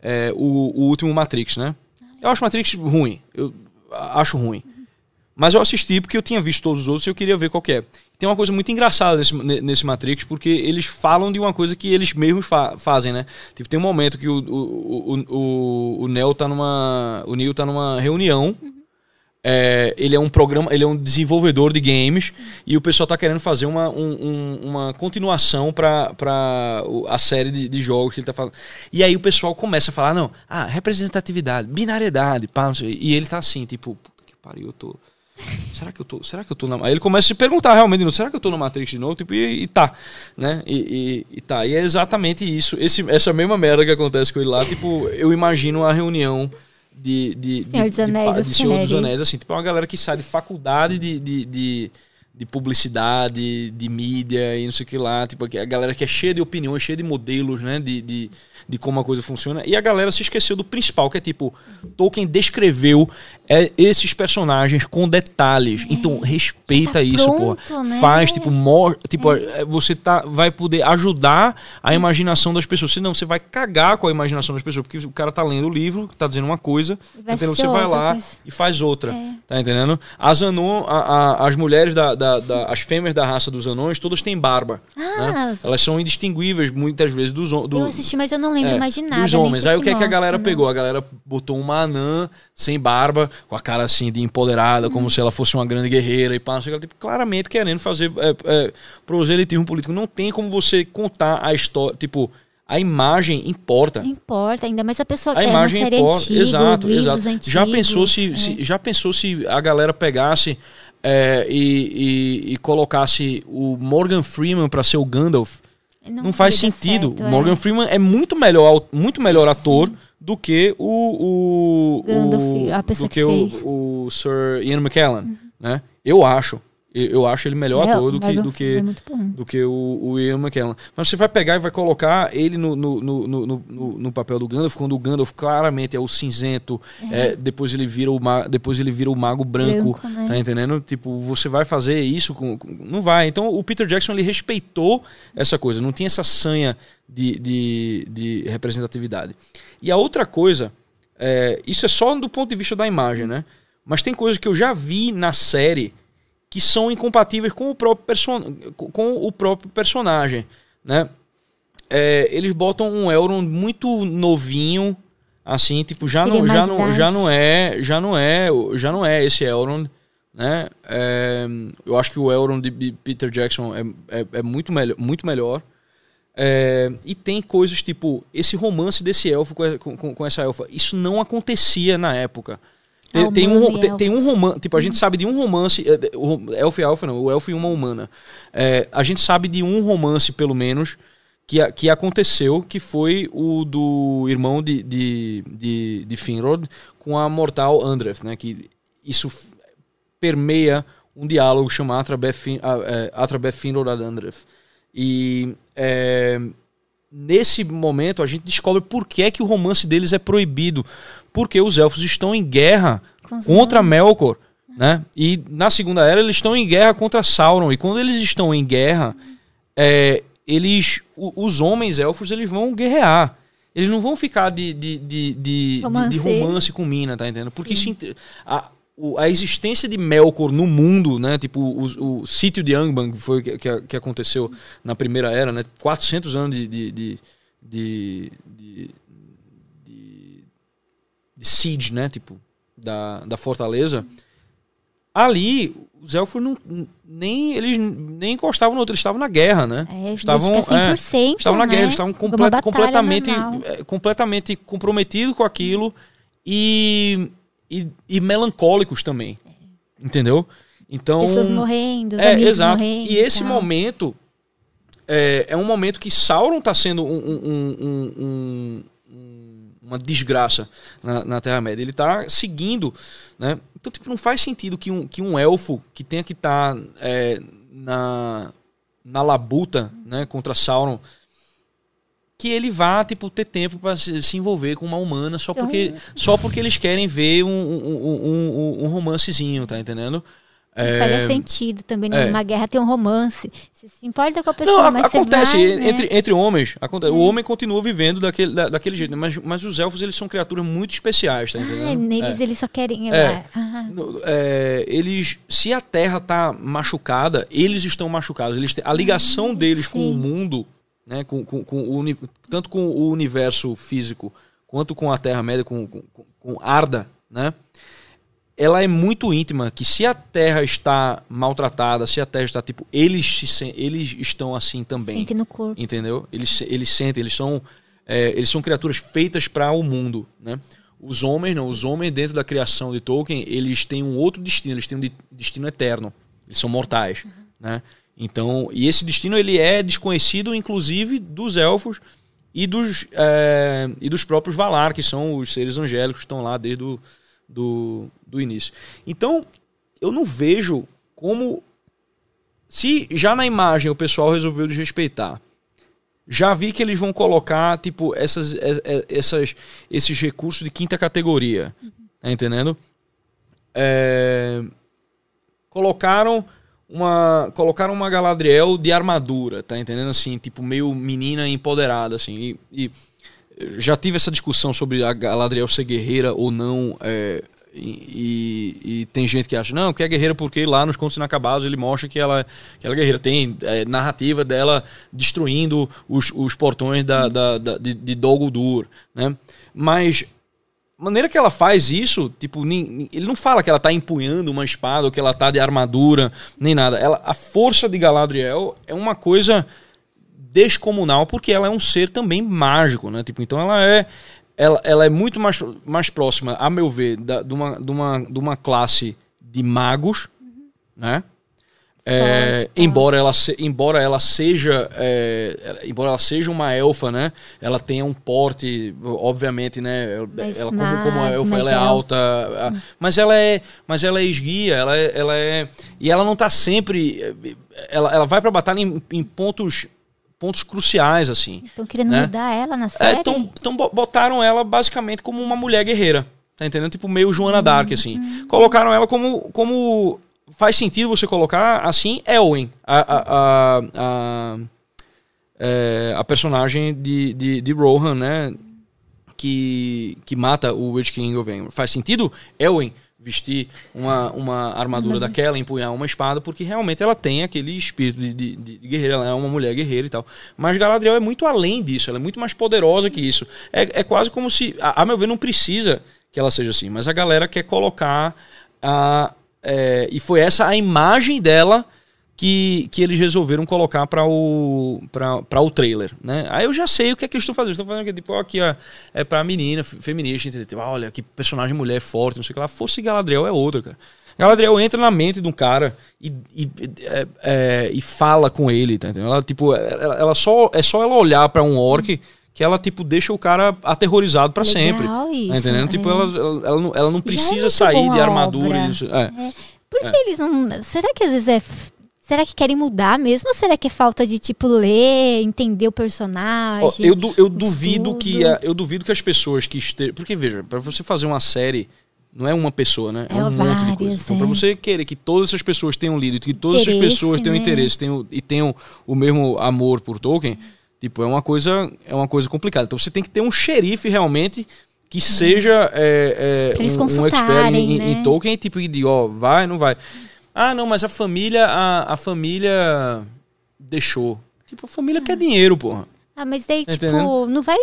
é, o, o último Matrix né? Eu acho Matrix ruim eu acho ruim mas eu assisti porque eu tinha visto todos os outros e eu queria ver qual que é. Tem uma coisa muito engraçada nesse, nesse Matrix, porque eles falam de uma coisa que eles mesmos fa fazem, né? Tipo, tem um momento que o, o, o, o, o Neo tá numa. O Neo tá numa reunião. é, ele é um programa, ele é um desenvolvedor de games e o pessoal tá querendo fazer uma, um- um- uma continuação o- a série de, de jogos que ele tá falando. E aí o pessoal começa a falar, não, ah, representatividade, binariedade, pá, não sei. E ele tá assim, tipo, puta que pariu, eu tô. Será que eu tô, será que eu tô na. Aí ele começa a se perguntar realmente, será que eu tô na Matrix de novo? Tipo, e, e tá, né? E, e- e tá. E é exatamente isso. Esse, essa mesma merda que acontece com ele lá, tipo, eu imagino a reunião de. de, Senhor de, dos Anéis, de, de Senhor dos. Anéis, assim, tipo, é uma galera que sai de faculdade de. de, de de publicidade, de mídia e não sei o que lá, tipo, a galera que é cheia de opiniões, cheia de modelos, né, de, de, de como a coisa funciona. E a galera se esqueceu do principal, que é tipo, Tolkien descreveu é, esses personagens com detalhes. Então, respeita Tá isso, pronto, porra. né? Faz, tipo, mor tipo é, você tá, vai poder ajudar a imaginação das pessoas. Senão, você vai cagar com a imaginação das pessoas, porque o cara tá lendo o livro, tá dizendo uma coisa, Vai entendeu? você vai lá coisa. e faz outra. É. Tá entendendo? As Anon, a- a- as mulheres da, da- da- as fêmeas da raça dos anões, todas têm barba. Ah, né? Elas são indistinguíveis muitas vezes dos hom- do, eu assisti, mas eu não lembro é, mais de nada. dos homens. Aí o que, é que a galera não. pegou? A galera botou uma anã sem barba, com a cara assim de empoderada, como se ela fosse uma grande guerreira e pá, não sei o que. Tipo, claramente querendo fazer é, é, proselitismo político. Não tem como você contar a história. Tipo, a imagem importa. Não importa, ainda mais a pessoa A é imagem uma série importa. antiga, exato, exato. antigos. já pensou se, é. se- já pensou se a galera pegasse é, e, e- e colocasse o Morgan Freeman para ser o Gandalf? Não, faz ia dar sentido. certo, O é. Morgan Freeman é muito melhor, muito melhor ator do que o, o, Gandalf, o- a pessoa do que que, o, o Sir Ian McKellen, né? Eu acho. Eu acho ele melhor É, ator do que, do que, é do que o, o Ian McKellen. Mas você vai pegar e vai colocar ele no, no, no, no, no- papel do Gandalf, quando o Gandalf claramente é o cinzento, é, depois, ele vira o ma- depois ele vira o mago branco, Branco, né? tá entendendo? Tipo, você vai fazer isso com, com- Não vai. Então o Peter Jackson ele respeitou essa coisa, não tinha essa sanha de, de, de representatividade. E a outra coisa, é, isso é só do ponto de vista da imagem, né? Mas tem coisas que eu já vi na série que são incompatíveis com o próprio, person... com o próprio personagem, né? É, eles botam um Elrond muito novinho, assim, tipo, já não, já não, idade. já não é, já não é, já não é esse Elrond, né? É, eu acho que o Elrond de- de Peter Jackson é, é, é muito, melhor, muito melhor. É, e tem coisas tipo esse romance desse elfo com, com, com essa elfa. Isso não acontecia na época. Tem, Ah, tem um, tem, tem um romance. Tipo, a gente sabe de um romance. é, elfo e elfa não, o elfo e uma humana. É, a gente sabe de um romance, pelo menos, que, que aconteceu, que foi o do irmão de, de, de, de Finrod com a mortal Andref, né? Que isso permeia um diálogo chamado Atrabeth é, Finrod ad Andref. E é, nesse momento a gente descobre por que, é que o romance deles é proibido. Porque os elfos estão em guerra contra. Melkor, né? E na Segunda Era eles estão em guerra contra Sauron. E quando eles estão em guerra, é, eles, os homens elfos, eles vão guerrear. Eles não vão ficar de, de, de, de, de- de Romance. romance com mina, tá entendendo? Porque isso, inte- a, o- a existência de Melkor no mundo, né? Tipo, o, o sítio de Angband foi o que, que, que aconteceu na Primeira Era, né? 400 anos de, de, de, de, de, de- de siege, né? Tipo, da, da fortaleza. Ali, os elfos não, nem, eles nem encostavam no outro, eles estavam na guerra, né? É, estavam, é, 100%, estavam na guerra, né? eles estavam comple- completamente, normal. é, completamente comprometidos com aquilo e, e, e melancólicos também. Entendeu? Então. Pessoas morrendo, os É, amigos exato. morrendo. E esse tal. momento é, é um momento que Sauron está sendo um- um- um- um- um- um- uma desgraça na, na Terra-média. Ele está seguindo, né? Então, tipo, não faz sentido que um, que um elfo que tenha que estar na, na labuta né, contra Sauron que ele vá tipo ter tempo para se, envolver com uma humana só Então- porque só porque eles querem ver um, um, um, um- romancezinho, tá entendendo? Não faria sentido também é. numa guerra ter um romance. Você se importa com a pessoa, Não, acontece vai, né? entre, entre homens. Acontece, O homem continua vivendo daquele, da- daquele jeito, né? mas, mas os elfos eles são criaturas muito especiais, tá entendendo? Ah, neles É. eles só querem... É. No- é, eles, se a Terra tá machucada, eles estão machucados. Eles a ligação deles com o sim. mundo, né, com, com, com o, tanto com o universo físico quanto com a Terra Média, com, com, com Arda, né, ela é muito íntima, que se a Terra está maltratada, se a Terra está tipo, eles se eles estão assim também, Sente no corpo. entendeu? Eles eles sentem, eles são é, eles são criaturas feitas para o mundo, né? Os homens não, os homens dentro da criação de Tolkien, eles têm um outro destino, eles têm um de- destino eterno. Eles são mortais, né? Então, e esse destino ele é desconhecido inclusive dos elfos e dos é, e dos próprios Valar, que são os seres angélicos que estão lá desde o do, do início. Então, eu não vejo como. Se já na imagem o pessoal resolveu desrespeitar, já vi que eles vão colocar, tipo, essas, é- é- essas, esses recursos de quinta categoria. Tá entendendo? É, colocaram uma colocaram uma Galadriel de armadura, tá entendendo assim, tipo meio menina empoderada assim. E, e já tive essa discussão sobre a Galadriel ser guerreira ou não. é, e, e- e tem gente que acha, não, que é guerreira porque lá nos Contos Inacabados ele mostra que ela, que ela é guerreira. Tem é, narrativa dela destruindo os, os portões da, da- da- de, de Dol Guldur, né? Mas maneira que ela faz isso, tipo, ele não fala que ela tá empunhando uma espada ou que ela tá de armadura, nem nada. Ela, a força de Galadriel é uma coisa descomunal porque ela é um ser também mágico, né? Tipo, então ela é ela, ela é muito mais, mais próxima, a meu ver, da- de, uma, de, uma, de uma classe de magos, né? É, embora ela se- embora ela seja é, embora ela seja uma elfa né ela tenha um porte obviamente né ela, Mais ela como, como mag- elfa ela é elfa. alta mas ela é mas ela é esguia ela é, ela é e ela não tá sempre ela, ela vai pra batalha em, em pontos pontos cruciais assim Estão querendo Né? mudar ela na é, série? então, então bo- botaram ela basicamente como uma mulher guerreira. Tá entendendo? Tipo, meio Joana Dark, assim. Colocaram ela como. como faz sentido você colocar assim Elwen, a, a, a, a, é, a personagem de, de, de Rohan, né? Que, que mata o Witch King of Angmar. Faz sentido Elwen vestir uma, uma armadura daquela, empunhar uma espada, porque realmente ela tem aquele espírito de, de, de guerreira, ela é uma mulher guerreira e tal. Mas Galadriel é muito além disso, ela é muito mais poderosa que isso. É, é quase como se, a, a meu ver, não precisa que ela seja assim, mas a galera quer colocar a. é, e foi essa a imagem dela que, que eles resolveram colocar para o o trailer, né? Aí eu já sei o que é que eles estão fazendo. Estão fazendo tipo, aqui ó, é para menina fe- feminista, entendeu? Tipo, olha, que personagem mulher forte, não sei o que lá. Fosse Galadriel é outra, cara. Galadriel entra na mente de um cara e, e, é, é, e fala com ele, tá entendendo? Ela tipo, ela, ela só é só ela olhar para um orc que ela tipo deixa o cara aterrorizado para sempre. isso, tá entendendo? Tipo, é. ela, ela, ela não, ela não é precisa muito sair de armadura. e isso- é. É. Por que eles não. Será que às vezes é. Será que querem mudar mesmo? Ou será que é falta de, tipo, ler, entender o personagem? Eu, du- eu duvido estudo. que a- eu duvido que as pessoas que estejam porque veja para você fazer uma série não é uma pessoa né é, É um monte de várias, coisa então é. para você querer que todas essas pessoas tenham lido e que todas essas Interesse, pessoas tenham né? interesse tenham, e tenham o mesmo amor por Tolkien tipo é uma coisa é uma coisa complicada. Então você tem que ter um xerife realmente que seja é, é, um, um expert em, em né? Tolkien tipo de ó vai não vai. Ah não mas a família a, a família deixou. Tipo a família quer dinheiro porra Ah, mas daí, tipo, não vai,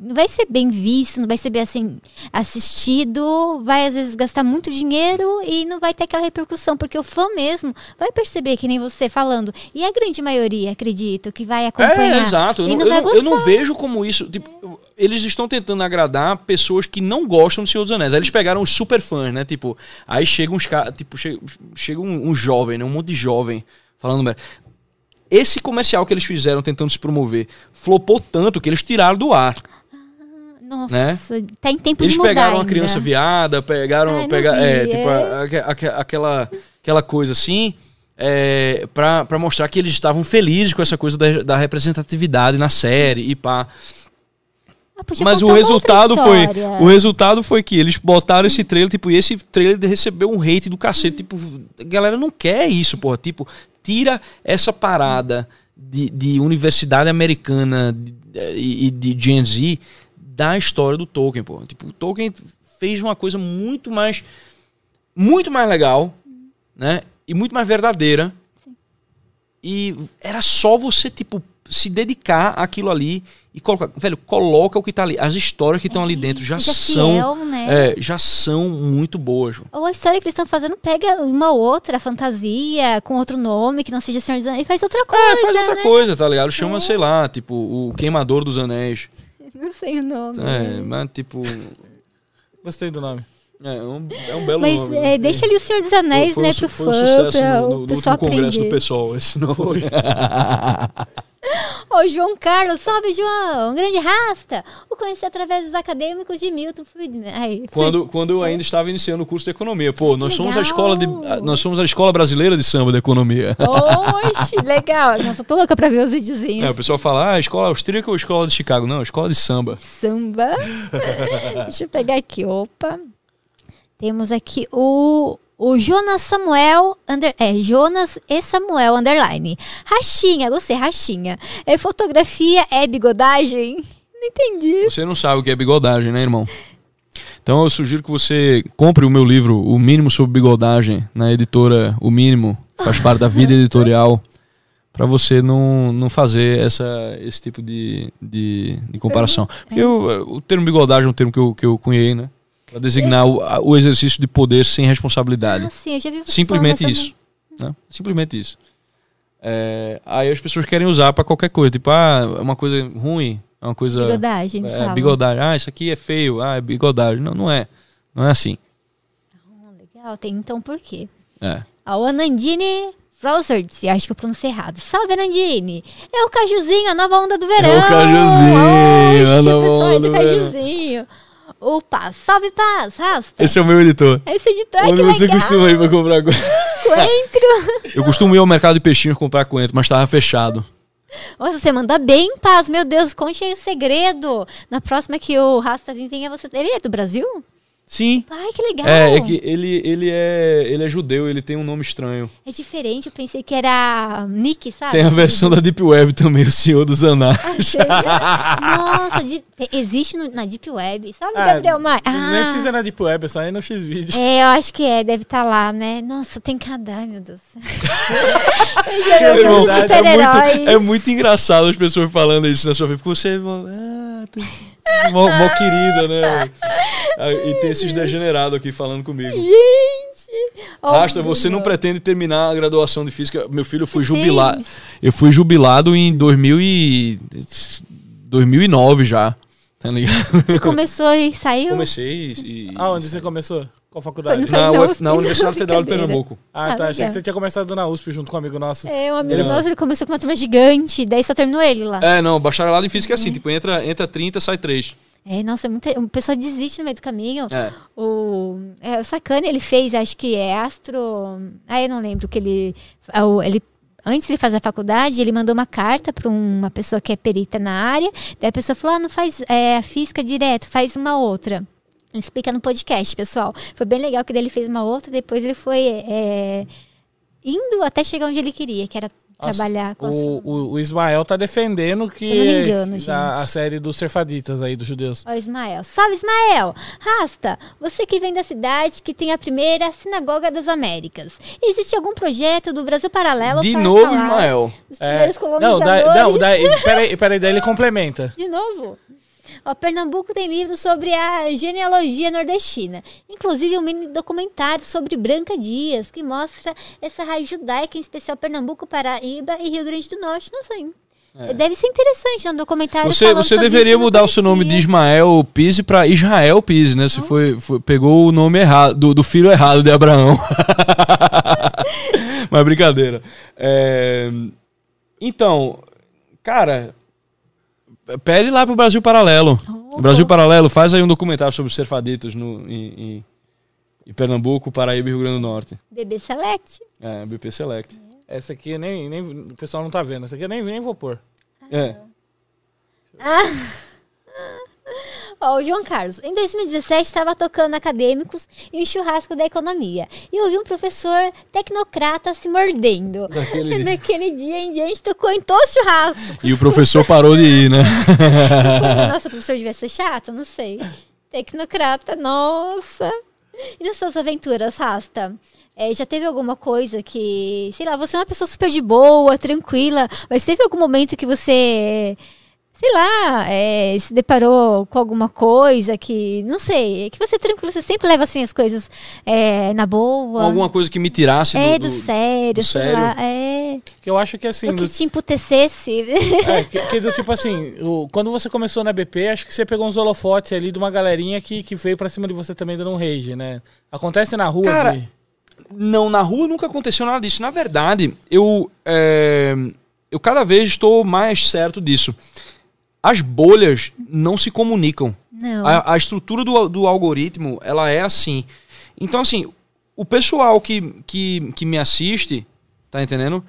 não vai ser bem visto, não vai ser bem assim, assistido, vai às vezes gastar muito dinheiro e não vai ter aquela repercussão, porque o fã mesmo vai perceber, que nem você falando. E a grande maioria, acredito, que vai acompanhar. É, exato. Eu não, eu não- eu não vejo como isso. Tipo, eles estão tentando agradar pessoas que não gostam do Senhor dos Anéis. Aí eles pegaram os super fãs, né? Tipo, aí chega uns caras. Tipo, chega, chega um, um jovem, né? Um monte de jovem falando. merda. Esse comercial que eles fizeram tentando se promover flopou tanto que eles tiraram do ar. Nossa, né? tá em tempo Eles de mudar pegaram uma criança viada, pegaram. Ai, pega, é, tipo, a- a- aque- aquela, aquela coisa assim. É, pra, pra mostrar que eles estavam felizes com essa coisa da, da representatividade na série e pá. Ah, Mas o resultado foi. O resultado foi que eles botaram esse trailer, tipo, e esse trailer recebeu um hate do cacete. Tipo, a galera não quer isso, porra. Tipo, tira essa parada de, de universidade americana de- e, e de Gen Z da história do Tolkien, porra. Tipo, o Tolkien fez uma coisa muito mais. Muito mais legal, né? E muito mais verdadeira. E era só você, tipo, se dedicar àquilo ali e colocar. Velho, coloca o que tá ali. As histórias que estão ali dentro já Seja são. fiel, né? É, já são muito boas. Ou a história que eles estão fazendo, pega uma outra fantasia com outro nome que não seja Senhor dos Anéis e faz outra coisa. É, faz outra né? coisa, tá ligado? Chama, sei lá, tipo, o Queimador dos Anéis. Não sei o nome. É, mas tipo. Gostei do nome. É, é um, é um belo Mas nome. é, né? deixa ali o Senhor dos Anéis, Foi- né, foi pro foi um fã, sucesso pra no, no, o no pessoal congresso do pessoal. Esse não foi. Ô, João Carlos, salve, João! Um grande rasta! O conheci através dos acadêmicos de Milton Friedman. Aí, Quando, quando eu ainda estava iniciando o curso de economia. Pô, nós somos a escola de. Nós somos a escola brasileira de samba de economia. Oxe, legal! Nossa, tô louca pra ver os videozinhos. É, o pessoal fala, ah, escola austríaca ou escola de Chicago? Não, escola de samba. Samba. Deixa eu pegar aqui. Opa. Temos aqui o, o Jonas Samuel. Under, é, Jonas e Samuel Underline. Rachinha, gostei, rachinha. É fotografia, é bigodagem? Não entendi. Você não sabe o que é bigodagem, né, irmão? Então eu sugiro que você compre o meu livro, O Mínimo sobre Bigodagem, na editora O Mínimo, faz parte da vida editorial, para você não, não fazer essa, esse tipo de, de, de comparação. Porque eu- o termo bigodagem é um termo que eu, que eu cunhei, né? Para designar o, a- o exercício de poder sem responsabilidade. Ah, sim, eu já vi Simplesmente isso. Né? Simplesmente isso. É, aí as pessoas querem usar para qualquer coisa. Tipo, ah, é uma coisa ruim, é uma coisa. Bigodagem, É, sabe? bigodagem. Ah, isso aqui é feio. Ah, é bigodagem. Não, não é. Não é assim. Legal, tem então por quê? É. A Anandine Frozert, acho que eu pronunciei errado. Salve, Anandine! É o cajuzinho, a nova onda do verão! É o cajuzinho, a Oxe, nova pessoal aí onda do do verão. Opa, salve paz, rasta! Esse é o meu editor. Esse editor, ai, Onde você legal! costuma ir pra comprar? Coentro! Eu costumo ir ao mercado de peixinhos comprar coentro, mas tava fechado. Nossa, você manda bem, paz, meu Deus, conte aí o segredo! Na próxima que o Rasta vir, venha você... Ele é do Brasil? Sim. Ai, que legal! É, é que ele, ele é ele é judeu, ele tem um nome estranho. É diferente, eu pensei que era Nick, sabe? Tem a versão da Deep Web também, o Senhor dos Anais. Achei. Nossa, existe no- na Deep Web. Salve, Ah, Gabriel Maia. Nem precisa Ah, na Deep Web, é só ir no X-Video. é, eu acho que é, deve estar lá, né? Nossa, tem cada. Ai, meu Deus. Irmão, Irmão, é é, muito, é muito engraçado as pessoas falando isso na sua vida, porque você ah, tem- mó, mó querida, né? Ah, E tem esses degenerados aqui falando comigo. Gente! Rasta, você não pretende terminar a graduação de física. Meu filho, eu fui jubilado. Eu fui jubilado em 2000 e... 2009 já. Tá ligado? Você começou e saiu? Comecei e. e- Aonde você começou? Qual faculdade? Foi Na, na UF USP, na Universidade não, Federal de. Pernambuco. Ah, Ah, tá. Achei que você tinha começado na USP junto com um amigo nosso. É, um amigo Ele- nosso, ele começou com uma turma gigante, daí só terminou ele lá. É, não, bacharelado em física é assim, tipo, entra, entra 30, sai 3. É, nossa, muita, o pessoal desiste no meio do caminho. É. O, é, o Sacani, ele fez, acho que é astro. Ah, eu não lembro que ele. o- ele antes de ele fazer a faculdade, ele mandou uma carta para uma pessoa que é perita na área. Daí a pessoa falou: ah, não faz é, a física direto, faz uma outra. Explica no podcast, pessoal. Foi bem legal que ele fez uma outra, depois ele foi é, indo até chegar onde ele queria, que era Nossa, trabalhar com O, o, o Ismael tá defendendo que não engano, a, a série dos serfaditas aí, dos judeus. Ó, Ismael. Salve, Ismael! Rasta, você que vem da cidade que tem a primeira sinagoga das Américas. Existe algum projeto do Brasil Paralelo De novo, Ismael. dos É, primeiros não, colonizadores? da, não daí, peraí, peraí, daí ele complementa. De novo? Ó, Pernambuco tem livros sobre a genealogia nordestina. Inclusive um mini documentário sobre Branca Dias, que mostra essa raiz judaica, em especial Pernambuco, Paraíba e Rio Grande do Norte. Nossa, hein? Deve ser interessante um documentário É. Você, você deveria não mudar o seu nome de. Ismael Pise pra Israel Pise, né? Você foi, foi- pegou o nome errado, do, do filho errado de Abraão. Mas brincadeira. É, Então, cara, pede lá pro Brasil Paralelo. Oh, O Brasil. Paralelo faz aí um documentário sobre os serfaditos no, em, em- em Pernambuco, Paraíba e Rio Grande do Norte. Bebê Select. É, BP Select. Essa aqui nem, nem o pessoal não tá vendo. Essa aqui eu nem, nem vou pôr. É. Ó, o João Carlos. Em 2017, estava tocando acadêmicos em um churrasco da economia. E eu vi um professor tecnocrata se mordendo. Naquele dia. Naquele dia em diante, tocou em todos os churrascos. E o professor parou de ir, né? Nossa, o professor devia ser chato? Não sei. Tecnocrata, nossa. E nas suas aventuras, Rasta? É, já teve alguma coisa que, sei lá, você é uma pessoa super de boa, tranquila, mas teve algum momento que você, sei lá, é, se deparou com alguma coisa que, não sei, que você é tranquila, você sempre leva assim as coisas é, na boa. Alguma coisa que me tirasse é, do, do, do- sério, do sério. lá, é. Que eu acho que assim. O que do- te emputecesse. É, que, que do tipo assim, o- quando você começou na BP, acho que você pegou uns holofotes ali de uma galerinha que, que veio pra cima de você também dando um rage, né? Acontece na rua. Cara, de- Não, na rua nunca aconteceu nada disso. Na verdade, eu, é, eu cada vez estou mais certo disso. As bolhas não se comunicam. Não. A, a estrutura do, do algoritmo, ela é assim. Então, assim, o pessoal que, que, que me assiste, tá entendendo?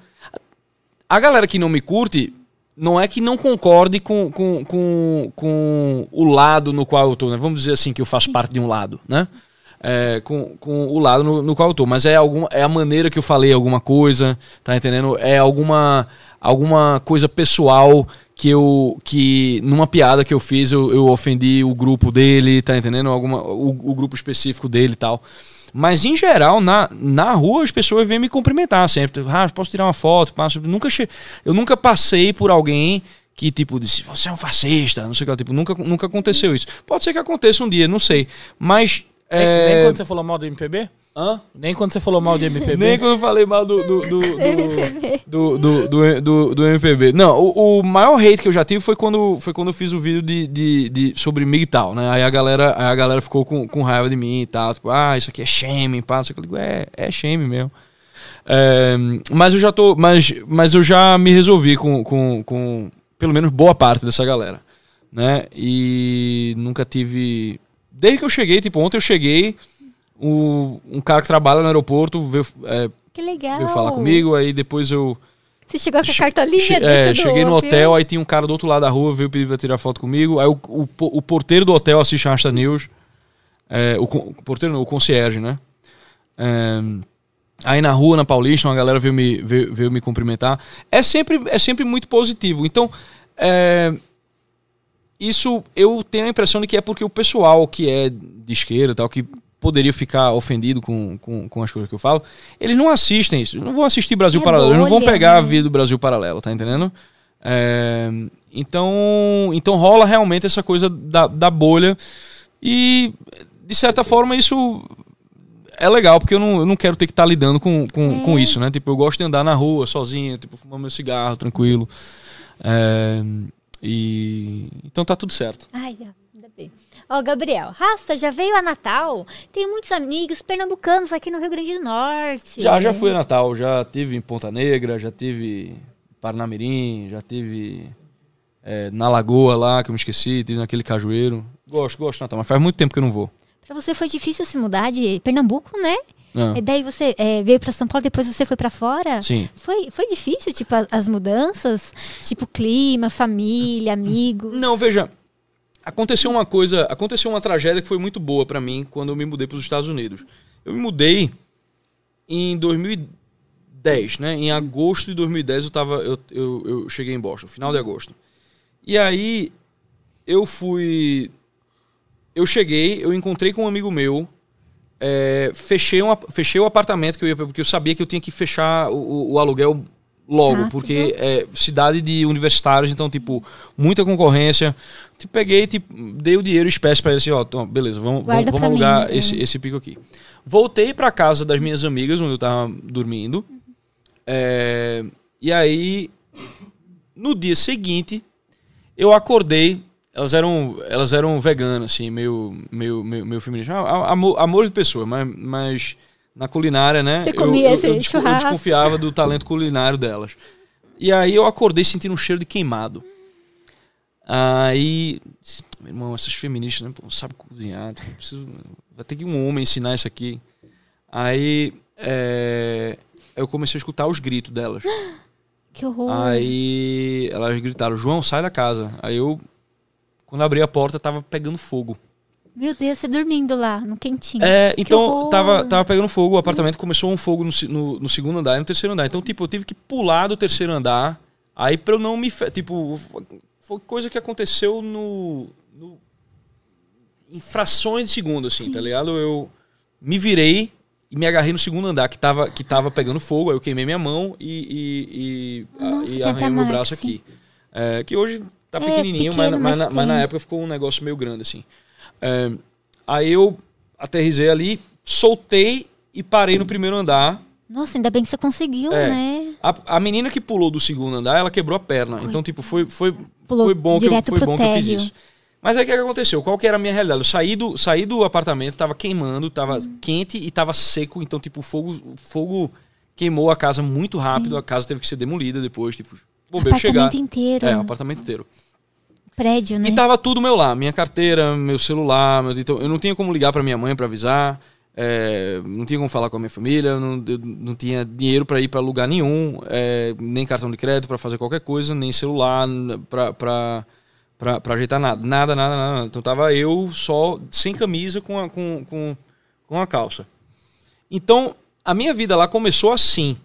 A galera que não me curte, não é que não concorde com, com, com, com o lado no qual eu tô, né? Vamos dizer assim, que eu faço parte de um lado, né? É, com, com o lado no, no qual eu tô. Mas é, alguma, é a maneira que eu falei alguma coisa, tá entendendo? É alguma, alguma coisa pessoal que eu. que numa piada que eu fiz eu, eu ofendi o grupo dele, tá entendendo? Alguma, o, o grupo específico dele e tal. Mas em geral, na, na rua, as pessoas vêm me cumprimentar sempre. Ah, posso tirar uma foto? Passo. Nunca che... Eu nunca passei por alguém que, tipo, disse, você é um fascista, não sei o que. Tipo, nunca, nunca aconteceu isso. Pode ser que aconteça um dia, não sei. Mas. Nem, é, nem quando você falou mal do MPB? Hã? Nem quando você falou mal do MPB? Nem quando eu falei mal do. do, do, do, do, do, do- do MPB. Não, o, o maior hate que eu já tive foi quando, foi quando eu fiz o vídeo de, de, de- sobre MGTOW, né? Aí a galera, aí a galera ficou com, com raiva de mim e tal. Tipo, ah, isso aqui é shame, pá. Não sei o que. Eu digo, é, é shame mesmo. É, mas eu já tô. Mas, mas eu já me resolvi com, com, com pelo menos boa parte dessa galera. Né? E nunca tive. Desde que eu cheguei, tipo, ontem eu cheguei. O, um cara que trabalha no aeroporto veio, é, Que legal. veio falar comigo, aí depois eu. Você chegou com a cartolinha? che- é, cheguei no hotel, aí tinha um cara do outro lado da rua, veio pedir pra tirar foto comigo. Aí o, o, o porteiro do hotel assiste a Rasta News. É, o, o porteiro não, o concierge, né? É, aí na rua, na Paulista, uma galera veio me, veio, veio me cumprimentar. É sempre, é sempre muito positivo. Então, é, isso eu tenho a impressão de que é porque o pessoal que é de esquerda tal, que poderia ficar ofendido com, com, com as coisas que eu falo, eles não assistem isso. Não vão assistir Brasil É Paralelo. Eles não vão bolha, pegar a né? vida do Brasil Paralelo, tá entendendo? É, então, então rola realmente essa coisa da, da bolha. E, de certa forma, isso é legal, porque eu não, eu não quero ter que estar lidando com, com, É. com isso, né? Tipo, eu gosto de andar na rua sozinho, tipo, fumar meu cigarro, tranquilo. É, e então tá tudo certo. Ai, ainda bem. Ó, Gabriel, Rasta, já veio a Natal? Tem muitos amigos pernambucanos aqui no Rio Grande do Norte. Já, já fui a Natal, já tive em Ponta Negra, já tive em Parnamirim, já tive é, na Lagoa lá, que eu me esqueci, tive naquele cajueiro. Gosto, gosto Natal, mas faz muito tempo que eu não vou. Pra você foi difícil se mudar de Pernambuco, né? Ah, E daí você é, veio pra São Paulo, depois você foi pra fora? sim. Foi, foi difícil, tipo, as mudanças? Tipo, clima, família, amigos? Não, veja, aconteceu uma coisa, aconteceu uma tragédia que foi muito boa pra mim quando eu me mudei para os Estados Unidos. Eu me mudei em 2010, né? Em agosto de 2010 eu tava, eu, eu, eu cheguei em Boston, final de agosto. E aí eu fui, eu cheguei, eu encontrei com um amigo meu, é, fechei, um, fechei o apartamento que eu ia porque eu sabia que eu tinha que fechar o, o- aluguel logo, Rápido. porque é cidade de universitários, então, tipo, muita concorrência. Tipo, peguei, tipo, dei o dinheiro espécie pra ele assim, ó, toma, beleza, vamos, Guarda vamos, vamos mim, alugar é. esse, esse pico aqui. Voltei pra casa das minhas amigas, onde eu tava dormindo. É, e aí, no dia seguinte, eu acordei. Elas eram, elas eram veganas, assim, meio, meio, meio, meio feministas. Ah, Amor, amor de pessoa, mas, mas na culinária, né? Você eu, comia eu, eu, eu desconfiava do talento culinário delas. E aí eu acordei sentindo um cheiro de queimado. Aí, meu irmão, essas feministas né, não sabem cozinhar. preciso- vai ter que um homem ensinar isso aqui. Aí é, eu comecei a escutar os gritos delas. Que horror. Aí elas gritaram: João, sai da casa. Aí eu, quando abri a porta, tava pegando fogo. Meu Deus, você dormindo lá, no quentinho. É, então tava, tava pegando fogo, o apartamento começou um fogo no, no, no segundo andar e no terceiro andar. Então, tipo, eu tive que pular do terceiro andar. Aí pra eu não me. Tipo, foi coisa que aconteceu no. no em frações de segundo, assim, tá ligado? Eu me virei e me agarrei no segundo andar que tava, que tava pegando fogo. Aí eu queimei minha mão e, e, e, Nossa, e arranhei meu braço sim. aqui. É, que hoje tá É, pequenininho, pequeno, mas, mas, mas na, mas na época ficou um negócio meio grande assim. É, aí eu aterrisei ali, soltei e parei no primeiro andar. Nossa, ainda bem que você conseguiu, É. né? A, a menina que pulou do segundo andar, ela quebrou a perna. Então, tipo, foi, foi, Pulou foi bom, que eu, foi bom que eu fiz isso. Mas aí o que, que aconteceu? Qual que era a minha realidade? Eu saí do, saí do apartamento, tava queimando, tava Hum. quente e tava seco. Então, tipo, o fogo, o fogo queimou a casa muito rápido. A casa teve que ser demolida depois. Tipo, bombeiro chegar. Apartamento inteiro. É, apartamento inteiro. Prédio, né? E tava tudo meu lá, minha carteira, meu celular, meu, então eu não tinha como ligar pra minha mãe pra avisar, é, não tinha como falar com a minha família, não, eu não tinha dinheiro pra ir pra lugar nenhum, é, nem cartão de crédito pra fazer qualquer coisa, nem celular pra ajeitar nada, nada, nada, nada. Então tava eu só sem camisa com a, com, com, com a calça. Então a minha vida lá começou assim.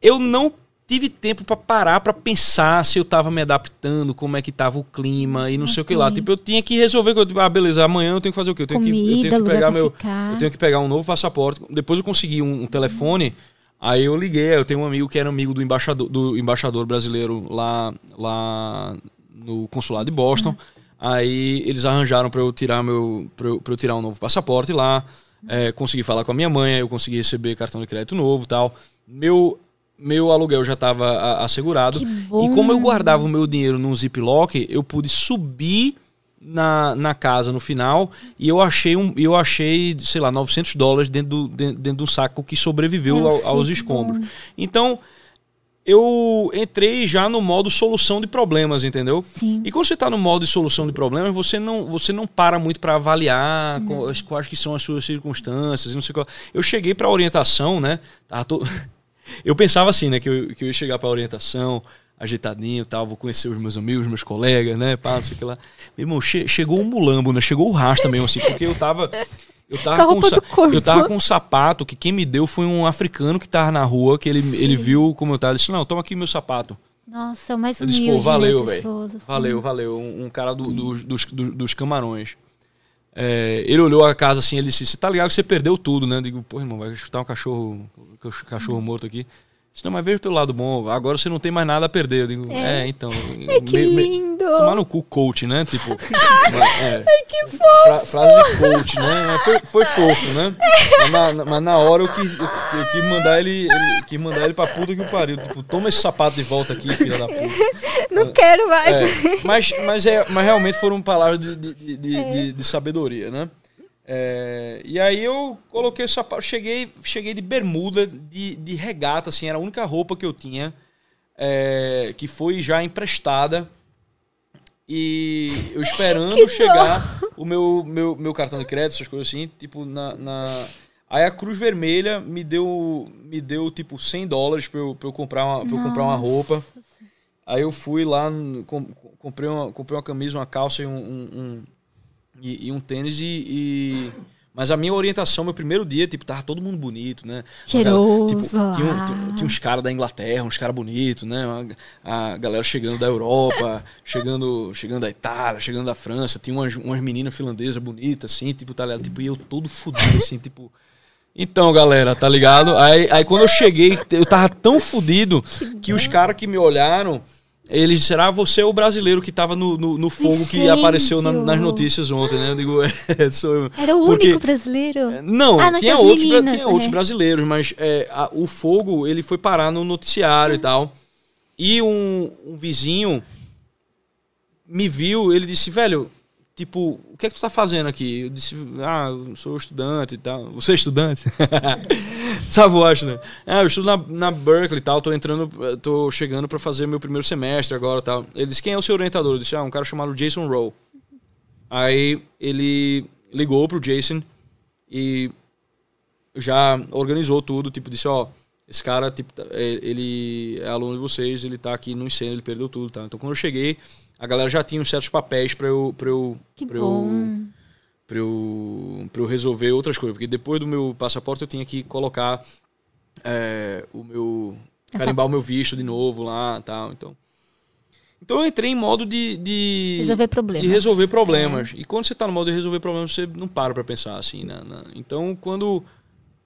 Eu não tive tempo pra parar pra pensar se eu tava me adaptando, como é que tava o clima e não sei o que lá. Tipo, eu tinha que resolver, ah, beleza, amanhã eu tenho que fazer o quê? Eu tenho que, eu Comida, tenho que pegar pra meu, ficar. eu tenho que pegar um novo passaporte. Depois eu consegui um, um telefone, aí eu liguei, eu tenho um amigo que era amigo do embaixador, do embaixador brasileiro lá, lá no consulado de Boston. Aí eles arranjaram pra eu tirar meu, para eu, pra eu tirar um novo passaporte lá. É, consegui falar com a minha mãe, aí eu consegui receber cartão de crédito novo, e tal. Meu meu aluguel já estava assegurado. E como eu guardava o meu dinheiro num ziplock, eu pude subir na, na casa no final e eu achei um eu achei sei lá 900 dólares dentro do, dentro, dentro do saco que sobreviveu sei, aos escombros bom. então eu entrei já no modo solução de problemas entendeu Sim. e quando você está no modo de solução de problemas você não você não para muito para avaliar quais, quais que são as suas circunstâncias não sei qual eu cheguei para orientação né tava to- eu pensava assim, né? Que eu, que eu ia chegar pra orientação, ajeitadinho e tal, vou conhecer os meus amigos, meus colegas, né? Pá, não sei o que lá. Meu irmão, che- chegou um mulambo, né? Chegou o rasta mesmo, assim, porque eu tava. Eu tava, Com corpo. eu tava com um sapato que quem me deu foi um africano que tava na rua, que ele, ele viu como eu tava. Ele disse: Não, toma aqui meu sapato. Nossa, mais Eu disse: humilde, Pô, valeu, né, velho. pessoas, assim. Valeu, valeu. Um, um cara do- dos, dos, dos camarões. É, ele olhou a casa assim, ele disse: Você tá ligado que você perdeu tudo, né? Eu digo: Pô, irmão, vai chutar um cachorro, um cachorro morto aqui. Disse, não, mas veja pelo lado bom, agora você não tem mais nada a perder. Eu digo, é, então. Ai, que me- me- lindo! Tomar no cu, coach, né? Tipo. é, que fofo! frase de coach, né? Foi, foi fofo, né? Mas na, mas na hora eu quis, eu, eu quis mandar ele, ele quis mandar ele pra puta que o pariu. Tipo, toma esse sapato de volta aqui, filha da puta. Não quero mais. É, mas, mas, é, mas realmente foram palavras de, de, de, de- de- de sabedoria, né? É, e aí eu coloquei o sapato, cheguei, cheguei de bermuda, de, de regata, assim, era a única roupa que eu tinha, é, que foi já emprestada. E eu esperando Que chegar o meu, meu, meu cartão de crédito, essas coisas assim, tipo, na, na... Aí a Cruz Vermelha me deu, me deu tipo 100 dólares pra eu, pra eu, comprar, uma, pra eu comprar uma roupa. Aí eu fui lá, comprei, uma, comprei uma camisa, uma calça e um- um- e, e um tênis e, e- Mas a minha orientação, meu primeiro dia, tipo, tava todo mundo bonito, né? Cheiroso Tipo, tinha, lá. tinha- tinha uns caras da Inglaterra, uns caras bonitos, né? Uma- A, galera chegando da Europa, chegando, chegando da Itália, chegando da França. Tinha umas, umas meninas finlandesas bonitas, assim, tipo, tá ligado? Tipo, e eu todo fudido, assim, tipo... Então, galera, tá ligado? Aí, aí quando eu cheguei, eu tava tão fudido que os caras que me olharam, disseram, ah, você é o brasileiro que tava no, no, no fogo que apareceu na- nas notícias ontem, né? Eu digo, é, sou eu. Era o Porque- único brasileiro. Não, Ah, tinha, outros, meninas, tinha outros né? brasileiros, mas é, a- o fogo ele foi parar no noticiário e tal. E um, um vizinho me viu, ele disse, velho, tipo, o que é que tu tá fazendo aqui? Eu disse, ah, eu sou estudante e tal. Você é estudante? Sabe Washington? Ah, eu estudo na, na Berkeley e tal, tô entrando, tô chegando pra fazer meu primeiro semestre agora e tal. Ele disse, quem é o seu orientador? Eu disse, ah, um cara chamado Jason Rowe. Aí ele ligou pro Jason e já organizou tudo, tipo, disse, ó, esse cara, tipo, é- ele é aluno de vocês, ele tá aqui no incêndio, ele perdeu tudo, tá? Então quando eu cheguei, a galera já tinha uns certos papéis pra eu, pra eu, bom. eu, pra eu, pra eu resolver outras coisas, porque depois do meu passaporte eu tinha que colocar é, o meu, carimbar o meu visto de novo lá, tal, então... Então eu entrei em modo de. de Resolver problemas. De resolver problemas. E quando você tá no modo de resolver problemas, você não para pra pensar assim. Né? né? Então, quando,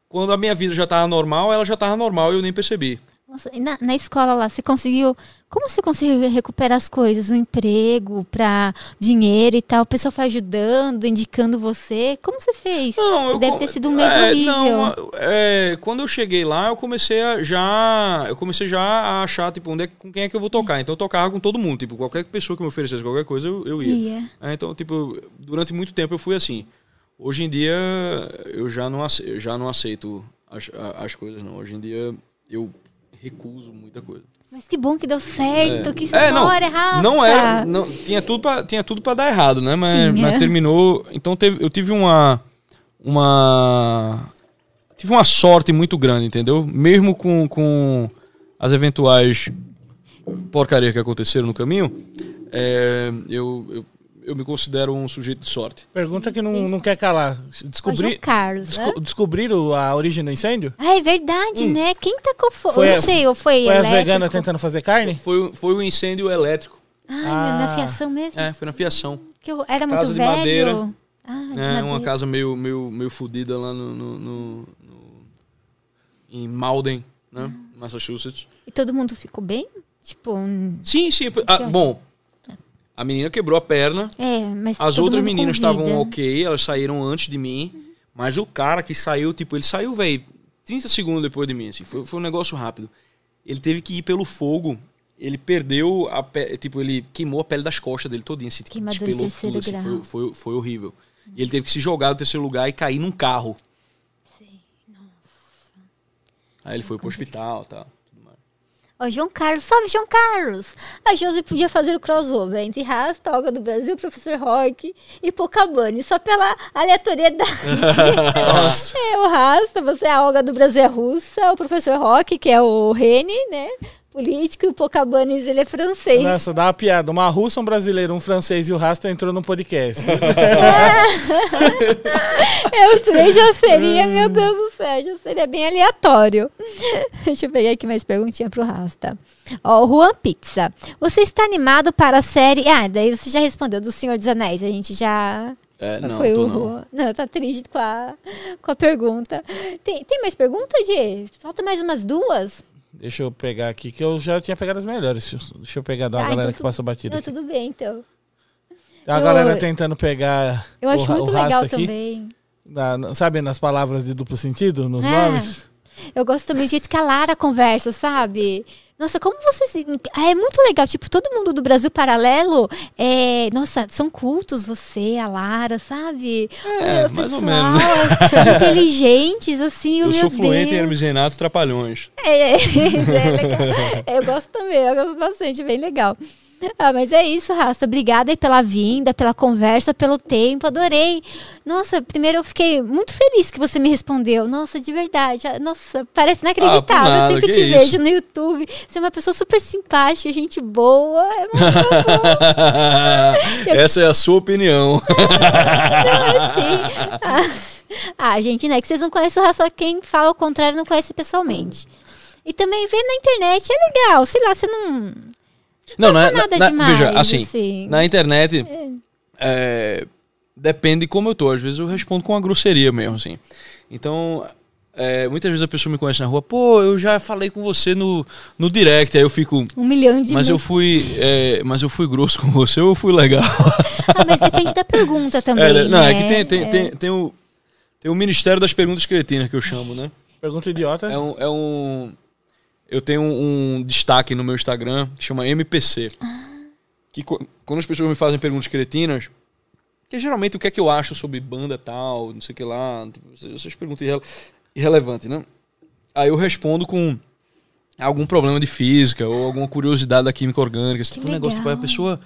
quando a minha vida já tava normal, ela já tava normal e eu nem percebi. Nossa, e na, na escola lá, você conseguiu. Como você conseguiu recuperar as coisas? O emprego, para dinheiro e tal? O pessoal foi ajudando, indicando você? Como você fez? Não, Deve ter sido um mês é, horrível. Não, é, quando eu cheguei lá, eu comecei a já. Eu comecei já a achar, tipo, onde é, com quem é que eu vou tocar. Então eu tocava com todo mundo. Tipo, qualquer pessoa que me oferecesse qualquer coisa, eu, eu ia. É, então, tipo, durante muito tempo eu fui assim. Hoje em dia eu já não aceito, já não aceito as, as coisas, não. Hoje em dia eu recuso muita coisa. Mas que bom que deu certo, que É, não, história, Rafa. não era, não, tinha tudo pra, tinha tudo para dar errado, né? Mas, Tinha. mas terminou, então teve, eu tive uma uma tive uma sorte muito grande, entendeu? Mesmo com, com as eventuais porcarias que aconteceram no caminho, é, eu, eu, eu me considero um sujeito de sorte. Pergunta que não, não quer calar. Descobri, Carlos, né? desco- descobriram a origem do incêndio? Ah, é verdade, né? Quem tacou fogo? Foi Eu a- não sei, ou foi, Foi as elétrico? veganas tentando fazer carne? Foi, foi um incêndio elétrico. Ai, na- na Ah. fiação mesmo? É, foi na fiação. Que eu era muito Casa de velho. madeira. Ah, de É, madeira. uma casa meio, meio, meio fodida lá no, no- no- no- em Malden, né? Massachusetts. E todo mundo ficou bem? Tipo, um- Sim, sim. ah, ótimo. bom, a menina quebrou a perna. é, mas As outras meninas estavam ok, elas saíram antes de mim. Mas o cara que saiu, tipo, ele saiu, velho, 30 segundos depois de mim, assim. Foi, foi um negócio rápido. Ele teve que ir pelo fogo. Ele perdeu a pele, tipo, ele queimou a pele das costas dele todinha, assim, tipo, despelou tudo, assim, foi, foi, foi horrível. E ele teve que se jogar do terceiro lugar e cair num carro. Aí ele foi pro hospital e tal. Ó, João Carlos, salve João Carlos! A Josi podia fazer o crossover entre Rasta, Olga do Brasil, Professor Rock e Pocabane, só pela aleatoriedade. é, o Rasta, você é a Olga do Brasil é russa, o Professor Rock, que é o Rene, né? Político, e o Pocabanes, ele é francês. Nossa, dá uma piada. Uma russa, um brasileiro, um francês e o Rasta entrou no podcast. É, os três já seria, meu Deus do céu, já seria bem aleatório. Deixa eu pegar aqui mais perguntinha pro Rasta. Ó, o Juan Pizza. Você está animado para a série. Ah, daí você já respondeu do Senhor dos Anéis. A gente já. É, não, foi tô o não. Não, tá triste com a, com a pergunta. Tem, tem mais pergunta, Gê? Falta mais umas duas? Deixa eu pegar aqui, que eu já tinha pegado as melhores. Deixa eu pegar da Ah, galera então que tu- passou batida. Não, tudo bem, então. Tem a eu- galera tentando pegar Eu acho o, muito o legal aqui. também. Na- sabe, nas palavras de duplo sentido, nos É. nomes? Eu gosto também do jeito que a Lara conversa, sabe? Nossa, como vocês. É muito legal. Tipo, todo mundo do Brasil Paralelo. É... Nossa, são cultos você, a Lara, sabe? É, O mais ou menos. Inteligentes, assim. Eu meu sou fluente em Deus. Hermes Renato Trapalhões. É, isso é legal. Eu gosto também, eu gosto bastante, bem legal. Ah, mas é isso, Rasta. Obrigada aí pela vinda, pela conversa, pelo tempo. Adorei. Nossa, primeiro eu fiquei muito feliz que você me respondeu. Nossa, de verdade. Ah, Nossa, parece inacreditável. Ah, eu sempre te isso. vejo no YouTube. Você é uma pessoa super simpática, gente boa. É muito Essa é a sua opinião. assim. Ah, ah, gente, né? Que vocês não conhecem o Rasta. Quem fala o contrário não conhece pessoalmente. E também ver na internet é legal. Sei lá, você não. Não, não é, nada na- demais, veja, assim, assim. na internet é, depende de como eu tô. Às vezes eu respondo com uma grosseria mesmo, assim. Então, é, muitas vezes a pessoa me conhece na rua, pô, eu já falei com você no, no direct, aí eu fico. Um milhão de Mas eu fui. é, mas eu fui grosso com você ou eu fui legal? Ah, mas depende da pergunta também. É, não, é né? que tem, tem, É. tem, tem o. Tem o Ministério das Perguntas Cretinas que eu chamo, né? Pergunta idiota. É um. É um eu tenho um, um destaque no meu Instagram que chama MPC. Que quando as pessoas me fazem perguntas cretinas, que é geralmente o que é que eu acho sobre banda tal, não sei o que lá, tipo, essas- perguntas irrele irrelevantes, né? Aí eu respondo com algum problema de física ou alguma curiosidade da química orgânica, esse tipo de negócio. Tipo, a pessoa,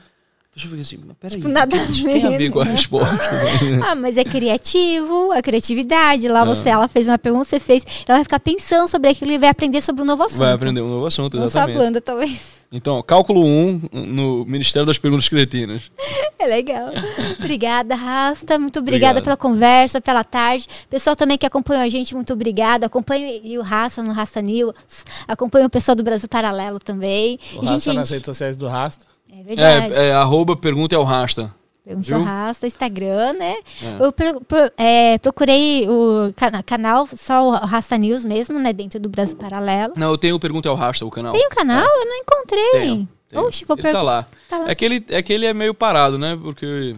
pessoa fica assim, mas peraí, Tipo, nada que tem a ver, com a né? resposta? Ah, mas é criativo, a criatividade. Lá Ah. você, ela fez uma pergunta, você fez. Ela vai ficar pensando sobre aquilo e vai aprender sobre um novo assunto. Vai aprender um novo assunto, Não só a exatamente. banda, talvez. Então, cálculo 1 no Ministério das Perguntas Cretinas. É legal. Obrigada, Rasta. Muito obrigada Obrigado. pela conversa, pela tarde. Pessoal também que acompanhou a gente, muito obrigada. Acompanhe o Rasta no Rasta News. Acompanhe o pessoal do Brasil Paralelo também. O E, Rasta gente, nas gente, redes sociais do Rasta. É verdade. É, é arroba pergunta é o rasta. Pergunte viu? ao Rasta, Instagram, né? É. Eu pro- pro- é, procurei o cana- canal, só o Rasta News mesmo, né? Dentro do Brasil Paralelo. Não, eu tenho o Pergunta é o Rasta, o canal. Tem um canal? Eu não encontrei. Tenho, tenho. Oxe, vou Ele tá perguntar. lá. Tá lá. É, que ele, é que ele é meio parado, né? Porque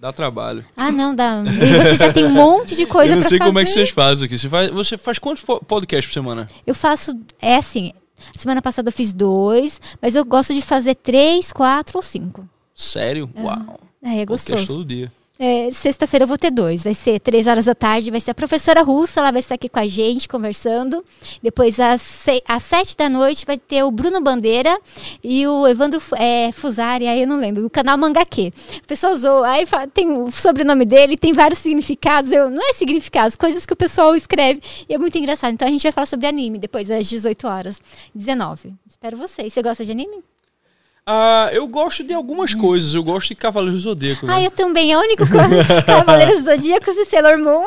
dá trabalho. Ah, não, dá. E você já tem um monte de coisa eu não pra sei fazer. como é que vocês fazem aqui. Você faz, você faz quantos po- podcasts por semana? Eu faço, é assim, semana passada eu fiz dois, mas eu gosto de fazer três, quatro ou cinco. Sério? Uau. É, é Podcast gostoso. todo dia. É, Sexta-feira eu vou ter dois. Vai ser três horas da tarde. Vai ser a professora russa, ela vai estar aqui com a gente, conversando. Depois, às, se- às sete da noite, vai ter o Bruno Bandeira e o Evandro é, Fusari, aí eu não lembro, do canal Mangaque. A pessoa usou, aí fa- tem o sobrenome dele, tem vários significados. Eu, não é significados, coisas que o pessoal escreve. E é muito engraçado. Então a gente vai falar sobre anime depois, às 18 horas. 19. Espero vocês. Você gosta de anime? Ah, eu gosto de algumas coisas. Eu gosto de Cavaleiros do Zodíaco. né? Ah, eu também. É o único coisa. Cavaleiros Zodíacos e Sailor Moon.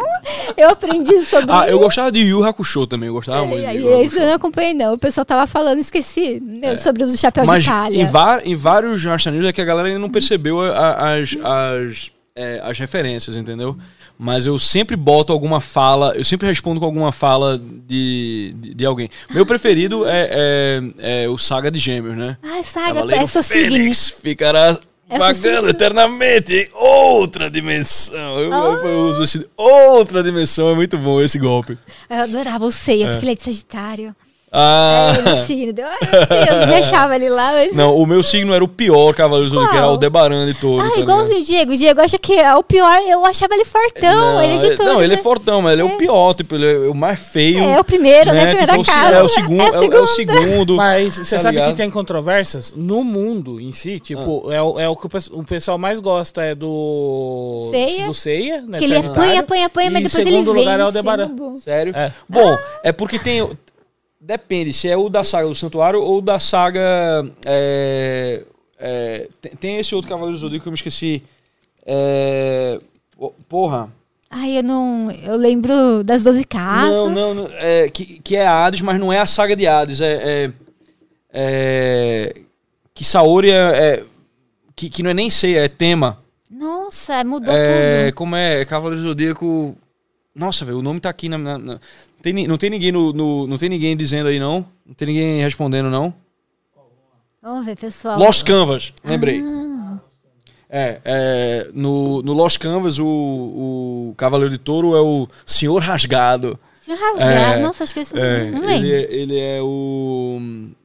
Eu aprendi sobre Ah, eu gostava de Yu Hakusho também. Eu gostava muito E de esse eu não acompanhei, não. O pessoal tava falando, esqueci, meu, sobre o chapéu É. Mas de palha. em, em vários Rasta é que a galera ainda não percebeu a- a- as, as, é, as referências, entendeu? Mas eu sempre boto alguma fala, eu sempre respondo com alguma fala de, de, de alguém. Meu preferido é, é, é o Saga de Gêmeos, né? Ai, saga, é seu signo. Fênix ficará É seu vagando signo. eternamente em outra dimensão. Eu, eu- eu uso esse outra dimensão, é muito bom esse golpe. Eu adorava o Seiya, porque ele é de Sagitário. Ah, É, signo. Ai, Deus, me achava ele lá. Mas... não, o meu signo era o pior Cavaleiro do Zodíaco, que era o Qual? Aldebaran de todo. Ah, tá igualzinho o Diego. O Diego acha que é o pior. Eu achava ele fortão. Não, ele é de tudo. Não, ele é né? fortão, mas ele é, o pior, tipo, ele é o mais feio. É o primeiro, né? Primeira Tipo, casa. É o segundo. É É, o- é o segundo. Mas você Tá sabe ligado? que tem controvérsias no mundo em si, tipo, é, o, é o que o, pe- o pessoal mais gosta é do Ceia. do ceia, né? Que ele apanha, apanha, apanha, mas depois ele segundo vem. lugar é o Aldebaran. Sério? É. Bom, é porque tem. Depende se é o da saga do Santuário ou da saga. é, é, tem, tem esse outro Cavaleiro do Zodíaco que eu me esqueci. É, porra. Ai, eu não. Eu lembro das 12 casas. Não, não, não, é, que, que é Hades, mas não é a saga de Hades. É. é, é que Saori é. é- que, que não é nem ceia, é tema. Nossa, mudou É, tudo. como é? Cavaleiro do Zodíaco. Nossa, velho, o nome tá aqui na. na- na- Não, tem, não tem ninguém no, no- Não tem ninguém dizendo aí, não? Não tem ninguém respondendo, não? Vamos ver, pessoal. Lost Canvas, lembrei. Ah, É, é, no, no Lost Canvas, o, o Cavaleiro de Touro é o Senhor Rasgado. Senhor Rasgado. É, Nossa, acho que isso É, não ele, lembro. é, ele é o.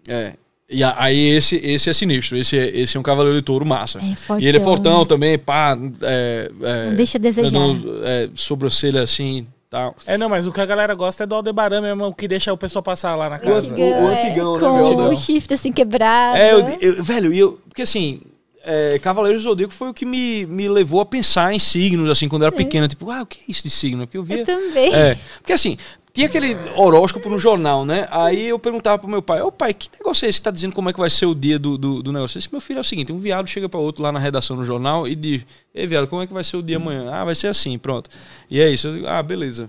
É. E aí esse, esse é sinistro. Esse é, esse é um Cavaleiro de Touro massa. É, fortão. E ele é fortão também, pá. É, é, Não deixa a desejar. dando, é, sobrancelha assim tal. É, não, mas o que a galera gosta é do Aldebaran mesmo, o que deixa o pessoal passar lá na O casa. antigão. o antigão, né, com o chifre assim quebrado. É, eu, eu- velho, e eu, porque assim, é, Cavaleiros do Zodíaco foi o que me, me levou a pensar em signos, assim, quando eu era pequeno. Tipo, ah, o que é isso de signo? Porque eu via. Eu também. É, porque assim, tinha aquele horóscopo no jornal, né? Aí eu perguntava pro meu pai, ô pai, que negócio é esse que tá dizendo como é que vai ser o dia do, do, do negócio? Esse meu filho é o seguinte, um viado chega para outro lá na redação no jornal e diz, ei viado, como é que vai ser o dia amanhã? Ah, vai ser assim, pronto. E é isso. Eu digo, ah, beleza.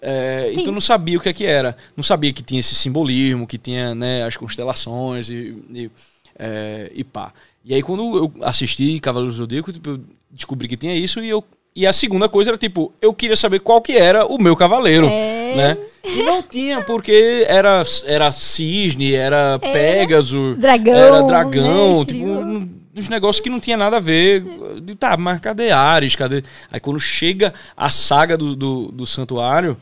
É, então eu não sabia o que é que era. Não sabia que tinha esse simbolismo, que tinha né, as constelações e, e, é, e pá. E aí quando eu assisti Cavaleiros do Zodíaco, tipo, eu descobri que tinha isso e eu e a segunda coisa era tipo, eu queria saber qual que era o meu cavaleiro, É. né? E não tinha porque era era cisne, era Pégaso, Dragão, era dragão, né, tipo, um- uns negócios que não tinha nada a ver. Tá, mas cadê Ares? Cadê? Aí quando chega a saga do, do, do santuário,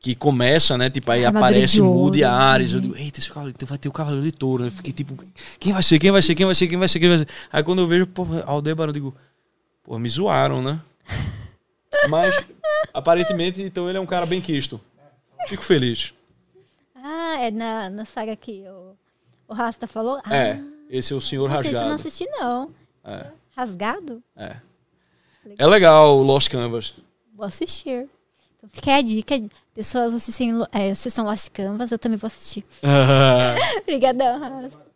que começa, né? Tipo, aí Armadura aparece e ouro, Ares. Eu né? digo, eita, esse cavaleiro, então vai ter o Cavaleiro de Touro. Eu fiquei tipo, quem vai ser? Quem vai ser? Quem vai ser? Quem vai ser? Quem vai ser? Aí quando eu vejo, pô, Aldebaran, eu digo, pô, me zoaram, né? Mas, aparentemente, então ele é um cara bem quisto. Fico feliz. Ah, é na, na saga que o, o Rasta falou? Ah, É, esse é o Senhor Não sei se eu não Rasgado. assisti, não. É, Rasgado? é. É legal o Lost Canvas. Vou assistir. Então fica a dica. Pessoas assistem, é, assistam Lost Canvas, eu também vou assistir. Obrigadão, Rasta.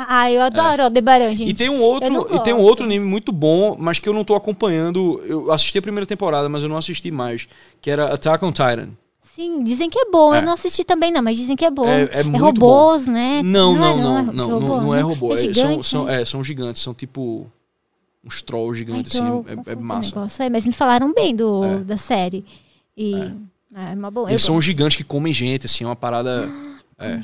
Ah, ah, eu adoro o Aldebaran, gente. É. E tem um outro, não e tem um outro anime muito bom, mas que eu não tô acompanhando. Eu assisti a primeira temporada, mas eu não assisti mais, que era Attack on Titan. Sim, dizem que é bom. É. Eu não assisti também, não, mas dizem que é bom. É- é muito robôs, né? Não, não, é, não, é não, não, robô, não, é né? robô. É É- são, gigante, são, né? é, são gigantes, são tipo uns trolls Ah, gigantes, então eu assim. É, é massa. negócio. É, mas me falaram bem do, É. da série. E é, uma boa. Eles eu são gosto. gigantes que comem gente, assim, é uma parada. Ah, é.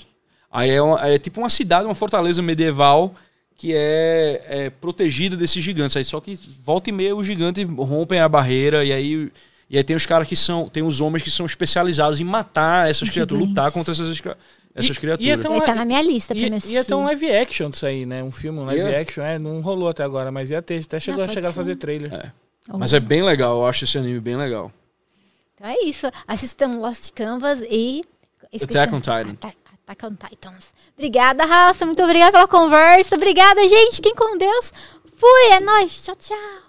Aí é, uma- é tipo uma cidade, uma fortaleza medieval que é, é protegida desses gigantes. Aí só que volta e meia os gigantes rompem a barreira e aí. E aí tem os caras que são. Tem os homens que são especializados em matar essas criaturas, lutar Gigantes. contra essas, essas E- criaturas. e é É, tá na minha lista pra Ia, me ia ter um live action disso aí, né? Um filme, um live Ia. action. É, não rolou até agora, mas ia ter. Até chegou a pode chegar a fazer trailer. É. Mas é bem legal, eu acho esse anime bem legal. Então é isso. Assistam Lost Canvas e. esqueci- Attack on Titan. Attack, Attack on Titans. Obrigada, Raça. Muito obrigada pela conversa. Obrigada, gente. Quem com Deus. Fui, é nóis. Tchau, tchau.